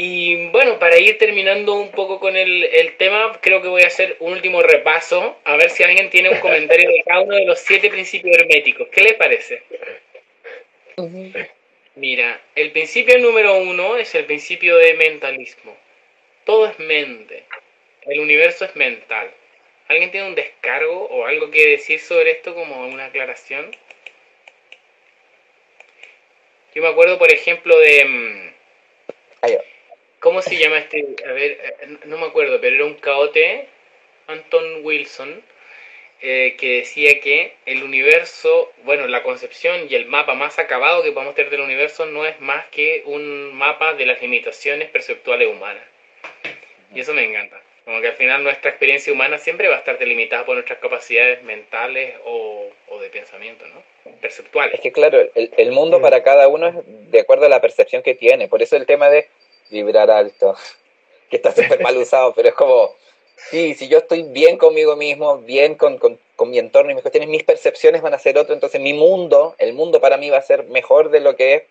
Y bueno, para ir terminando un poco con el, el, tema, creo que voy a hacer un último repaso, a ver si alguien tiene un comentario de cada uno de los siete principios herméticos. ¿Qué les parece? Mira, el principio número uno es el principio de mentalismo. Todo es mente. El universo es mental. ¿Alguien tiene un descargo o algo que decir sobre esto como una aclaración? Yo me acuerdo, por ejemplo, de... Mm, ¿Cómo se llama este? A ver, eh, no me acuerdo, pero era un caote, Anton Wilson, eh, que decía que el universo, bueno, la concepción y el mapa más acabado que podemos tener del universo no es más que un mapa de las limitaciones perceptuales humanas. Y eso me encanta. Como que al final nuestra experiencia humana siempre va a estar delimitada por nuestras capacidades mentales o, de pensamiento, ¿no? Perceptuales. Es que claro, el, el mundo mm. para cada uno es de acuerdo a la percepción que tiene. Por eso el tema de vibrar alto, que está súper mal usado, pero es como, sí, si yo estoy bien conmigo mismo, bien con, con, con, mi entorno y mis cuestiones, mis percepciones van a ser otro, entonces mi mundo, el mundo para mí va a ser mejor de lo que es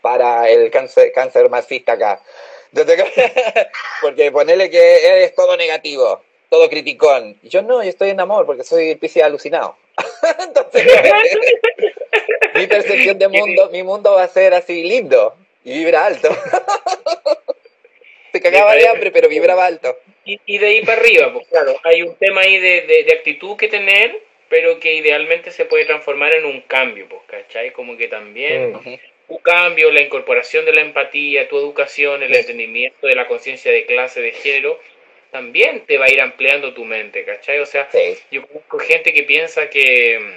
para el cáncer, cáncer marxista acá. porque ponerle que es todo negativo, todo criticón. Yo no, yo estoy en amor porque soy piscis alucinado. entonces, mi percepción de mundo, mi mundo va a ser así lindo y vibra alto. Se cagaba de hambre, pero vibraba alto. Y, de ahí para arriba, pues claro, hay un tema ahí de, de, actitud que tener, pero que idealmente se puede transformar en un cambio, pues, ¿cachai? Como que también mm. un cambio, la incorporación de la empatía, tu educación, el entendimiento de la conciencia de clase, de género, también te va a ir ampliando tu mente, ¿cachai? O sea, yo conozco gente que piensa que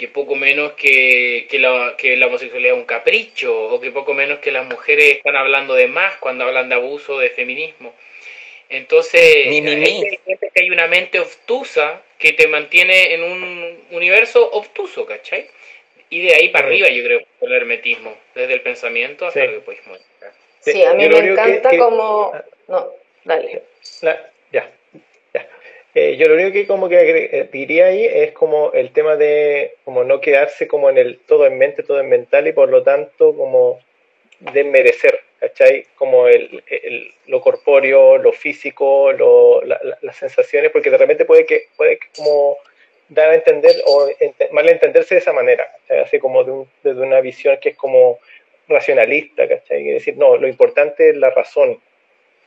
que poco menos que, que, la, que la homosexualidad es un capricho, o que poco menos que las mujeres están hablando de más cuando hablan de abuso, de feminismo. Entonces, hay que hay una mente obtusa que te mantiene en un universo obtuso, ¿cachai? Y de ahí para arriba, yo creo, el hermetismo, desde el pensamiento hasta lo que puedes mostrar. Sí, a mí me encanta como... No, dale. ya. Eh, yo lo único que como que eh, diría ahí es como el tema de como no quedarse como en el todo en mente, todo en mental y por lo tanto como desmerecer, ¿cachai? Como el, lo corpóreo, lo físico, lo, las sensaciones, porque de repente puede que puede como dar a entender o malentenderse de esa manera, así como de, un, de, una visión que es como racionalista, ¿cachai? Y decir, no, lo importante es la razón,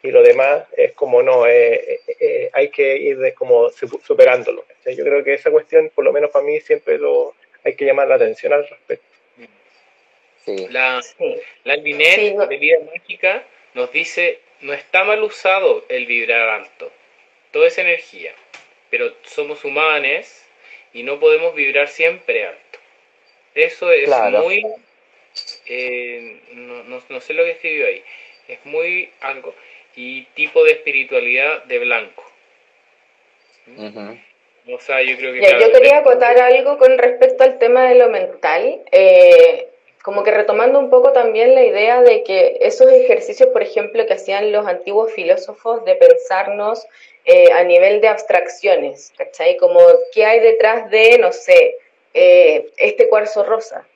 y lo demás es como no, eh, eh, eh, hay que ir de, como superándolo. Yo creo que esa cuestión, por lo menos para mí, siempre lo hay que llamar la atención al respecto. La, la de Vida Mágica nos dice, no está mal usado el vibrar alto, todo es energía, pero somos humanos y no podemos vibrar siempre alto. Eso es muy... no, no, no sé lo que escribió ahí, es muy algo y tipo de espiritualidad de blanco. O sea, yo creo que... yo quería acotar algo con respecto al tema de lo mental, eh, como que retomando un poco también la idea de que esos ejercicios, por ejemplo, que hacían los antiguos filósofos de pensarnos eh, a nivel de abstracciones, ¿cachai? Como qué hay detrás de, no sé, eh, este cuarzo rosa.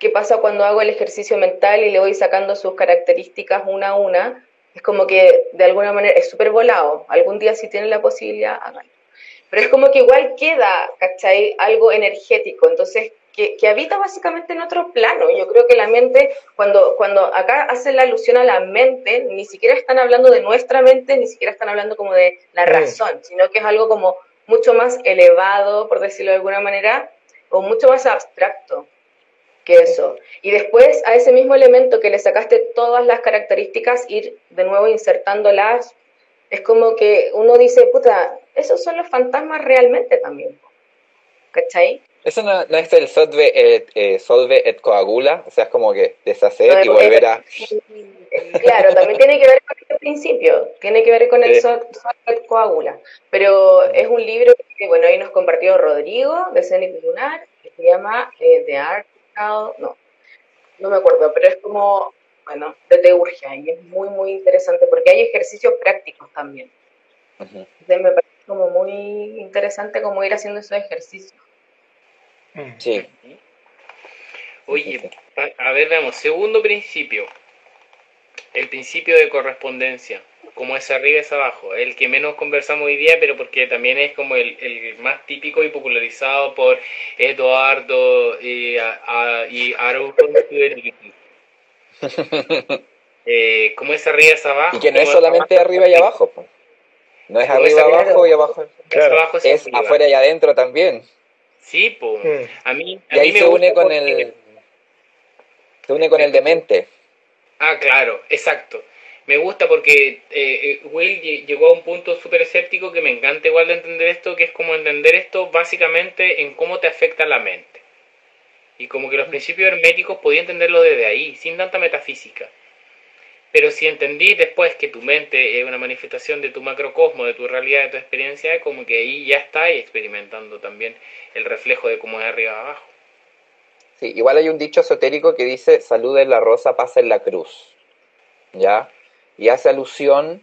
¿Qué pasa cuando hago el ejercicio mental y le voy sacando sus características una a una? Es como que de alguna manera es súper volado. Algún día si tienen la posibilidad, háganlo. Pero es como que igual queda, ¿cachai? Algo energético. Entonces, que, que, habita básicamente en otro plano. Yo creo que la mente, cuando, cuando acá hacen la alusión a la mente, ni siquiera están hablando de nuestra mente, ni siquiera están hablando como de la razón, sino que es algo como mucho más elevado, por decirlo de alguna manera, o mucho más abstracto que eso. Y después a ese mismo elemento que le sacaste todas las características, ir de nuevo insertándolas, es como que uno dice, puta, esos son los fantasmas realmente también. ¿Cachai? Eso no, es el solve et, eh, solve et coagula, o sea, es como que deshacer y volver a... Claro, también tiene que ver con este principio, tiene que ver con el solve et coagula, pero es un libro que, bueno, ahí nos compartió Rodrigo de Zenit Lunar, que se llama eh, The Art no, no me acuerdo, pero es como, bueno, de teurgia y es muy, muy interesante porque hay ejercicios prácticos también. me parece como muy interesante como ir haciendo esos ejercicios. Mm. Sí. Oye, a ver, veamos, segundo principio, el principio de correspondencia como es arriba es abajo. El que menos conversamos hoy día, pero porque también es como el, el más típico y popularizado por Eduardo y, a, y eh, ¿Cómo es arriba es abajo? Y que no es solamente arriba y abajo. No es arriba, abajo y abajo. es, afuera y adentro también. Sí, pues. A mí, y ahí se une con el Se une con el demente. Ah, claro, exacto. Me gusta porque eh, eh, Will llegó a un punto súper escéptico que me encanta igual de entender esto, que es como entender esto básicamente en cómo te afecta la mente. Y como que los principios herméticos podía entenderlo desde ahí, sin tanta metafísica. Pero si entendí después que tu mente es una manifestación de tu macrocosmo, de tu realidad, de tu experiencia, como que ahí ya estás experimentando también el reflejo de cómo es arriba abajo. Sí, igual hay un dicho esotérico que dice, salud en la rosa, pasa en la cruz. ¿Ya? Y hace alusión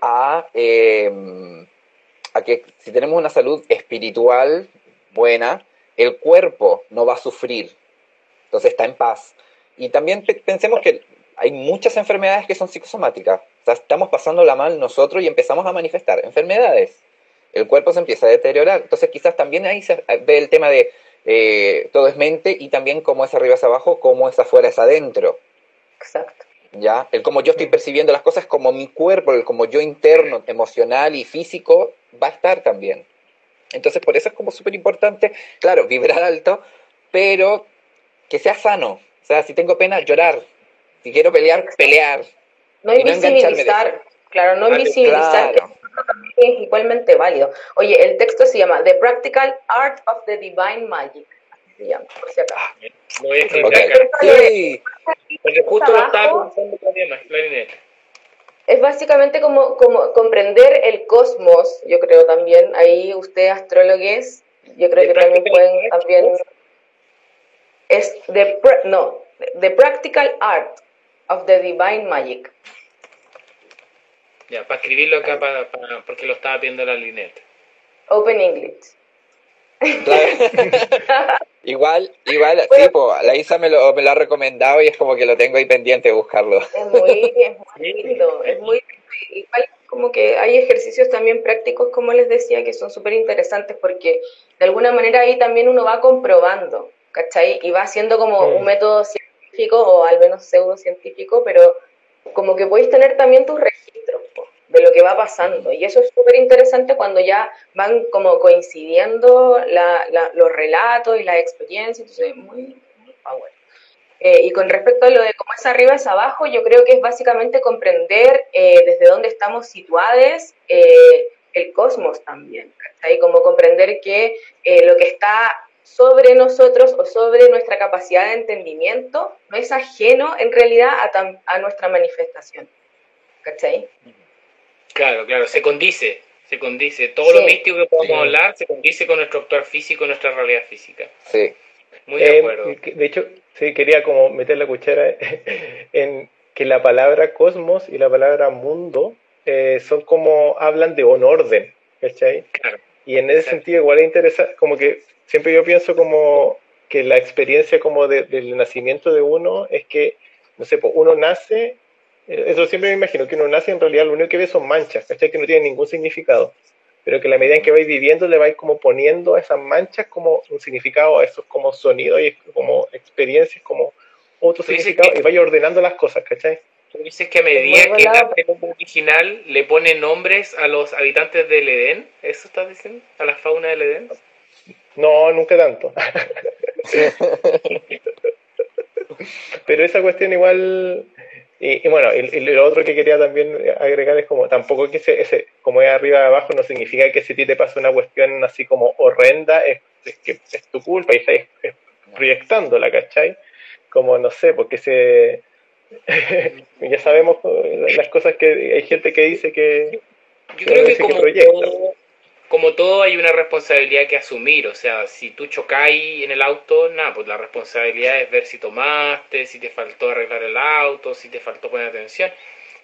a, em, a que si tenemos una salud espiritual buena, el cuerpo no va a sufrir. Entonces está en paz. Y también pensemos que hay muchas enfermedades que son psicosomáticas. O sea, estamos pasándola mal nosotros y empezamos a manifestar enfermedades. El cuerpo se empieza a deteriorar. Entonces, quizás también ahí se ve el tema de eh, todo es mente y también cómo es arriba es abajo, cómo es afuera es adentro. Exacto. ¿Ya? El cómo yo estoy percibiendo las cosas, como mi cuerpo, el como yo interno, emocional y físico, va a estar también. Entonces, por eso es como súper importante, claro, vibrar alto, pero que sea sano. O sea, si tengo pena, llorar, si quiero pelear, pelear. No invisibilizar, claro, no invisibilizar que es igualmente válido. Oye, el texto se llama The Practical Art of the Divine Magic. Se llama, por si acaso. Lo voy a escribir Sí. Porque justo lo estaba pensando también, es básicamente como, como comprender el cosmos, yo creo también. Ahí ustedes, astrólogos, yo creo que también pueden también es the no the practical art of the Divine Magic. Ya, para escribirlo acá, para, porque lo estaba viendo la Linette. Open English. igual, igual, tipo, la Isa me lo, me lo ha recomendado y es como que lo tengo ahí pendiente de buscarlo. Es muy, es muy lindo, es muy igual como que hay ejercicios también prácticos, como les decía, que son súper interesantes porque de alguna manera ahí también uno va comprobando, ¿cachai? Y va haciendo como un método científico o al menos pseudocientífico, pero como que podéis tener también tus registros de lo que va pasando. Y eso es súper interesante cuando ya van como coincidiendo los relatos y las experiencias, entonces muy, muy power. Eh, y con respecto a lo de cómo es arriba es abajo, yo creo que es básicamente comprender eh, desde dónde estamos situados eh, el cosmos también, y Como comprender que lo que está sobre nosotros o sobre nuestra capacidad de entendimiento no es ajeno en realidad a, a nuestra manifestación. ¿Cachai? Claro, claro, se condice, se condice. Todo lo místico que podamos hablar se condice con nuestro actuar físico, nuestra realidad física. Sí. Muy de acuerdo. Eh, de hecho, sí, quería como meter la cuchara en que la palabra cosmos y la palabra mundo eh, son como, hablan de un orden, ¿cachai? Claro. Y en ese sentido igual es interesante, como que siempre yo pienso como que la experiencia como del nacimiento de uno es que, no sé, pues uno nace, eh, eso siempre me imagino, que uno nace en realidad lo único que ve son manchas, ¿cachai? Que no tienen ningún significado, pero que a la medida en que vais viviendo le vais como poniendo a esas manchas como un significado, a esos como sonidos y como experiencias como otro significado y vais ordenando las cosas, ¿cachai? Tú dices que a medida que el nombre original le pone nombres a los habitantes del Edén, ¿eso estás diciendo? ¿A la fauna del Edén? No, nunca tanto. Pero esa cuestión igual, y, bueno, y, lo otro que quería también agregar es como, tampoco que ese, como es arriba y abajo, no significa que si a ti te pasa una cuestión así como horrenda, es, que es tu culpa y estás proyectándola, ¿cachai? Como, no sé, porque se... ya sabemos las cosas que hay gente que dice que... Yo creo que, como proyecta como todo hay una responsabilidad que asumir, o sea, si tú chocáis en el auto, nada, pues la responsabilidad es ver si tomaste, si te faltó arreglar el auto, si te faltó poner atención,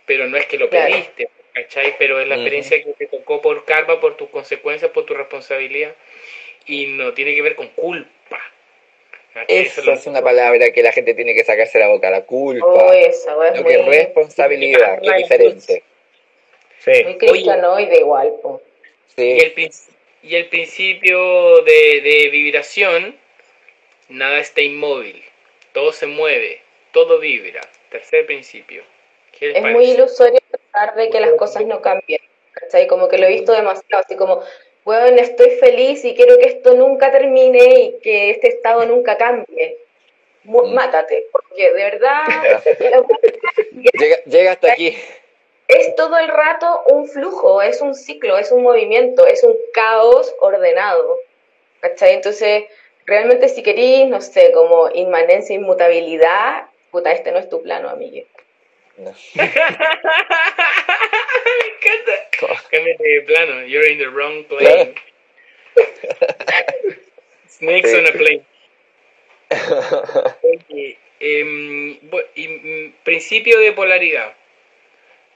pero no es que lo pediste, ¿cachai? Pero es la experiencia que te tocó por karma, por tus consecuencias, por tu responsabilidad, y no tiene que ver con culpa. Esa es, una palabra que la gente tiene que sacarse la boca, la culpa. Oh, eso, es lo que es responsabilidad, que es diferente. Sí. Muy cristianoide igual, pues. Y, el, y el principio de, vibración, nada está inmóvil, todo se mueve, todo vibra. Tercer principio. Es muy ilusorio pensar de que las cosas no cambien. ¿cachai? Como que lo he visto demasiado, así como, bueno, estoy feliz y quiero que esto nunca termine y que este estado nunca cambie. mm. mátate, porque de verdad... llega, hasta aquí. Es todo el rato un flujo, es un ciclo, es un movimiento, es un caos ordenado. ¿Cachai? Entonces, realmente si querís, no sé, como inmanencia, inmutabilidad, puta, este no es tu plano, amigue. No. Me encanta. Cámbiate de plano. You're in the wrong plane. Snakes on a plane. Y, mm, principio de polaridad.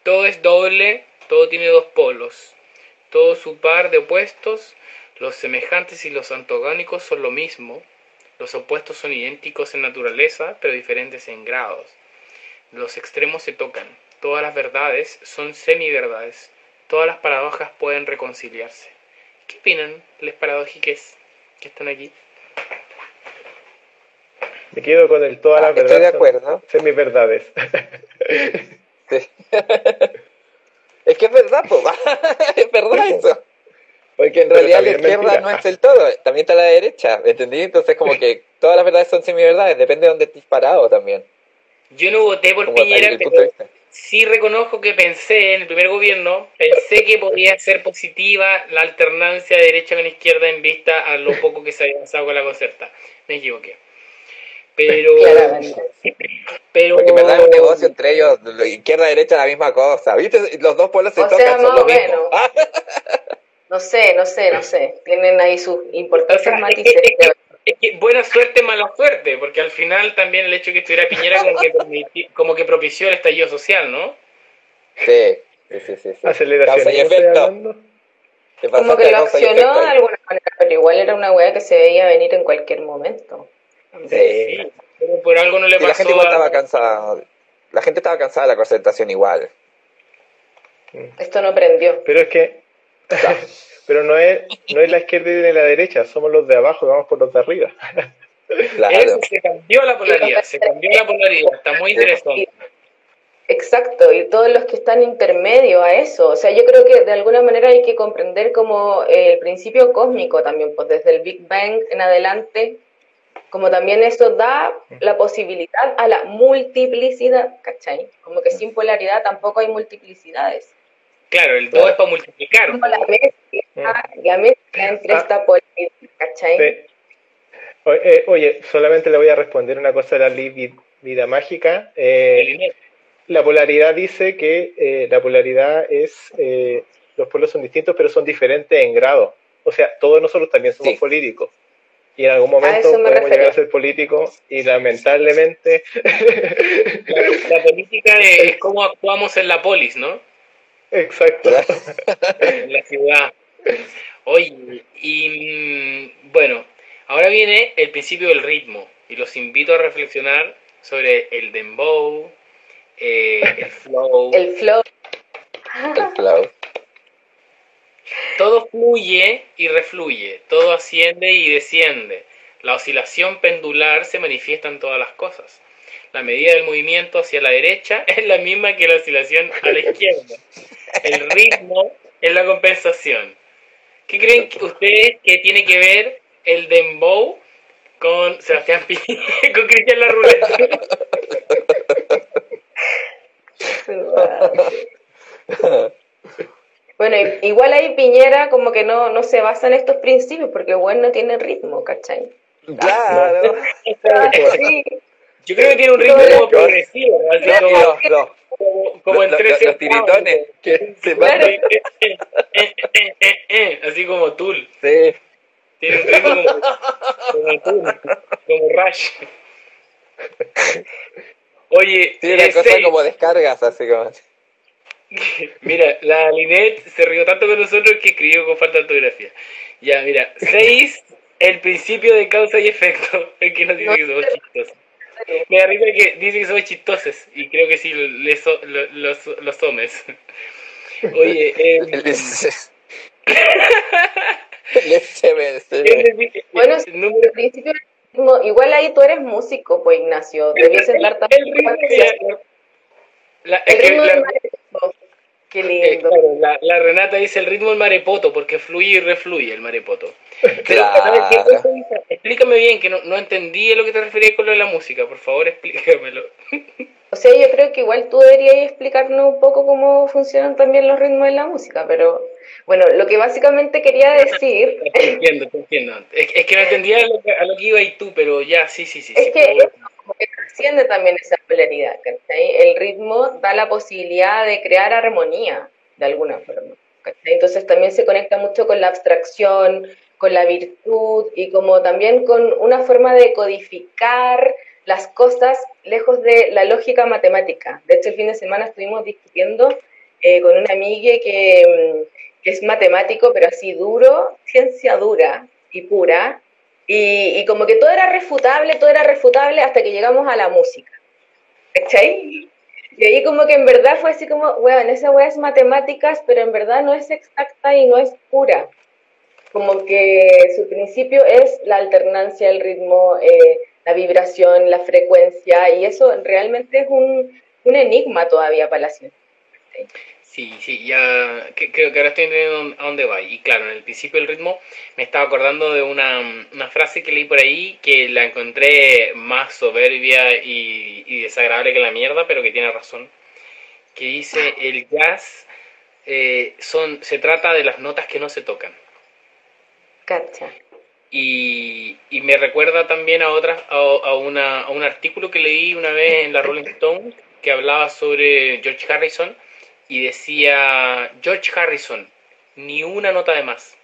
Todo es doble, todo tiene dos polos. Todo su par de opuestos, los semejantes y los antagónicos son lo mismo. Los opuestos son idénticos en naturaleza, pero diferentes en grados. Los extremos se tocan. Todas las verdades son semiverdades. Todas las paradojas pueden reconciliarse. ¿Qué opinan les paradójicos que están aquí? Me quedo con el todas las verdades. Estoy de acuerdo. Semiverdades. Sí. es que es verdad, po. es verdad eso. Porque en realidad la izquierda no es el todo, también está la derecha, ¿entendí? Entonces como que todas las verdades son semiverdades, depende de dónde estés parado también. Yo no voté por Piñera, pero sí reconozco que pensé en el primer gobierno, pensé que podía ser positiva la alternancia de derecha con izquierda en vista a lo poco que se había avanzado con la concerta. Me equivoqué. Pero. pero Porque en verdad es un negocio entre ellos, izquierda y derecha, la misma cosa. ¿Viste? Los dos pueblos se tocan, son lo mismo. no sé, no sé, no sé. Tienen ahí sus importantes matices buena suerte, mala suerte, porque al final también el hecho de que estuviera Piñera como que, como que propició el estallido social, ¿no? Sí, sí, sí. sí, Aceleración. y. Como que lo accionó de alguna manera, pero igual era una weá que se veía venir en cualquier momento. Sí, pero por algo no le pasó. La gente igual estaba cansada. La gente estaba cansada de la concentración igual. Esto no prendió. Pero es que Pero no es, no es la izquierda y la derecha, somos los de abajo, vamos por los de arriba. Claro. se cambió la polaridad, se cambió la polaridad, está muy interesante. Exacto, y todos los que están intermedio a eso. O sea, yo creo que de alguna manera hay que comprender como el principio cósmico también, pues desde el Big Bang en adelante, como también eso da la posibilidad a la multiplicidad, ¿cachai? Como que sin polaridad tampoco hay multiplicidades. Claro, el 2 es para multiplicar. Como la mezcla, la mezcla entre ah. esta polaridad, ¿cachai? Eh, oye, solamente le voy a responder una cosa de la vida mágica. Eh, la polaridad dice que eh, la polaridad es, los pueblos son distintos, pero son diferentes en grado. O sea, todos nosotros también somos políticos. Y en algún momento podemos llegar a ser políticos y lamentablemente... La, la política es cómo actuamos en la polis, ¿no? Exacto. en la ciudad. Oye, y mm, bueno, ahora viene el principio del ritmo y los invito a reflexionar sobre el dembow, eh, el flow. El flow. El flow. Todo fluye y refluye, todo asciende y desciende. La oscilación pendular se manifiesta en todas las cosas la medida del movimiento hacia la derecha es la misma que la oscilación a la izquierda. El ritmo es la compensación. ¿Qué creen ustedes que tiene que ver el dembow con Sebastián Piñera, con Cristian Larruleta? Bueno, igual ahí Piñera como que no, no se basa en estos principios porque bueno no tiene ritmo, ¿cachai? Claro. sí. Yo creo que tiene un ritmo como progresivo, así como, como, en tres los, tiritones que se van eh, eh, eh, así como Tool. Sí. Tiene un ritmo como, como Tool, como Rush. Oye, tiene una cosa como descargas, así como. Mira, la Linet se rió tanto con nosotros que escribió con falta de ortografía. Ya, mira, 6, el principio de causa y efecto, es que nos dice que somos chistosos. Me da risa que dice que somos chistosos y creo que sí, les, los, los hombres. Oye, eh, bueno, número... principio, igual ahí tú eres músico, pues Ignacio, debieses dar también. El ritmo, la, el ritmo la, Qué lindo. la, Renata dice el ritmo del marepoto, porque fluye y refluye el marepoto. Explícame bien, que no, no entendí a lo que te referías con lo de la música, por favor, explícamelo. O sea, yo creo que igual tú deberías explicarnos un poco cómo funcionan también los ritmos de la música, pero bueno, lo que básicamente quería decir... Te entiendo, te entiendo. Es, que no entendía a lo que, a lo que iba y tú, pero ya, sí, sí, sí. Es que como que trasciende también esa polaridad, El ritmo da la posibilidad de crear armonía, de alguna forma. Entonces también se conecta mucho con la abstracción, con la virtud y como también con una forma de codificar las cosas lejos de la lógica matemática. De hecho, el fin de semana estuvimos discutiendo eh, con una amiga que, mm, que, es matemático, pero así duro, ciencia dura y pura, y, y, como que todo era refutable, todo era refutable hasta que llegamos a la música. ¿Cachai? Y ahí como que en verdad fue así como, bueno, esa weá es matemáticas, pero en verdad no es exacta y no es pura. Como que su principio es la alternancia, el ritmo, eh, la vibración, la frecuencia, y eso realmente es un, un enigma todavía para la ciencia. Sí, sí, ya creo que ahora estoy entendiendo a dónde va. Y claro, en el principio del ritmo me estaba acordando de una, una frase que leí por ahí que la encontré más soberbia y, y, desagradable que la mierda, pero que tiene razón. Que dice, el jazz eh, son, se trata de las notas que no se tocan. Cacha. Y, y me recuerda también a, otra, a, a, una, a un artículo que leí una vez en la Rolling Stone que hablaba sobre George Harrison y decía George Harrison, ni una nota de más.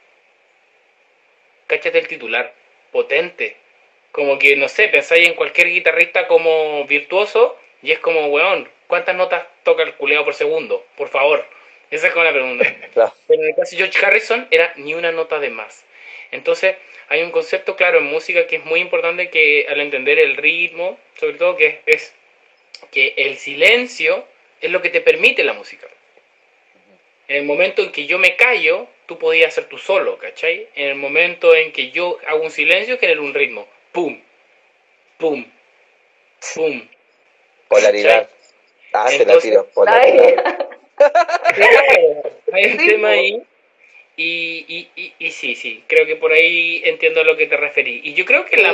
Cáchate el titular, potente. Como que, no sé, pensáis en cualquier guitarrista como virtuoso y es como, weón, ¿cuántas notas toca el culeado por segundo? Por favor. Esa es como la pregunta. Pero en el caso de George Harrison era ni una nota de más. Entonces, hay un concepto claro en música que es muy importante que al entender el ritmo, sobre todo que es que el silencio es lo que te permite la música. En el momento en que yo me callo, tú podías hacer tú solo, ¿cachai? En el momento en que yo hago un silencio, genero un ritmo. ¡Pum! ¡Pum! ¡Pum! Polaridad. Ah, se la tiro. Polaridad. hay un tema ahí. Y, y, y, y, sí, sí, creo que por ahí entiendo a lo que te referí. Y yo creo que la,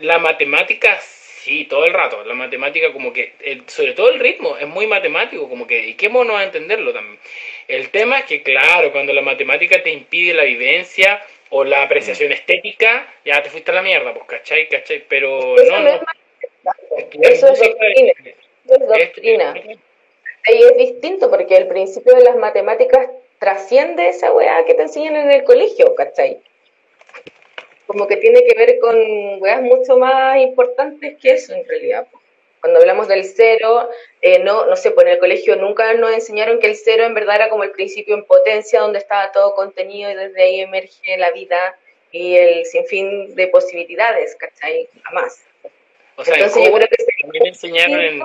la matemática Sí, todo el rato. La matemática como que, sobre todo el ritmo, es muy matemático, como que, ¿y qué mono a entenderlo también? El tema es que, claro, cuando la matemática te impide la vivencia o la apreciación estética, ya te fuiste a la mierda, pues, ¿cachai? ¿cachai? Pero no, no. Eso es doctrina. Es doctrina. Y es distinto porque el principio de las matemáticas trasciende esa weá que te enseñan en el colegio, ¿cachai? como que tiene que ver con weas mucho más importantes que eso en realidad. Cuando hablamos del cero, eh, no, no sé, pues en el colegio nunca nos enseñaron que el cero en verdad era como el principio en potencia donde estaba todo contenido y desde ahí emerge la vida y el sinfín de posibilidades, ¿cachai? Jamás. O sea, Entonces yo creo que también enseñaron en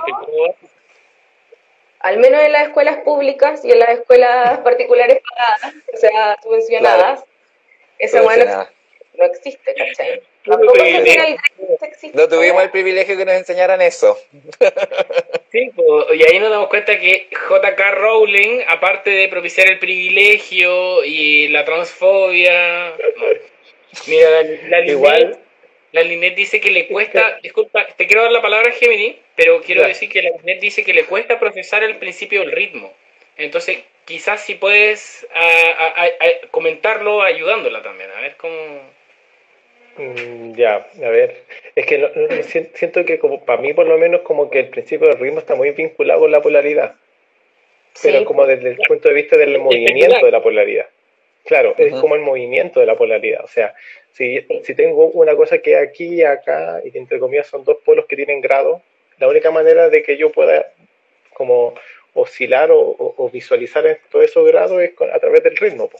al menos en las escuelas públicas y en las escuelas particulares pagadas, o sea, subvencionadas, esa buena no existe, ¿cachai? No, tuvimos el privilegio que nos enseñaran eso. Sí, y ahí nos damos cuenta que JK Rowling, aparte de propiciar el privilegio y la transfobia, mira, la, la Igual. La Linet dice que le cuesta, disculpa, te quiero dar la palabra Gemini, pero quiero decir que la Linet dice que le cuesta procesar el principio del ritmo. Entonces, quizás si puedes comentarlo ayudándola también, a ver cómo... Mm, ya, a ver, es que siento que como para mí por lo menos como que el principio del ritmo está muy vinculado con la polaridad, pero como desde el punto de vista del movimiento de la polaridad. Claro, es como el movimiento de la polaridad, o sea, si, si tengo una cosa que aquí y acá, y que entre comillas son dos polos que tienen grado, la única manera de que yo pueda como oscilar o, visualizar todos esos grados es a través del ritmo.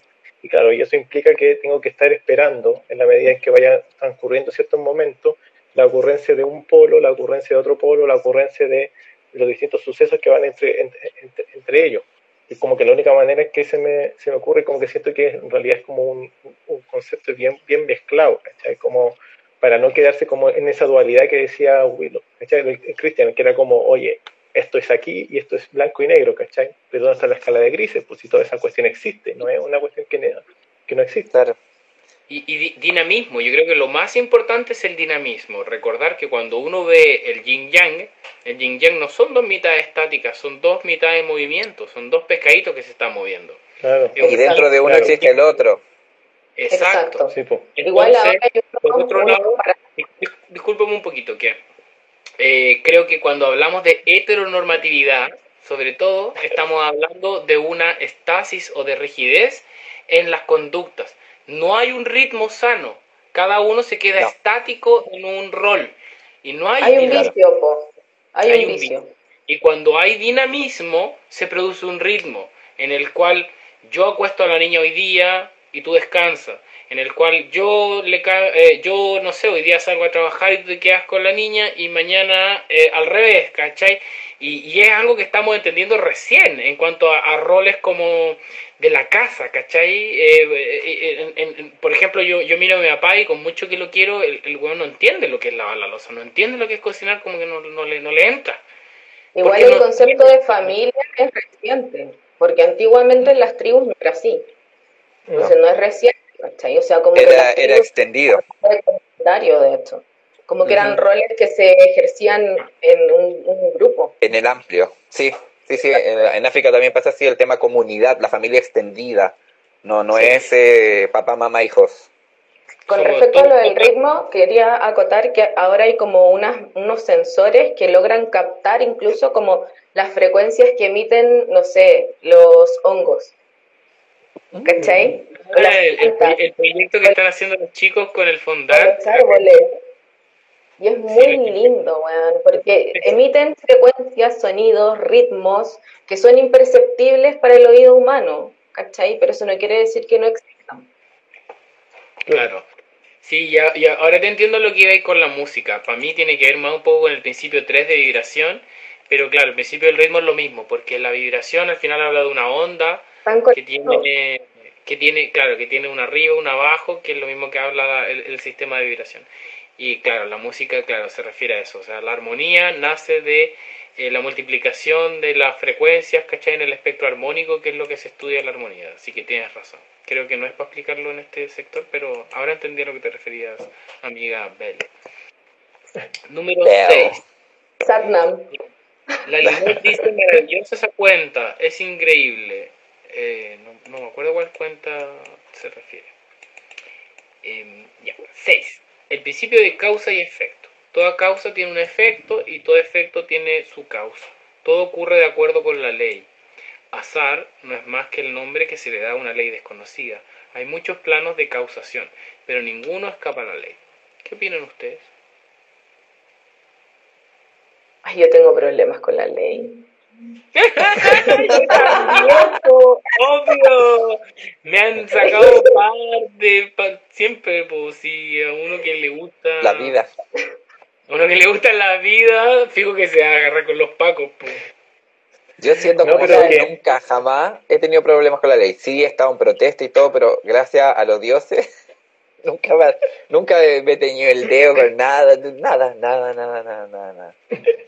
Y claro, y eso implica que tengo que estar esperando, en la medida en que vaya transcurriendo ciertos momentos, la ocurrencia de un polo, la ocurrencia de otro polo, la ocurrencia de los distintos sucesos que van entre, entre, ellos. Y como que la única manera es que se me, se me ocurre, como que siento que en realidad es como un, un concepto bien, bien mezclado, ¿cachai? Como para no quedarse como en esa dualidad que decía Willow, ¿cachai? Christian, que era como, oye, esto es aquí y esto es blanco y negro, ¿cachai? Pero ¿dónde está la escala de grises? Pues si toda esa cuestión existe, no es una cuestión que, no, que no existe. Claro. Y, y dinamismo, yo creo que lo más importante es el dinamismo. Recordar que cuando uno ve el yin yang, el yin yang no son dos mitades estáticas, son dos mitades de movimiento, son dos pescaditos que se están moviendo. Claro. Y dentro de uno existe el otro. Exacto. Sí, pues. Igual ahora por otro lado, discúlpame un poquito, que eh, creo que cuando hablamos de heteronormatividad, sobre todo, estamos hablando de una estasis o de rigidez en las conductas. No hay un ritmo sano. Cada uno se queda No. estático en un rol. Y no hay, Hay un dinamismo. vicio, po. Hay, Hay un un vicio. Y cuando hay dinamismo, se produce un ritmo en el cual yo acuesto a la niña hoy día y tú descansas. En el cual yo, le ca- eh, yo no sé, hoy día salgo a trabajar y tú te quedas con la niña y mañana eh, al revés, ¿cachai? Y, y es algo que estamos entendiendo recién en cuanto a, a roles como de la casa, ¿cachai? Eh, eh, en- en- por ejemplo, yo, yo miro a mi papá y con mucho que lo quiero, el, el weón no entiende lo que es lavar la losa, no entiende lo que es cocinar, como que no, no le, no le entra. Igual el no concepto tiene- de familia es reciente, porque antiguamente en las tribus no era así. Entonces no es reciente, ¿cachai? O sea, como que Era, las era extendido. de hecho. Como que eran roles que se ejercían en un, un grupo. En el amplio. Sí, sí, sí. En, en África también pasa así el tema comunidad, la familia extendida. No, no Sí. es eh, papá, mamá, hijos. Con respecto a lo del ritmo, quería acotar que ahora hay como unas, unos sensores que logran captar incluso como las frecuencias que emiten, no sé, los hongos. ¿Cachai? O las Ah, el, el- plantas, el proyecto que están haciendo los chicos con el o fondant. los árboles. Y es muy lindo, weón, porque emiten frecuencias, sonidos, ritmos que son imperceptibles para el oído humano, ¿cachai? Pero eso no quiere decir que no existan. Claro. Sí, ya, ya, ahora te entiendo lo que iba ahí con la música. Para mí tiene que ver más un poco con el principio 3 de vibración, pero claro, el principio del ritmo es lo mismo, porque la vibración al final habla de una onda que tiene, que tiene, claro, que tiene un arriba, un abajo, que es lo mismo que habla el, el sistema de vibración. Y claro, la música, claro, se refiere a eso. O sea, la armonía nace de eh, la multiplicación de las frecuencias, ¿cachai? En el espectro armónico, que es lo que se estudia en la armonía. Así que tienes razón. Creo que no es para explicarlo en este sector, pero ahora entendí a lo que te referías, amiga Belle. Número Belle. 6. Satnam. La Limón dice maravillosa esa cuenta, es increíble. Eh, no, no me acuerdo cuál cuenta se refiere. Em, ya, 6. El principio de causa y efecto. Toda causa tiene un efecto y todo efecto tiene su causa. Todo ocurre de acuerdo con la ley. Azar no es más que el nombre que se le da a una ley desconocida. Hay muchos planos de causación, pero ninguno escapa a la ley. ¿Qué opinan ustedes? Ay, yo tengo problemas con la ley. Obvio, me han sacado parte, pa- siempre, pues, si a uno que le gusta La vida. a uno que le gusta la vida, fijo que se agarra con los pacos, pues. Yo siendo No, que que- nunca jamás he tenido problemas con la ley. Sí he estado en protesta y todo, pero gracias a los dioses nunca me, nunca me teñido el dedo con nada, nada, nada, nada, nada, nada. nada.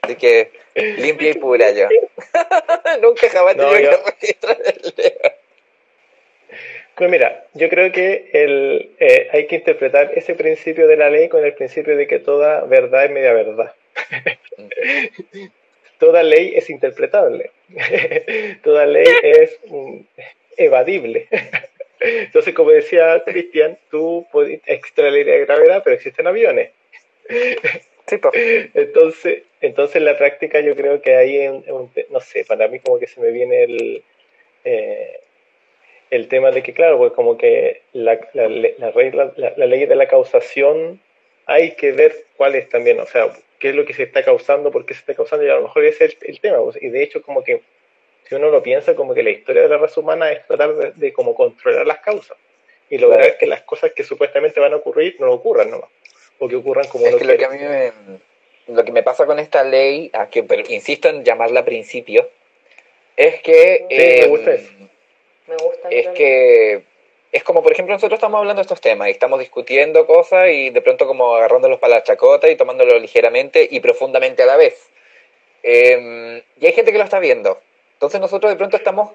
Así que limpia y pura yo. nunca jamás No, tenido yo- que el dedo. Pues mira, yo creo que el, eh, hay que interpretar ese principio de la ley con el principio de que toda verdad es media verdad. toda ley es interpretable. toda ley es mm, evadible. Entonces, como decía Cristian, tú puedes extra ley de gravedad, pero existen aviones. Sí. Entonces, entonces en la práctica yo creo que ahí, en- no sé, para mí como que se me viene el, eh, el tema de que, claro, pues como que la, la, la regla, la, la ley de la causación hay que ver cuál es también, o sea, qué es lo que se está causando, por qué se está causando, y a lo mejor ese es el, el tema. pues, y de hecho como que, si uno lo piensa, como que la historia de la raza humana es tratar de, de como controlar las causas y lograr Claro. que las cosas que supuestamente van a ocurrir no ocurran nomás, o que ocurran como Es que lo que a mí me, lo que me pasa con esta ley, a que, pero insisto en llamarla principio, es que Sí, me eh, gusta eso. Me gusta. es que es como por ejemplo nosotros estamos hablando de estos temas y estamos discutiendo cosas y de pronto como agarrándolos para la chacota y tomándolo ligeramente y profundamente a la vez. Em, y hay gente que lo está viendo. Entonces nosotros de pronto estamos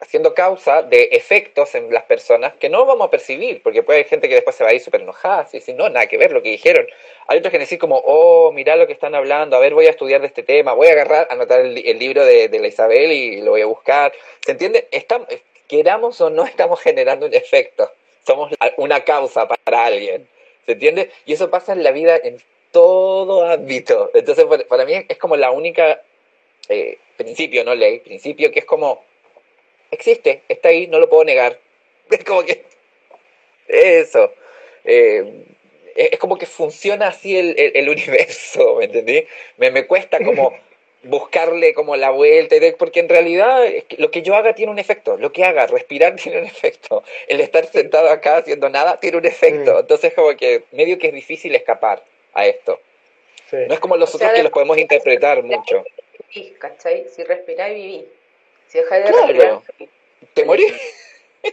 haciendo causa de efectos en las personas que no vamos a percibir, porque puede haber gente que después se va a ir súper enojada, y decir, no, nada que ver lo que dijeron. Hay otros que decir como, oh, mira lo que están hablando, a ver, voy a estudiar de este tema, voy a agarrar, anotar el, el libro de, de, la Isabel y lo voy a buscar. ¿Se entiende? Estamos, queramos o no, estamos generando un efecto. Somos una causa para alguien. ¿Se entiende? Y eso pasa en la vida en todo ámbito. Entonces, para mí es como la única eh, principio, no ley, principio que es como, existe, está ahí, no lo puedo negar. Es como que, eso. Eh, es como que funciona así el, el, el universo, ¿me entendí? Me, me cuesta como buscarle como la vuelta, porque en realidad lo que yo haga tiene un efecto, lo que haga, respirar tiene un efecto, el estar sentado acá haciendo nada tiene un efecto, entonces como que medio que es difícil escapar a esto. Sí. No es como los o otros sea, que los podemos interpretar mucho. Vivís, ¿cachai? Si respiráis, vivís. Si dejáis de claro. respirar, te morís.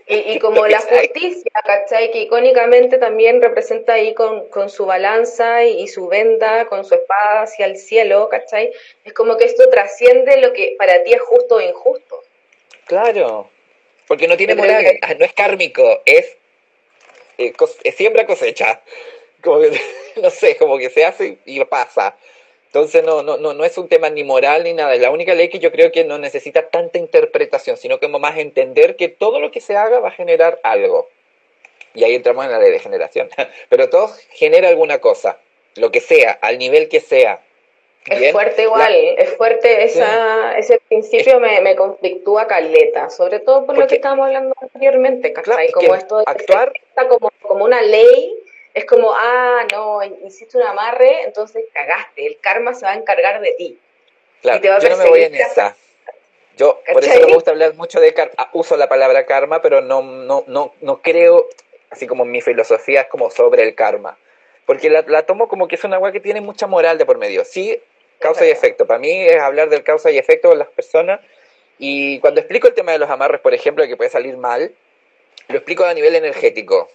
Y, y como la justicia, ¿cachai? Que icónicamente también representa ahí con, con su balanza y, y, su venda, con su espada hacia el cielo, ¿cachai? Es como que esto trasciende lo que para ti es justo o injusto. Claro, porque no tiene moral, no es kármico, es, eh, es siembra cosecha. Como que, no sé, como que se hace y pasa. Entonces no, no, no, no es un tema ni moral ni nada. Es la única ley que yo creo que no necesita tanta interpretación, sino como más entender que todo lo que se haga va a generar algo. Y ahí entramos en la ley de generación. Pero todo genera alguna cosa, lo que sea, al nivel que sea. ¿Bien? Es fuerte igual, la... es fuerte esa, sí. ese principio me, me conflictúa caleta, sobre todo por Porque, lo que estábamos hablando anteriormente, ¿cachai? Claro, como esto de actuar como, como una ley es como, ah, no, hiciste un amarre, entonces cagaste, el karma se va a encargar de ti. Claro, yo no me voy en esa. Yo, por eso no me gusta hablar mucho de karma, uso la palabra karma, pero no, no, no, no creo, así como mi filosofía es como sobre el karma. Porque la, la tomo como que es una agua que tiene mucha moral de por medio. Sí, causa y efecto. Para mí es hablar del causa y efecto con las personas. Y cuando explico el tema de los amarres, por ejemplo, que puede salir mal, lo explico a nivel energético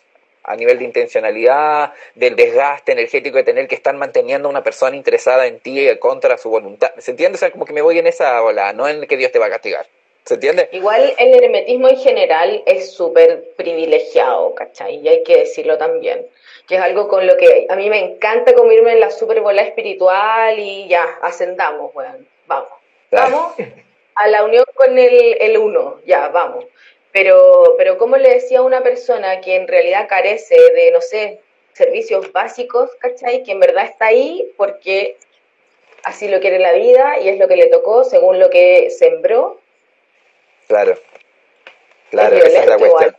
a nivel de intencionalidad, del desgaste energético de tener que estar manteniendo a una persona interesada en ti contra su voluntad. ¿Se entiende? O sea, como que me voy en esa ola, no en que Dios te va a castigar. ¿Se entiende? Igual el hermetismo en general es súper privilegiado, ¿cachai? Y hay que decirlo también. Que es algo con lo que a mí me encanta comerme en la super bola espiritual y ya, ascendamos, weón. Vamos. Vamos a la unión con el, el uno, ya, vamos. Pero, pero ¿cómo le decía a una persona que en realidad carece de, no sé, servicios básicos, ¿cachai? Que en verdad está ahí porque así lo quiere la vida y es lo que le tocó según lo que sembró. Claro, claro, es esa es la cuestión.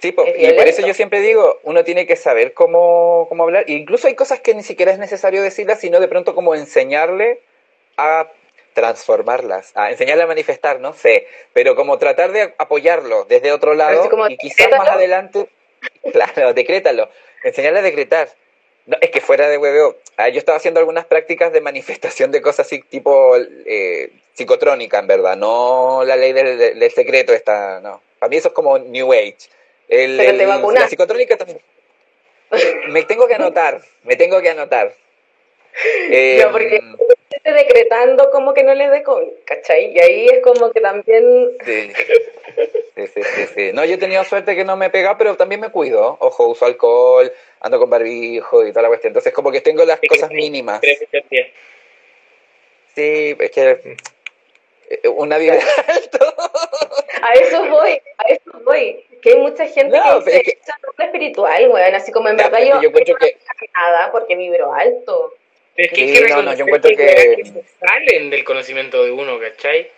Sí, po, y por eso yo siempre digo, uno tiene que saber cómo, cómo hablar. E incluso hay cosas que ni siquiera es necesario decirlas, sino de pronto como enseñarle a transformarlas, a enseñarle a manifestar, no sé, pero como tratar de apoyarlo desde otro lado y quizás más adelante, claro, decrétalo, enseñarle a decretar. No, es que fuera de hueveo, ah, yo estaba haciendo algunas prácticas de manifestación de cosas así, tipo eh, psicotrónica, en verdad, no la ley del, del, secreto, esta, no. Para mí eso es como New Age. El, pero te vacunas. La psicotrónica también. me tengo que anotar, me tengo que anotar. Eh, no, porque decretando como que no le dé COVID, ¿cachai? Y ahí es como que también... Sí. Sí, sí, sí, sí. No, yo he tenido suerte que no me pega, pero también me cuido. Ojo, uso alcohol, ando con barbijo y toda la cuestión. Entonces, como que tengo las sí, cosas sí, mínimas. Sí, es que una vida alto. A eso voy, a eso voy. Que hay mucha gente no, que dice es que... es espiritual, weón. Así como en ya, verdad yo, yo encuentro que... nada porque vibro alto. Pero es que, sí, hay que no, no, yo encuentro que, que... que salen del conocimiento de uno, ¿cachai?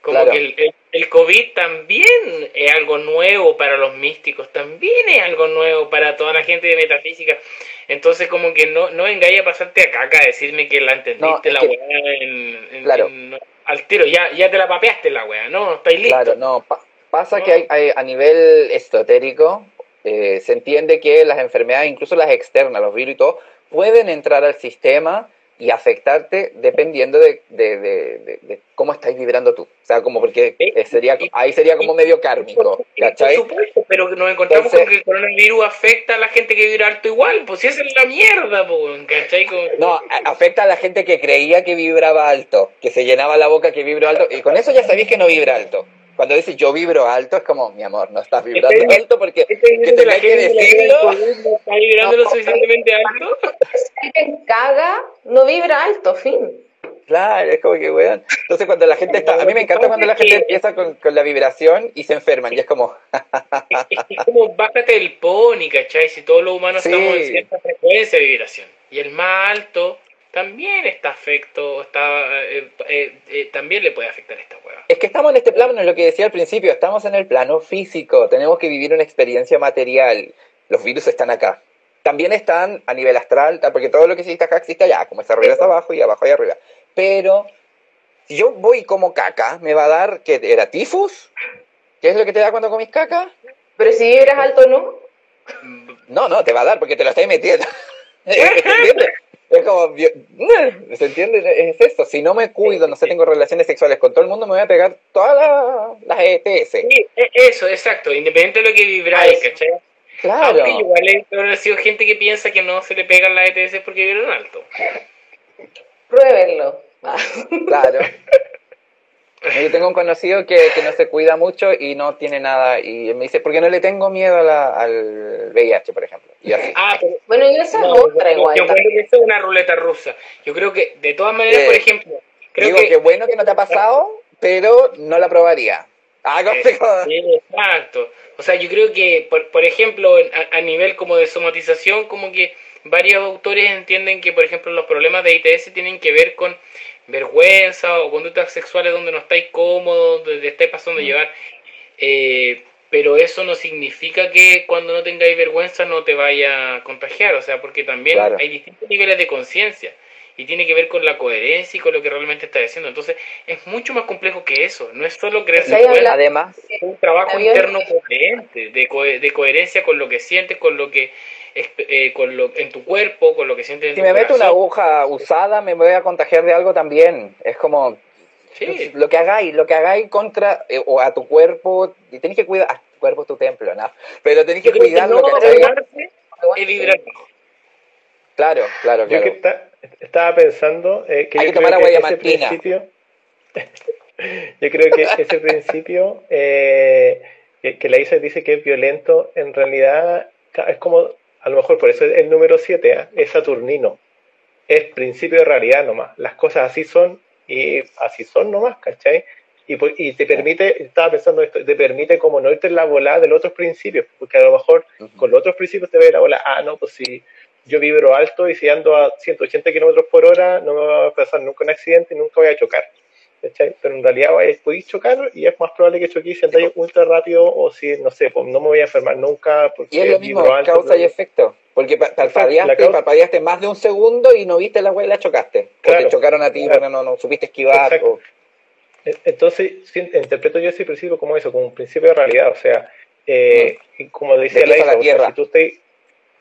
Como claro. que el, el, el, COVID también es algo nuevo para los místicos, también es algo nuevo para toda la gente de metafísica. Entonces, como que no, no vengáis a pasarte acá a decirme que la entendiste no, la que, weá en, en, claro. en, al tiro, ya, ya te la papeaste la weá, ¿no? Estáis listos. Claro, no, pa pasa no. que hay, hay, a nivel esotérico eh, se entiende que las enfermedades, incluso las externas, los virus y todo, pueden entrar al sistema y afectarte dependiendo de, de, de, cómo estáis vibrando tú. O sea, como porque sería, ahí sería como medio kármico, ¿cachai? Por supuesto, pero nos encontramos con que el coronavirus afecta a la gente que vibra alto igual, pues si esa es la mierda, ¿cachai? No, afecta a la gente que creía que vibraba alto, que se llenaba la boca que vibra alto, y con eso ya sabéis que no vibra alto cuando dices yo vibro alto, es como, mi amor, no estás vibrando alto porque que tenés que decirlo. ¿Está vibrando lo suficientemente alto? Si alguien caga, no vibra alto, fin. Claro, es como que, weón. Entonces, cuando la gente está. A mí me encanta cuando la gente empieza con, con la vibración y se enferman, y es como. es, como, bájate el pony, ¿cachai? Si todos los humanos estamos en cierta frecuencia de vibración. Y el más alto también está afecto, está, eh, eh, eh, también le puede afectar esta hueva. Es que estamos en este plano, es lo que decía al principio, estamos en el plano físico, tenemos que vivir una experiencia material. Los virus están acá. También están a nivel astral, porque todo lo que existe acá existe allá, como está arriba es abajo y abajo y arriba. Pero si yo voy como caca, me va a dar, ¿qué era tifus? ¿Qué es lo que te da cuando comes caca? Pero si vibras alto, ¿no? No, no, te va a dar porque te lo estás metiendo. ¿Entiendes? Es como, ¿se entiende? Es eso. Si no me cuido, no sé, tengo relaciones sexuales con todo el mundo, me voy a pegar todas las ETS. Sí, e, eso, exacto. Independiente de lo que vibráis, ¿cachai? Claro. Aunque igual ha sido gente que piensa que no se le pegan las ETS porque vibran alto. Pruébenlo. Claro. Yo tengo un conocido que, que, no se cuida mucho y no tiene nada. Y me dice, porque no le tengo miedo al VIH, por ejemplo. Y así. Ah, pero, bueno, y esa no, es otra igual. Yo creo que eso es una ruleta rusa. Yo creo que, de todas maneras, por ejemplo. Creo digo que, bueno que no te ha pasado, pero no la probaría. Ah, sí, exacto. O sea, yo creo que, por, por ejemplo, a, a, nivel como de somatización, como que varios autores entienden que, por ejemplo, los problemas de ITS tienen que ver con vergüenza o conductas sexuales donde no estáis cómodos, donde estáis pasando a mm. llevar. Eh, pero eso no significa que cuando no tengáis vergüenza no te vaya a contagiar, o sea, porque también hay distintos niveles de conciencia y tiene que ver con la coherencia y con lo que realmente estás haciendo. Entonces, es mucho más complejo que eso, no es solo creerse además es un trabajo interno coherente, de, de coherencia con lo que sientes, con lo que eh, con lo, en tu cuerpo, con lo que sientes en si tu me meto una aguja usada, me voy a contagiar de algo también. Es como lo que hagáis, lo que hagáis contra eh, o a tu cuerpo, y tenéis que cuidar, a tu cuerpo es tu templo, ¿no? Pero tenéis que cuidar lo que vibrar. Claro, claro, claro. Yo que estaba pensando eh, que Hay yo que tomar agua que ese principio, yo creo que ese principio que, que la Isa dice que es violento, en realidad es como a lo mejor por eso el número 7 ¿eh? es Saturnino. Es principio de realidad nomás. Las cosas así son y así son nomás, ¿cachai? Y, y te permite, estaba pensando esto, te permite como no irte en la bola de los otros principios, porque a lo mejor con los otros principios te ve la bola, ah, no, pues si yo vibro alto y si ando a 180 kilómetros por hora, no me va a pasar nunca un accidente y nunca voy a chocar. Pero en realidad podéis chocar y es más probable que choquéis si andáis ultra rápido o si, no sé, pues no me voy a enfermar nunca. Porque y es lo mismo, causa y efecto. Porque parpadeaste, más de un segundo y no viste la huella y la chocaste. Claro, o te chocaron a ti, pero no, no supiste esquivar. E, entonces, interpreto yo ese principio como eso, como un principio de realidad. O sea, eh, mm. como decía la, la tierra. si tú estáis,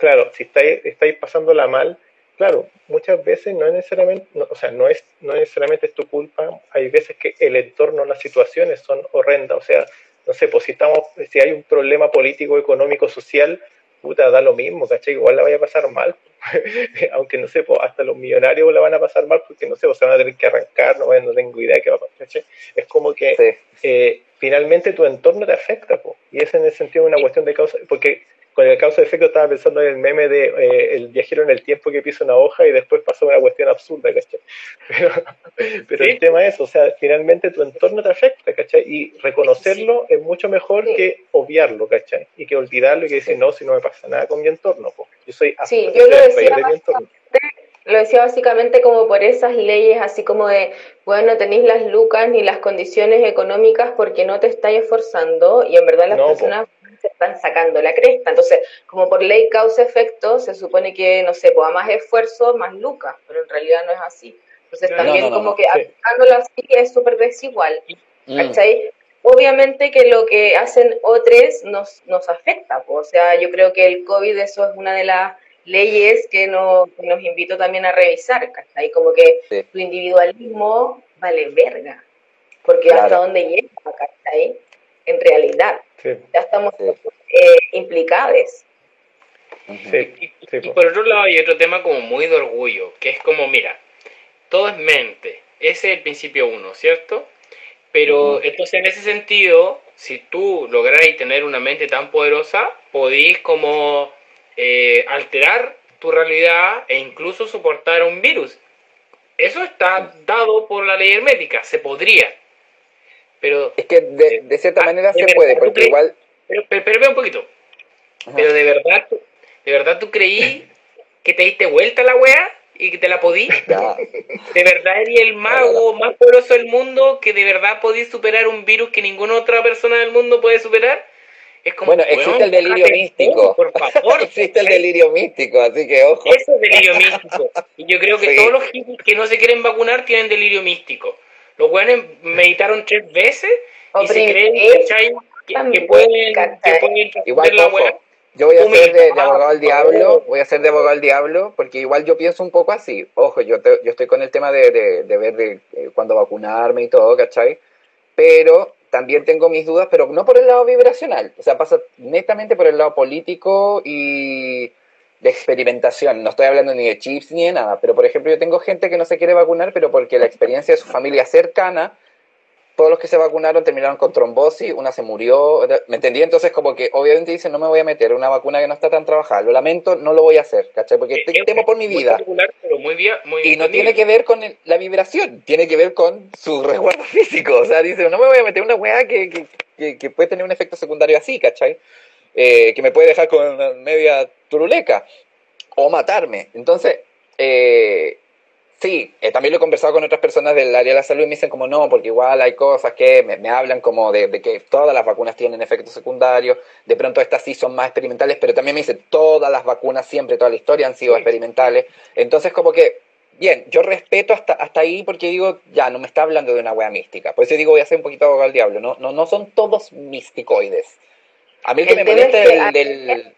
claro, si estáis, estáis pasándola mal, claro, muchas veces no es necesariamente, o sea, no es, no necesariamente es tu culpa, hay veces que el entorno, las situaciones son horrendas, o sea, no sé, pues si estamos, si hay un problema político, económico, social, puta, da lo mismo, ¿cachai? Igual la vaya a pasar mal, aunque no sé, pues hasta los millonarios la van a pasar mal porque no sé, pues se van a tener que arrancar, no, no tengo idea de qué va a pasar, ¿cachai? Es como que eh, finalmente tu entorno te afecta, pues, y es en el sentido una cuestión de causa, porque con el causa de efecto estaba pensando en el meme de eh, el viajero en el tiempo que pisa una hoja y después pasó una cuestión absurda, ¿cachai? Pero, el tema es, o sea, finalmente tu entorno te afecta, ¿cachai? Y reconocerlo es mucho mejor que obviarlo, ¿cachai? Y que olvidarlo y que decir, no, si no me pasa nada con mi entorno, pues. yo soy sí, yo lo decía, de mi entorno. Lo decía básicamente como por esas leyes, así como de, bueno, tenéis las lucas ni las condiciones económicas porque no te estáis esforzando y en verdad las personas se están sacando la cresta. Entonces, como por ley causa-efecto, se supone que, no sé, pues a más esfuerzo, más lucas, pero en realidad no es así. Entonces, también como que aplicándolo así es súper desigual. Mm. ¿Cachai? Obviamente que lo que hacen otros nos, nos afecta, o sea, yo creo que el COVID eso es una de las leyes que, no, nos invito también a revisar, ¿cachai? Como que tu individualismo vale verga, porque hasta dónde llega, ¿cachai? En realidad, ya estamos eh, implicados. y, y por otro lado hay otro tema como muy de orgullo, que es como, mira, todo es mente, ese es el principio uno, ¿cierto? Pero entonces en ese sentido, si tú lográis tener una mente tan poderosa, podéis como eh, alterar tu realidad e incluso soportar un virus. Eso está dado por la ley hermética, se podría. Pero es que de, de cierta ah, manera se puede, porque igual... Pero, pero, un poquito. Pero de verdad, de verdad tú creí que te diste vuelta la weá y que te la podí. De verdad eres el mago más poderoso del mundo que de verdad podís superar un virus que ninguna otra persona del mundo puede superar. Es como, bueno, existe el delirio místico. por favor. existe el delirio místico, así que ojo. Eso es delirio místico. Y yo creo que todos los hippies que no se quieren vacunar tienen delirio místico. Los buenos meditaron tres veces y se creen que, pueden, que pueden Igual, la yo voy a ser de, abogado al diablo, voy a ser de abogado al diablo, porque igual yo pienso un poco así. Ojo, yo, yo estoy con el tema de, de, ver de, eh, cuándo vacunarme y todo, ¿cachai? Pero también tengo mis dudas, pero no por el lado vibracional. O sea, pasa netamente por el lado político y de experimentación. No estoy hablando ni de chips ni de nada, pero por ejemplo yo tengo gente que no se quiere vacunar, pero porque la experiencia de su familia cercana todos los que se vacunaron terminaron con trombosis, una se murió, ¿me entendí? Entonces como que obviamente dicen, no me voy a meter una vacuna que no está tan trabajada, lo lamento, no lo voy a hacer, ¿cachai? Porque temo por mi vida. y no tiene que ver con la vibración, tiene que ver con su resguardo físico, o sea, dice, no me voy a meter una weá que, que, que, puede tener un efecto secundario así, ¿cachai? Eh, que me puede dejar con media turuleca o matarme. Entonces, eh, Sí, eh, también lo he conversado con otras personas del área de la salud y me dicen como no, porque igual hay cosas que me, hablan como de, que todas las vacunas tienen efectos secundarios, de pronto estas sí son más experimentales, pero también me dicen todas las vacunas siempre, toda la historia han sido experimentales. Entonces como que, bien, yo respeto hasta, hasta ahí porque digo, ya, no me está hablando de una wea mística. Por eso digo, voy a hacer un poquito abogado al diablo, no, no, no son todos misticoides. A mí que me molesta es del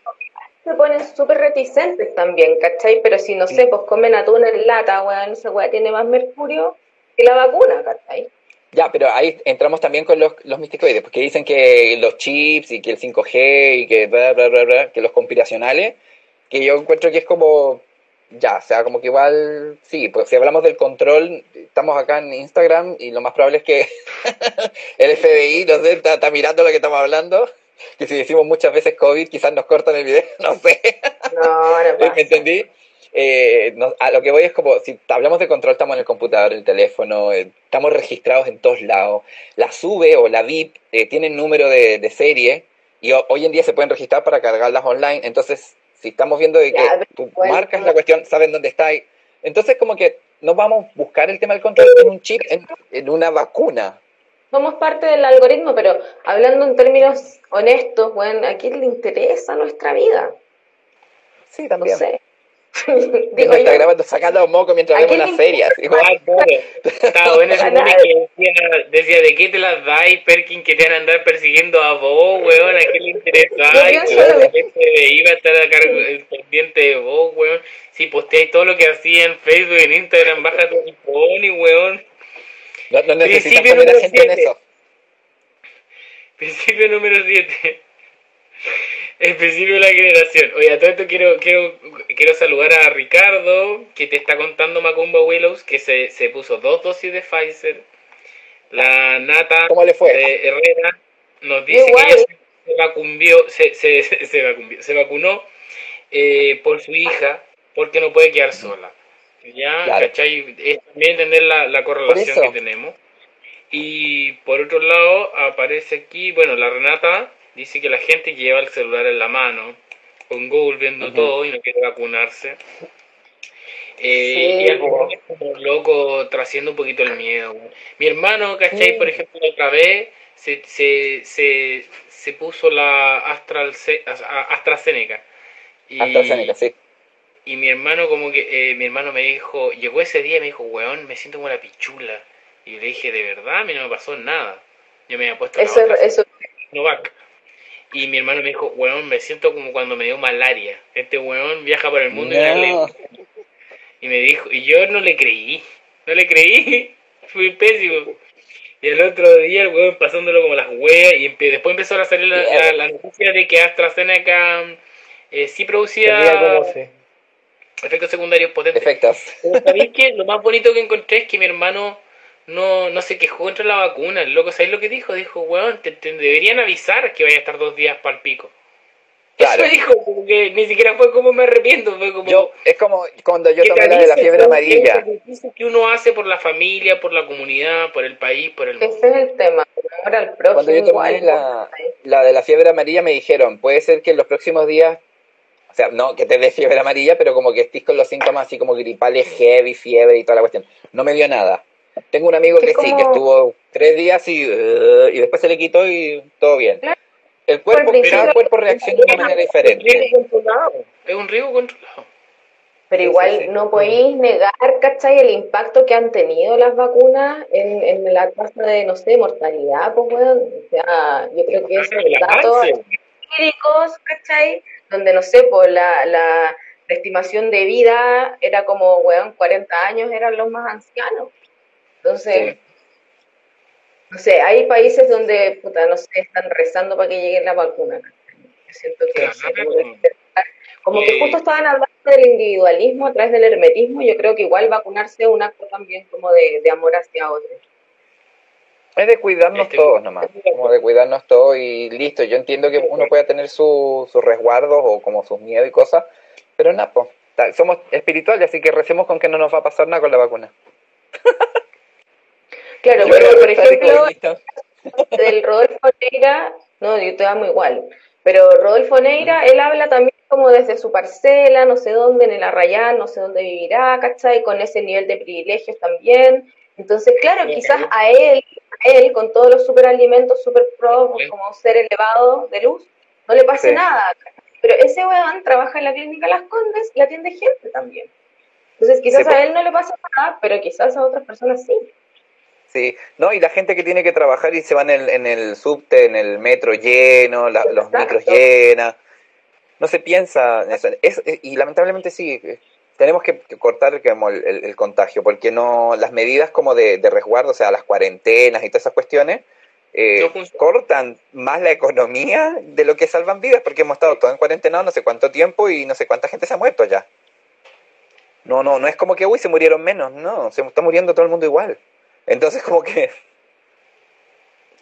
se ponen súper reticentes también, ¿cachai? Pero si, no sé, pues comen atún en lata, weón, esa weá tiene más mercurio que la vacuna, ¿cachai? Ya, pero ahí entramos también con los, los misticoides, porque dicen que los chips y que el 5G y que bla, bla, bla, bla, que los conspiracionales, que yo encuentro que es como, ya, o sea, como que igual, sí, pues si hablamos del control, estamos acá en Instagram y lo más probable es que el FBI, no sé, está mirando lo que estamos hablando que si decimos muchas veces COVID, quizás nos cortan el video, no sé. No, no ¿Me entendí? Eh, a lo que voy es como, si hablamos de control, estamos en el computador, en el teléfono, eh, estamos registrados en todos lados. La SUBE o la VIP eh, tienen número de, serie y hoy en día se pueden registrar para cargarlas online. Entonces, si estamos viendo de que tú marcas la cuestión, saben dónde está. Entonces, como que no vamos a buscar el tema del control en un chip, en, en una vacuna somos parte del algoritmo, pero hablando en términos honestos, bueno, ¿a quién le interesa nuestra vida? Sí, también. No sé. Digo, está grabando sacando moco mientras vemos las series. Igual, Está bueno ese que decía, decía, ¿de qué te las dais, Perkin, que te van a andar persiguiendo a vos, weón? ¿A qué le interesa? Ay, iba a estar acá pendiente de vos, weón. Si posteáis todo lo que hacía en Facebook, en Instagram, baja tu y weón. No, no Principio número gente siete. en eso. Principio número 7. El principio de la generación. Oye, a todo esto quiero, quiero, quiero saludar a Ricardo, que te está contando Macumba Willows, que se, se puso dos dosis de Pfizer. La Nata ¿Cómo le fue? de Herrera nos dice que ella se, vacunó, se, se, se, se vacunó eh, por su hija, porque no puede quedar sola. ¿Ya? ¿Cachai? Es también entender la, la correlación que tenemos. Y por otro lado, aparece aquí, bueno, la Renata dice que la gente lleva el celular en la mano, con Google viendo todo y no quiere vacunarse. Eh, y algo como loco, trasciendo un poquito el miedo. Mi hermano, ¿cachai? Por ejemplo, otra vez se, se, se, se puso la Astral, AstraZeneca. Y, AstraZeneca, sí. Y mi hermano como que, eh, mi hermano me dijo, llegó ese día y me dijo, weón, me siento como la pichula. Y le dije, de verdad, a mí no me pasó nada. Yo me había puesto eso, la eso. Novak. y mi hermano me dijo, weón, me siento como cuando me dio malaria. Este weón viaja por el mundo y la me dijo, y yo no le creí, no le creí, fui pésimo. Y el otro día el weón pasándolo como las weas y después empezó a salir la, noticia de que AstraZeneca eh, sí producía efectos secundarios potentes. Efectos. ¿Sabéis que lo más bonito que encontré es que mi hermano no, no se quejó contra la vacuna. El loco, ¿sabéis lo que dijo? Dijo, weón, te, deberían avisar que vaya a estar dos días para el pico. Claro. Eso dijo, como que ni siquiera fue como me arrepiento, fue como... Yo, es como cuando yo tomé la de la fiebre amarilla. que uno hace por la familia, por la comunidad, por el país, por el mundo. Ese es el tema. Ahora el próximo cuando yo tomé la, la de la fiebre amarilla me dijeron, puede ser que en los próximos días o sea, no que te dé fiebre amarilla, pero como que estés con los síntomas así como gripales, heavy, fiebre y toda la cuestión. No me dio nada. Tengo un amigo que sí, que estuvo tres días y, uh, y después se le quitó y todo bien. El cuerpo, cada cuerpo reacciona de una manera diferente. Es un riesgo controlado. Pero igual no podéis negar, ¿cachai? El impacto que han tenido las vacunas en, en la tasa de, no sé, mortalidad, pues, bueno, O sea, yo creo que esos datos empíricos, ¿cachai? Donde, no sé, pues la, la, estimación de vida era como, weón, 40 años eran los más ancianos. Entonces, no sé, hay países donde, puta, no sé, están rezando para que llegue la vacuna. Yo siento que, como que justo estaban hablando del individualismo a través del hermetismo, yo creo que igual vacunarse es un acto también como de, amor hacia otros. Es de cuidarnos este, todos nomás, como de cuidarnos todos y listo. Yo entiendo que uno puede tener sus resguardos o como sus miedos y cosas, pero nada, pues, somos espirituales, así que recemos con que no nos va a pasar nada con la vacuna. Claro, pero por ejemplo, del Rodolfo Neira, no, yo te amo igual, pero Rodolfo Neira, él habla también como desde su parcela, no sé dónde, en el Arrayán, no sé dónde vivirá, ¿cachai? Con ese nivel de privilegios también. Entonces, claro, quizás a él, a él, con todos los superalimentos, super pro, como ser elevado de luz, no le pase nada. Pero ese weón trabaja en la clínica Las Condes y atiende gente también. Entonces, quizás a él no le pasa nada, pero quizás a otras personas sí. Sí, no, y la gente que tiene que trabajar y se van en el, en el subte, en el metro lleno, los micros llenas, no se piensa en eso. Es, y lamentablemente sí, eh, tenemos que, cortar el, el, contagio, porque no las medidas como de, resguardo, o sea, las cuarentenas y todas esas cuestiones, eh, cortan más la economía de lo que salvan vidas, porque hemos estado todos en cuarentena no sé cuánto tiempo y no sé cuánta gente se ha muerto ya. No, no, no es como que, uy, se murieron menos, no, se está muriendo todo el mundo igual. Entonces como que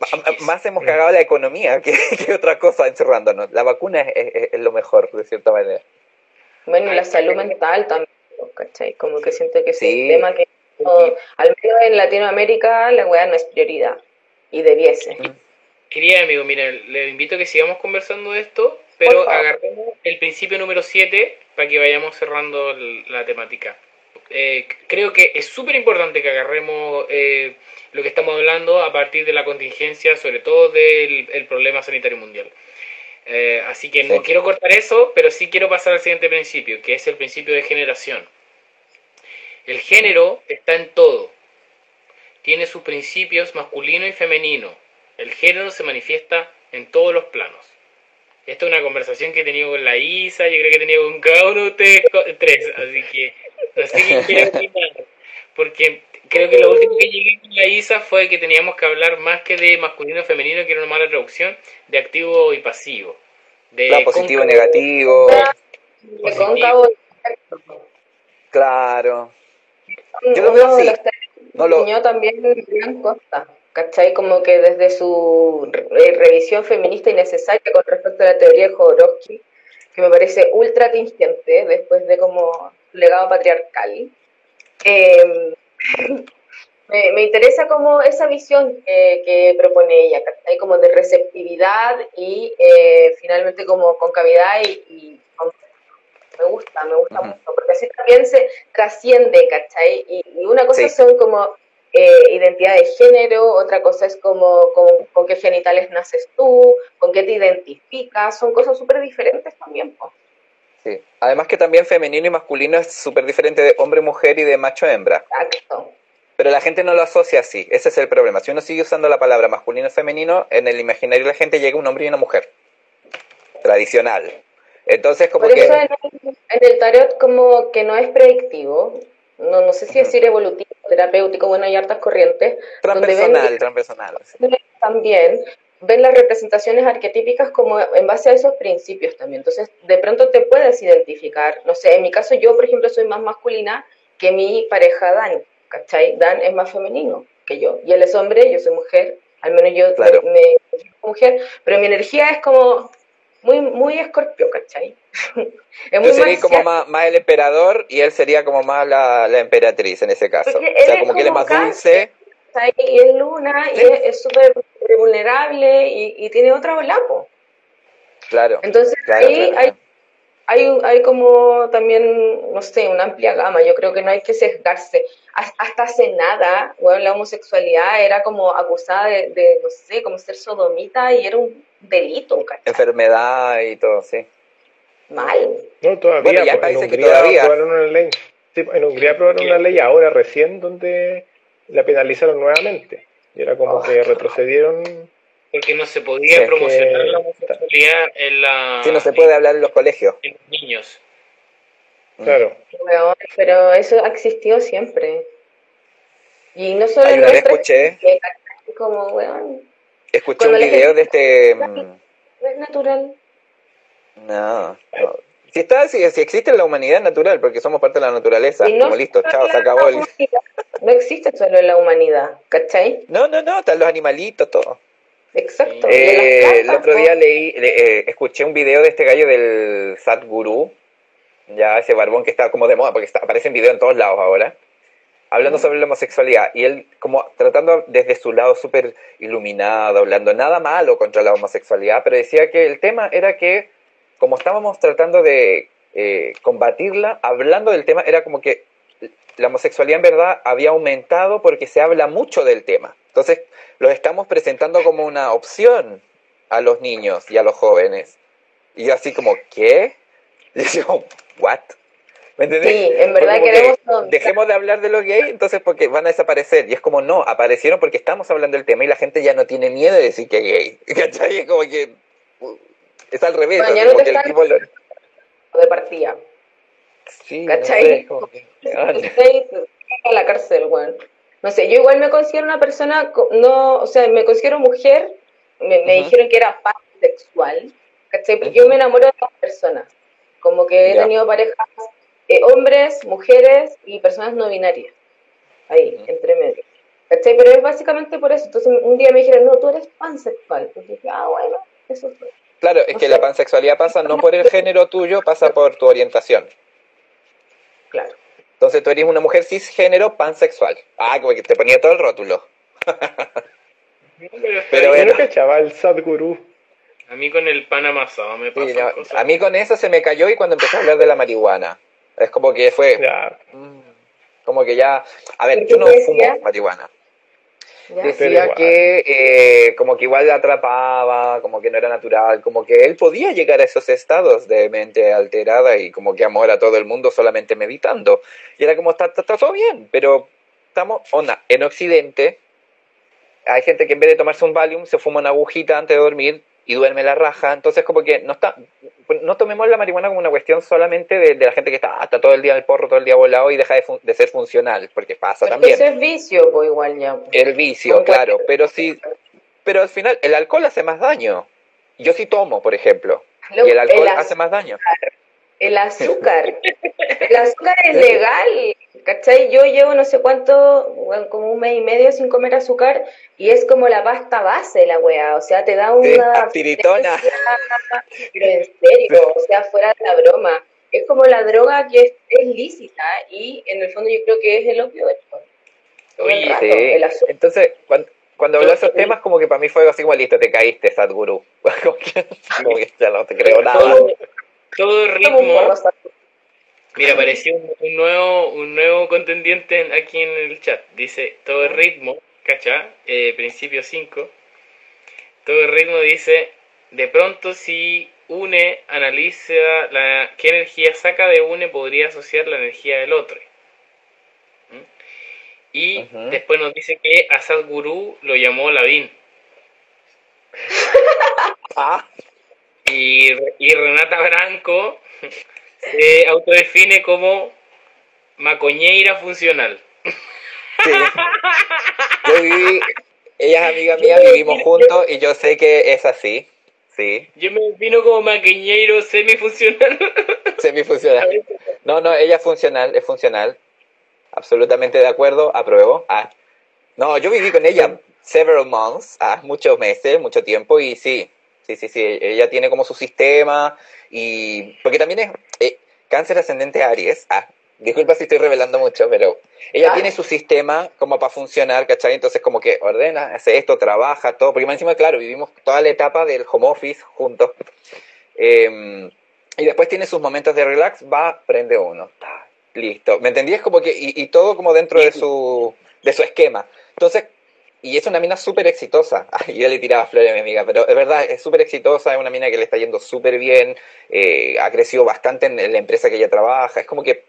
más hemos cagado la economía que, otra cosa encerrándonos. La vacuna es, lo mejor, de cierta manera. Bueno, y la salud mental también, ¿cachai? Como que siento que es un tema que, al menos en Latinoamérica, la weá no es prioridad. Y debiese. Mm. Quería, amigo, mira, le invito a que sigamos conversando de esto, pero agarremos el principio número 7 para que vayamos cerrando la temática. Eh, creo que es súper importante que agarremos eh, lo que estamos hablando a partir de la contingencia, sobre todo del problema sanitario mundial. Eh, así que no quiero cortar eso, pero sí quiero pasar al siguiente principio, que es el principio de generación. El género está en todo. Tiene sus principios masculino y femenino. El género se manifiesta en todos los planos. Esta es una conversación que he tenido con la Isa, yo creo que he tenido con cada uno de ustedes tres, así que no sé qué quiere opinar. Porque creo que lo último que llegué con la Isa fue que teníamos que hablar más que de masculino y femenino, que era una mala traducción, de activo y pasivo. De positivo y negativo. Claro. Yo lo veo así. No lo... también en Costa, ¿cachai? Como que desde su revisión feminista innecesaria con respecto a la teoría de Jodorowsky, que me parece ultra tingente después de como legado patriarcal. Eh, me, interesa como esa visión que propone ella, hay como de receptividad y eh, finalmente como concavidad y, y me gusta, me gusta mucho, porque así también se trasciende, ¿cachai? Y, una cosa son como eh, identidad de género, otra cosa es como, con qué genitales naces tú, con qué te identificas, son cosas súper diferentes también. Sí. Además que también femenino y masculino es súper diferente de hombre-mujer y de macho-hembra. Exacto. Pero la gente no lo asocia así, ese es el problema. Si uno sigue usando la palabra masculino-femenino, en el imaginario de la gente llega un hombre y una mujer. tradicional. Entonces, como Por que... eso en el, en el tarot como que no es predictivo, no, no sé si decir evolutivo, terapéutico, bueno, hay hartas corrientes. donde ven- Transpersonal, transpersonal. sí. también ven las representaciones arquetípicas como en base a esos principios también. Entonces, de pronto te puedes identificar. No sé, en mi caso yo, por ejemplo, soy más masculina que mi pareja Dan, ¿cachai? Dan es más femenino que yo. Y él es hombre, yo soy mujer. Al menos yo Claro. me, me mujer, pero mi energía es como muy, muy escorpio, ¿cachai? es Tú muy serías como más, más el emperador y él sería como más la, la emperatriz en ese caso. Porque O sea, como que él es más cáncer. dulce. ¿Cachai? Y es luna y Sí. es- es súper vulnerable y, y tiene otra volapo. Claro. Entonces Claro, ahí claro, hay, claro. hay, un- hay como también, no sé, una amplia gama. Yo creo que no hay que sesgarse. Has- Hasta hace nada, bueno, la homosexualidad era como acusada de, de, no sé, como ser sodomita y era un delito, ¿cachai? Enfermedad y todo, sí. Mal. No, todavía. Bueno, ya pues, en parece que Hungría todavía. aprobaron una ley. Sí, en Hungría aprobaron una ley ahora recién donde la penalizaron nuevamente. Y era como Oh. que retrocedieron. Porque no se podía promocionar que- la homosexualidad en, la, Sí, no se puede hablar en los colegios. en los niños. Mm. Claro. Weón, pero eso ha existido siempre. Y no solo Ay, en nuestra escuché, como, weón, escuché un video gente- de este... mm, no es natural. No, no. Si, está, si, si existe en la humanidad natural, porque somos parte de la naturaleza. No como listo, chao, en se la acabó el... humanidad, No existe solo en la humanidad, ¿cachai? No, no, no, están los animalitos, todo. Exacto. Eh, el otro día leí, le- eh, escuché un video de este gallo del Sadhguru, ya ese barbón que está como de moda, porque está, aparece en video en todos lados ahora, hablando Ujú. sobre la homosexualidad, y él como tratando desde su lado súper iluminado, hablando nada malo contra la homosexualidad, pero decía que el tema era que como estábamos tratando de eh, combatirla, hablando del tema, era como que la homosexualidad en verdad había aumentado porque se habla mucho del tema. Entonces, lo estamos presentando como una opción a los niños y a los jóvenes. Y yo así como, ¿qué? Y yo, ¿what? ¿Me entendés? Sí, en verdad que queremos dominar. dejemos de hablar de los gays, entonces porque van a desaparecer. Y es como, no, aparecieron porque estamos hablando del tema y la gente ya no tiene miedo de decir que es gay. ¿Cachai? Es como que es al revés. Bueno, no como que el tipo lo- de partida. Sí, ¿Cachai? no sé, que- a la cárcel, weón. No sé, yo igual me considero una persona, no, o sea, me considero mujer, me, me dijeron que era pansexual, ¿cachai? Porque Ujú. yo me enamoro de las personas, como que he Ya. tenido parejas, eh, hombres, mujeres y personas no binarias, ahí, entre medio. ¿Cachai? Pero es básicamente por eso. Entonces un día me dijeron, no, tú eres pansexual. Entonces dije, ah, bueno, eso fue. Claro, es O que sea- la pansexualidad pasa no por el género tuyo, pasa por tu orientación. Claro. Entonces tú eres una mujer cisgénero pansexual. Ah, como que te ponía todo el rótulo. Pero, Pero bueno. no cachaba el Sadhguru. A mí con el pan amasado me Sí, pasan no, cosas. a mí con eso se me cayó y cuando empecé a hablar de la marihuana. Es como que fue, Ya, mm, como que ya, a ver, ¿Y yo no fumo marihuana. Pero Decía que eh, como que igual la atrapaba, como que no era natural, como que él podía llegar a esos estados de mente alterada y como que amor a todo el mundo solamente meditando. Y era como, está, está, está todo bien, pero estamos, onda, en Occidente hay gente que en vez de tomarse un Valium se fuma una agujita antes de dormir y duerme la raja, entonces como que no está, no tomemos la marihuana como una cuestión solamente de, de la gente que está, ah, está todo el día en el porro, todo el día volado y deja de, fun- de ser funcional, porque pasa Porque también eso es vicio, pues igual ya. pues. el vicio, claro, pero sí, pero al final el alcohol hace más daño. Yo sí tomo, por ejemplo, y el alcohol hace más daño. El azúcar. el azúcar es legal. ¿Cachai? Yo llevo no sé cuánto, bueno, como un mes y medio sin comer azúcar y es como la pasta base la weá. O sea, te da una. tiritona. Pero en serio, o sea, fuera de la broma. Es como la droga que es, es lícita y en el fondo yo creo que es el opio del Oye, rato, Sí. el azúcar. Entonces, cuando, cuando habló de esos temas, como que para mí fue así como listo, te caíste, Sadhguru. Como que, ya no te creo nada. todo, todo ritmo. Mira, apareció un, un nuevo un nuevo contendiente en- aquí en el chat. Dice, todo el ritmo, ¿cacha? Eh, principio 5. Todo el ritmo dice, de pronto si une, analiza la, qué energía saca de une, podría asociar la energía del otro. ¿Mm? Y después nos dice que a Sadhguru lo llamó Lavin. Ah, Y, y Renata Branco se autodefine como macoñeira funcional. Sí. Yo viví, ella es amiga mía, vivimos juntos y yo sé que es así. Sí. Yo me defino como maqueñeiro semifuncional. Semifuncional. No, no, ella es funcional, es funcional. Absolutamente de acuerdo, apruebo. Ah. No, yo viví con ella several months, ah, muchos meses, mucho tiempo y sí, sí, sí, sí, ella tiene como su sistema y porque también es eh, cáncer ascendente Aries, ah, disculpa si estoy revelando mucho, pero ella Ah. tiene su sistema como para funcionar, ¿cachai? Entonces como que ordena, hace esto, trabaja, todo, porque más encima, claro, vivimos toda la etapa del home office juntos. Eh, y después tiene sus momentos de relax, va, prende uno, listo. ¿Me entendí? Es como que, y, y todo como dentro de su, de su esquema. Entonces, y es una mina súper exitosa. Ay, yo le tiraba flores a mi amiga, pero es verdad, es súper exitosa, es una mina que le está yendo súper bien, eh, ha crecido bastante en, la empresa que ella trabaja, es como que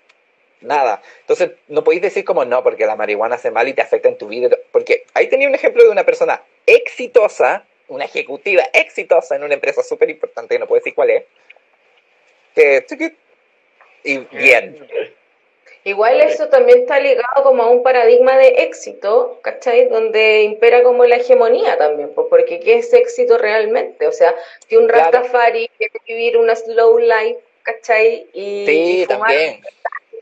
nada. Entonces, no podéis decir como no, porque la marihuana hace mal y te afecta en tu vida, porque ahí tenía un ejemplo de una persona exitosa, una ejecutiva exitosa en una empresa súper importante, que no puedo decir cuál es, que, y bien. Igual eso también está ligado como a un paradigma de éxito, ¿cachai? Donde impera como la hegemonía también, pues, porque ¿qué es éxito realmente? O sea, si un Claro. Rastafari quiere vivir una slow life, ¿cachai? Y, Sí, y fumar también.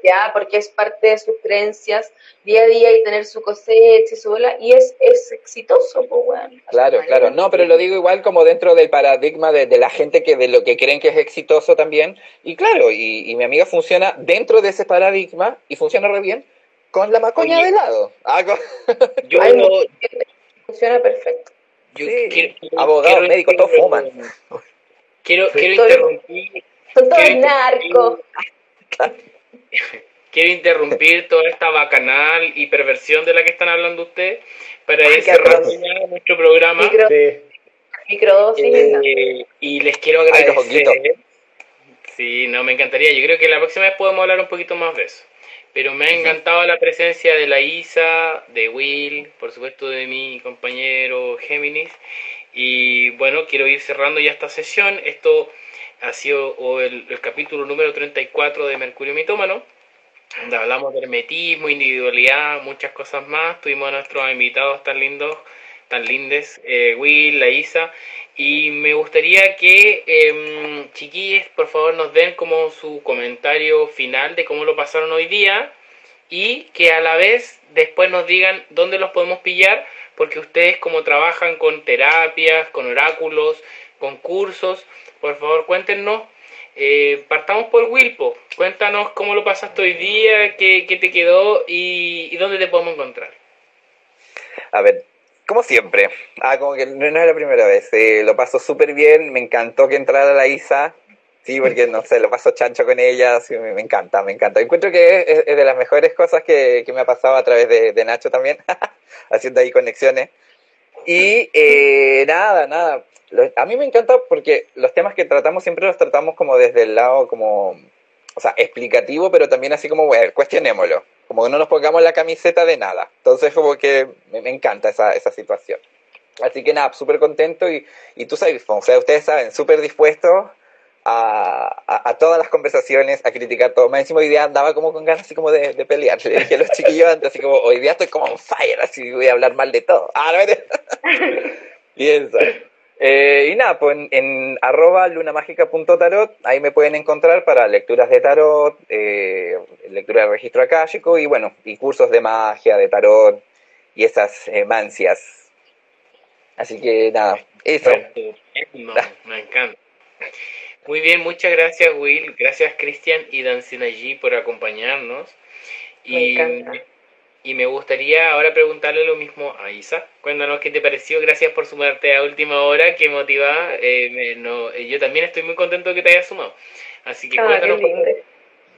Ya, porque es parte de sus creencias día a día y tener su cosecha y su bola, y es, es exitoso, pues, weón. Claro, claro. No, pero lo digo igual como dentro del paradigma de, de la gente que de lo que creen que es exitoso también. Y claro, y, y mi amiga funciona dentro de ese paradigma y funciona re bien con la macoña Oye. de lado. Ah, con- Yo, que funciona perfecto. yo Sí, quiero- abogados, quiero- médicos, todos fuman. Quiero, quiero interrumpir, Son todos narcos. quiero interrumpir toda esta bacanal y perversión de la que están hablando ustedes para Ay, ir cerrando ya nuestro programa. Micro, Sí. microdosis. Eh, y les quiero Ay, agradecer. honguitos. Sí, no, me encantaría. Yo creo que la próxima vez podemos hablar un poquito más de eso. Pero me ha encantado la presencia de la Isa, de Will, por supuesto de mi compañero Géminis. Y bueno, quiero ir cerrando ya esta sesión. Esto ha sido o el, capítulo número 34 de Mercurio Mitómano, donde hablamos de hermetismo, individualidad, muchas cosas más. Tuvimos a nuestros invitados tan lindos, tan lindes, eh, Will, la Isa. Y me gustaría que, eh, chiquillos, por favor nos den como su comentario final de cómo lo pasaron hoy día y que a la vez después nos digan dónde los podemos pillar, porque ustedes como trabajan con terapias, con oráculos, con cursos, por favor cuéntenos. Eh, partamos por Wilpo, cuéntanos cómo lo pasaste hoy día, qué, qué te quedó y, dónde te podemos encontrar. A ver, como siempre. Ah, como que no, es la primera vez. eh, lo paso súper bien. Me encantó que entrara la Isa. Sí, porque no sé, lo paso chancho con ella. me encanta, me encanta. Encuentro que es, es de las mejores cosas que, que me ha pasado a través de, de Nacho también, haciendo ahí conexiones. Y eh, nada, nada. A mí me encanta porque los temas que tratamos siempre los tratamos como desde el lado como, o sea, explicativo, pero también así como, bueno, cuestionémoslo. Como que no nos pongamos la camiseta de nada. Entonces como que me, me encanta esa, esa situación. Así que nada, súper contento y, y tú sabes, o sea, ustedes saben, súper dispuestos a, a, a todas las conversaciones, a criticar todo. Más encima hoy día andaba como con ganas así como de, de pelear. Le dije a los chiquillos antes, así como, hoy día estoy como on fire, así voy a hablar mal de todo. Ah, no, y eso. Eh, y nada, pues en, en arroba lunamagica.tarot, ahí me pueden encontrar para lecturas de tarot, eh, lectura de registro akáshico y bueno, y cursos de magia, de tarot y esas eh, mancias. Así que nada, eso. Me encanta. Muy bien, muchas gracias Will, gracias Cristian y Dancina G por acompañarnos. Me Y, encanta. y me gustaría ahora preguntarle lo mismo a Isa. Cuéntanos qué te pareció, gracias por sumarte a última hora, qué motiva. eh, me- no, eh, yo también estoy muy contento que te hayas sumado. Así que Ah, cuéntanos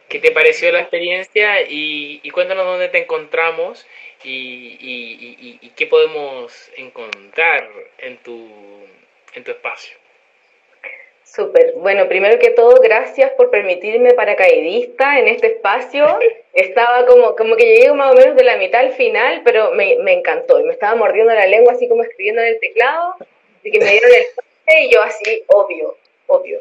qué te pareció la experiencia y, y cuéntanos dónde te encontramos y- y qué podemos encontrar en tu, en tu espacio. Súper. Bueno, primero que todo, gracias por permitirme paracaidista en este espacio. Estaba como, como que llegué más o menos de la mitad al final, pero me, me encantó. Y me estaba mordiendo la lengua así como escribiendo en el teclado. Así que me dieron el pase y yo así, obvio, obvio.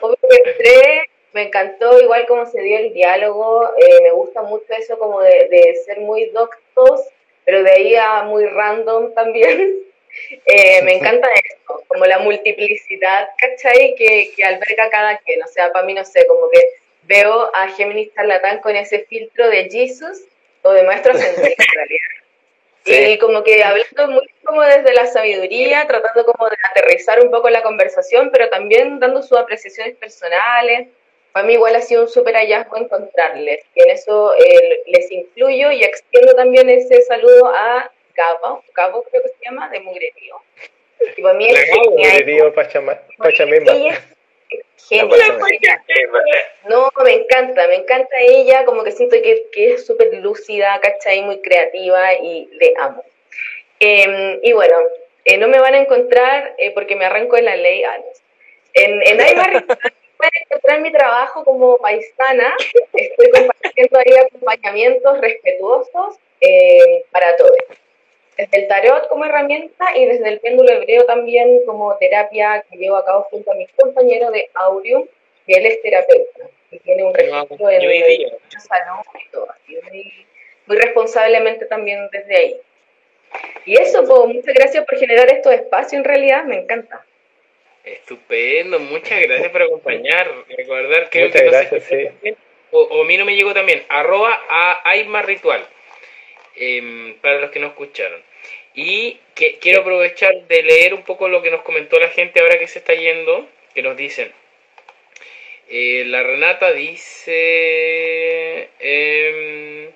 Obvio que entré, me encantó igual como se dio el diálogo, eh, me gusta mucho eso como de, de, ser muy doctos, pero de ahí a muy random también. Eh, me encanta eso, como la multiplicidad, ¿cachai? Que, que alberga cada quien, o sea, para mí no sé, como que veo a Géminis Charlatán con ese filtro de Jesus o de maestro ascendido en realidad. Y como que hablando muy como desde la sabiduría, tratando como de aterrizar un poco la conversación, pero también dando sus apreciaciones personales. Para mí igual ha sido un súper hallazgo encontrarles. Y en eso eh, les incluyo y extiendo también ese saludo a Gabo, Gabo creo que se llama, de Mugrerío. Y para mí es Mugrerío Pachamema. No, me encanta, me encanta ella, como que siento que, que es súper lúcida, ¿cachai? Muy creativa y le amo. Em, y bueno, eh, no me van a encontrar eh, porque me arranco en la ley. Ah, en, en Aymar pueden encontrar mi trabajo como paisana. Estoy compartiendo ahí acompañamientos respetuosos eh, para todos desde el tarot como herramienta y desde el péndulo hebreo también como terapia que llevo a cabo junto a mis compañeros de Audium, que él es terapeuta y tiene un registro en el salón y todo, muy, muy, responsablemente también desde ahí. Y eso, pues, muchas gracias por generar estos espacios, en realidad me encanta. Estupendo, muchas gracias por acompañar. Recordar que, muchas gracias, sí. o, a mí no me llegó también, arroba a Ritual, em, para los que no escucharon. Y que, quiero aprovechar de leer un poco lo que nos comentó la gente ahora que se está yendo, que nos dicen. Eh, la Renata dice, em,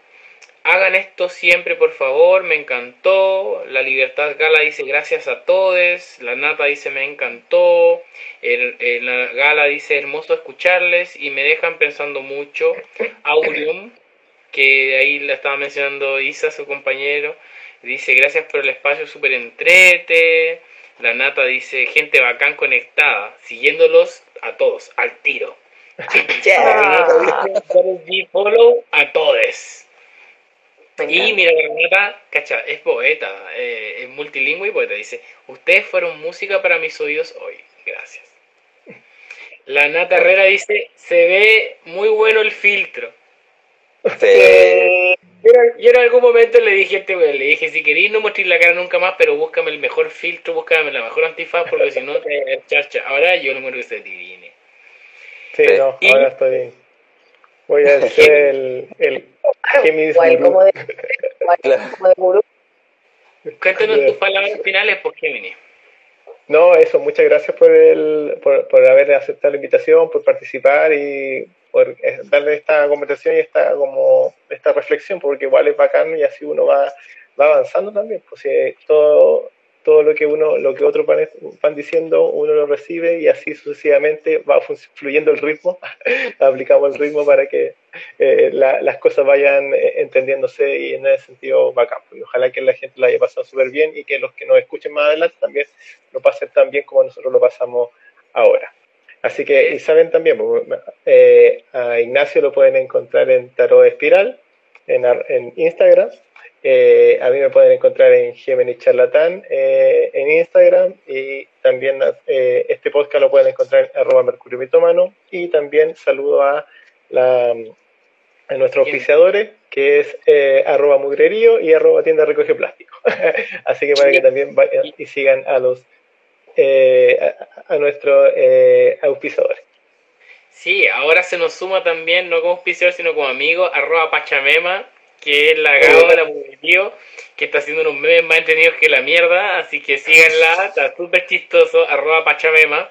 hagan esto siempre por favor, me encantó. La Libertad Gala dice gracias a todos. La Nata dice me encantó. la Gala dice hermoso escucharles y me dejan pensando mucho. Audium, que ahí la estaba mencionando Isa, su compañero. Dice, gracias por el espacio, súper entrete. La Nata dice, gente bacán conectada, siguiéndolos a todos, al tiro. Yeah. follow a todos. Y mira, la Nata, cacha, es poeta, eh, es multilingüe y poeta. Dice, ustedes fueron música para mis oídos hoy. Gracias. La Nata Herrera dice, se ve muy bueno el filtro. Yo, en algún momento le dije a este le dije, si queréis no mostrar la cara nunca más, pero búscame el mejor filtro, búscame la mejor antifaz, porque si no te charcha. Ahora yo no muero que se divine. Sí, no, ahora estoy... Voy a hacer el, el Géminis como de, Cuéntanos tus palabras finales por Géminis. No, eso, muchas gracias por, el, por, por haber aceptado la invitación, por participar y por eh, darle esta conversación y esta como esta reflexión, porque igual es bacán y así uno va, va avanzando también. Pues todo, todo lo que uno, lo que otros van, diciendo, uno lo recibe y así sucesivamente va fluyendo el ritmo, aplicamos el ritmo para que eh, las cosas vayan eh, entendiéndose y en ese sentido bacán. Pues, y ojalá que la gente lo haya pasado súper bien y que los que nos escuchen más adelante también lo pasen tan bien como nosotros lo pasamos ahora. Así que, y saben también, pues, eh, a Ignacio lo pueden encontrar en Tarot Espiral, en, Instagram. Eh, a mí me pueden encontrar en Gemini Charlatán en Instagram y también este podcast lo pueden encontrar en arroba mercurio mitomano y también saludo a, la, a nuestros oficiadores que es arroba mugrerío y arroba tienda recoge plástico. Así que para que también vayan y sigan a los eh, a, nuestro eh, auspiciador. Sí, ahora se nos suma también, no como auspiciador, sino como amigo, arroba Pachamema, que es la gama de la tío, que está haciendo unos memes más entretenidos que la mierda, así que síganla, está súper chistoso, arroba Pachamema.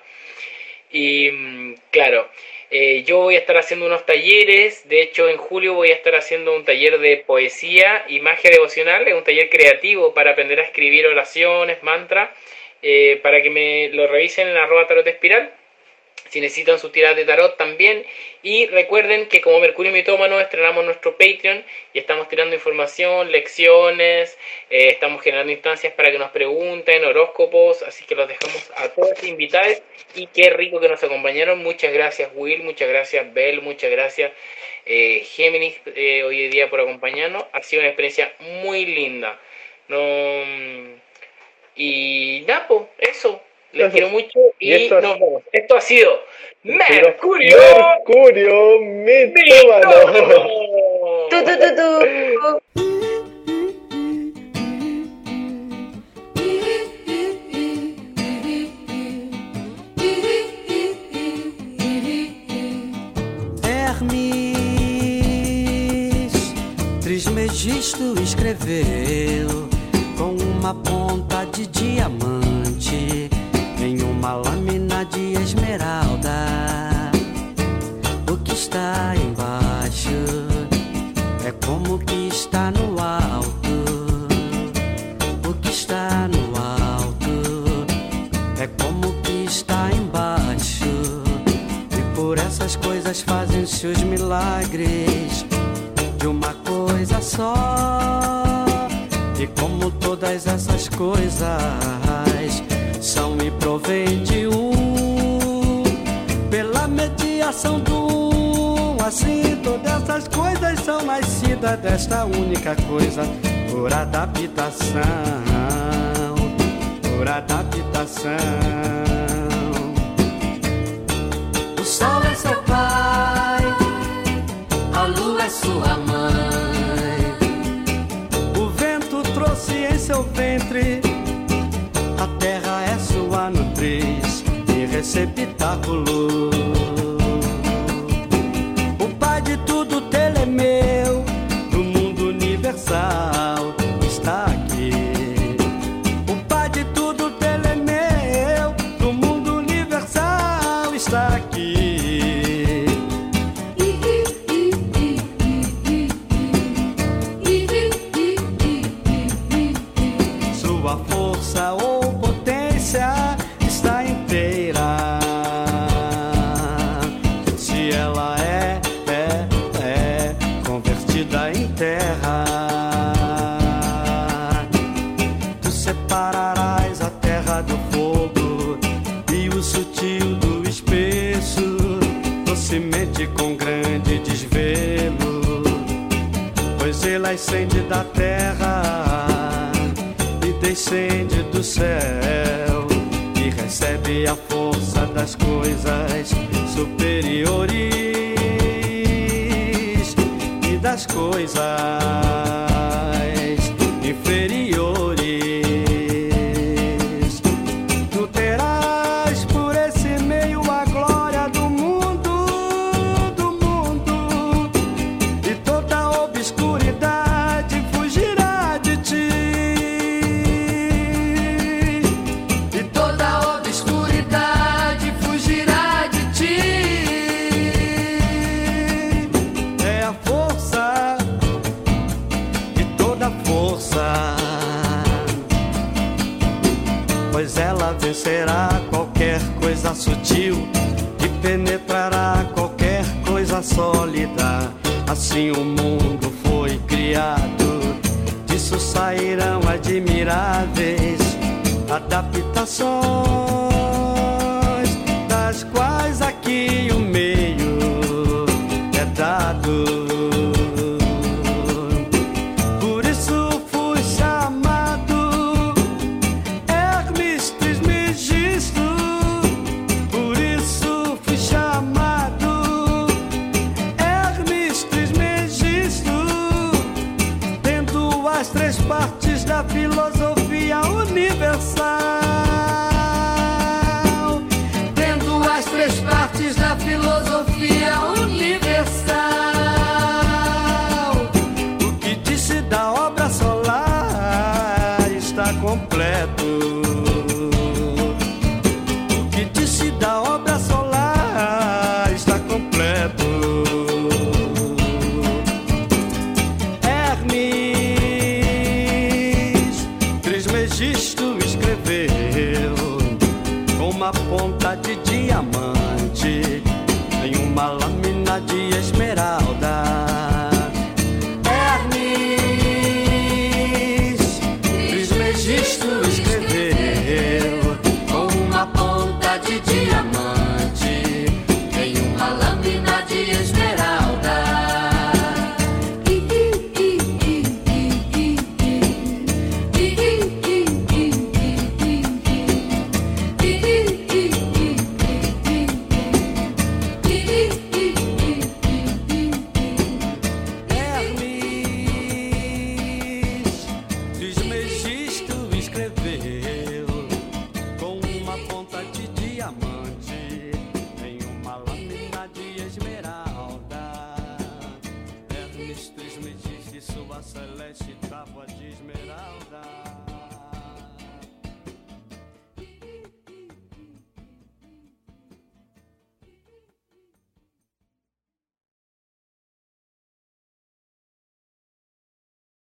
Y mm, claro, eh, yo voy a estar haciendo unos talleres, de hecho en julio voy a estar haciendo un taller de poesía y magia devocional, es un taller creativo para aprender a escribir oraciones, mantras eh, para que me lo revisen en arroba tarot espiral. Si necesitan sus tiradas de tarot también. Y recuerden que como Mercurio Mitómano estrenamos nuestro Patreon y estamos tirando información, lecciones, eh, estamos generando instancias para que nos pregunten, horóscopos, así que los dejamos a todos invitados y qué rico que nos acompañaron. Muchas gracias Will, muchas gracias Bell, muchas gracias eh, Géminis eh, hoy día por acompañarnos. Ha sido una experiencia muy linda. No y ya, pues, eso. Les quiero mucho y, y esto nos vemos. Esto ha sido Mercurio. Mercurio Mitómano. Tu, tu, tu, tu. Hermes Trismegisto escreveu com uma ponta de diamante Malami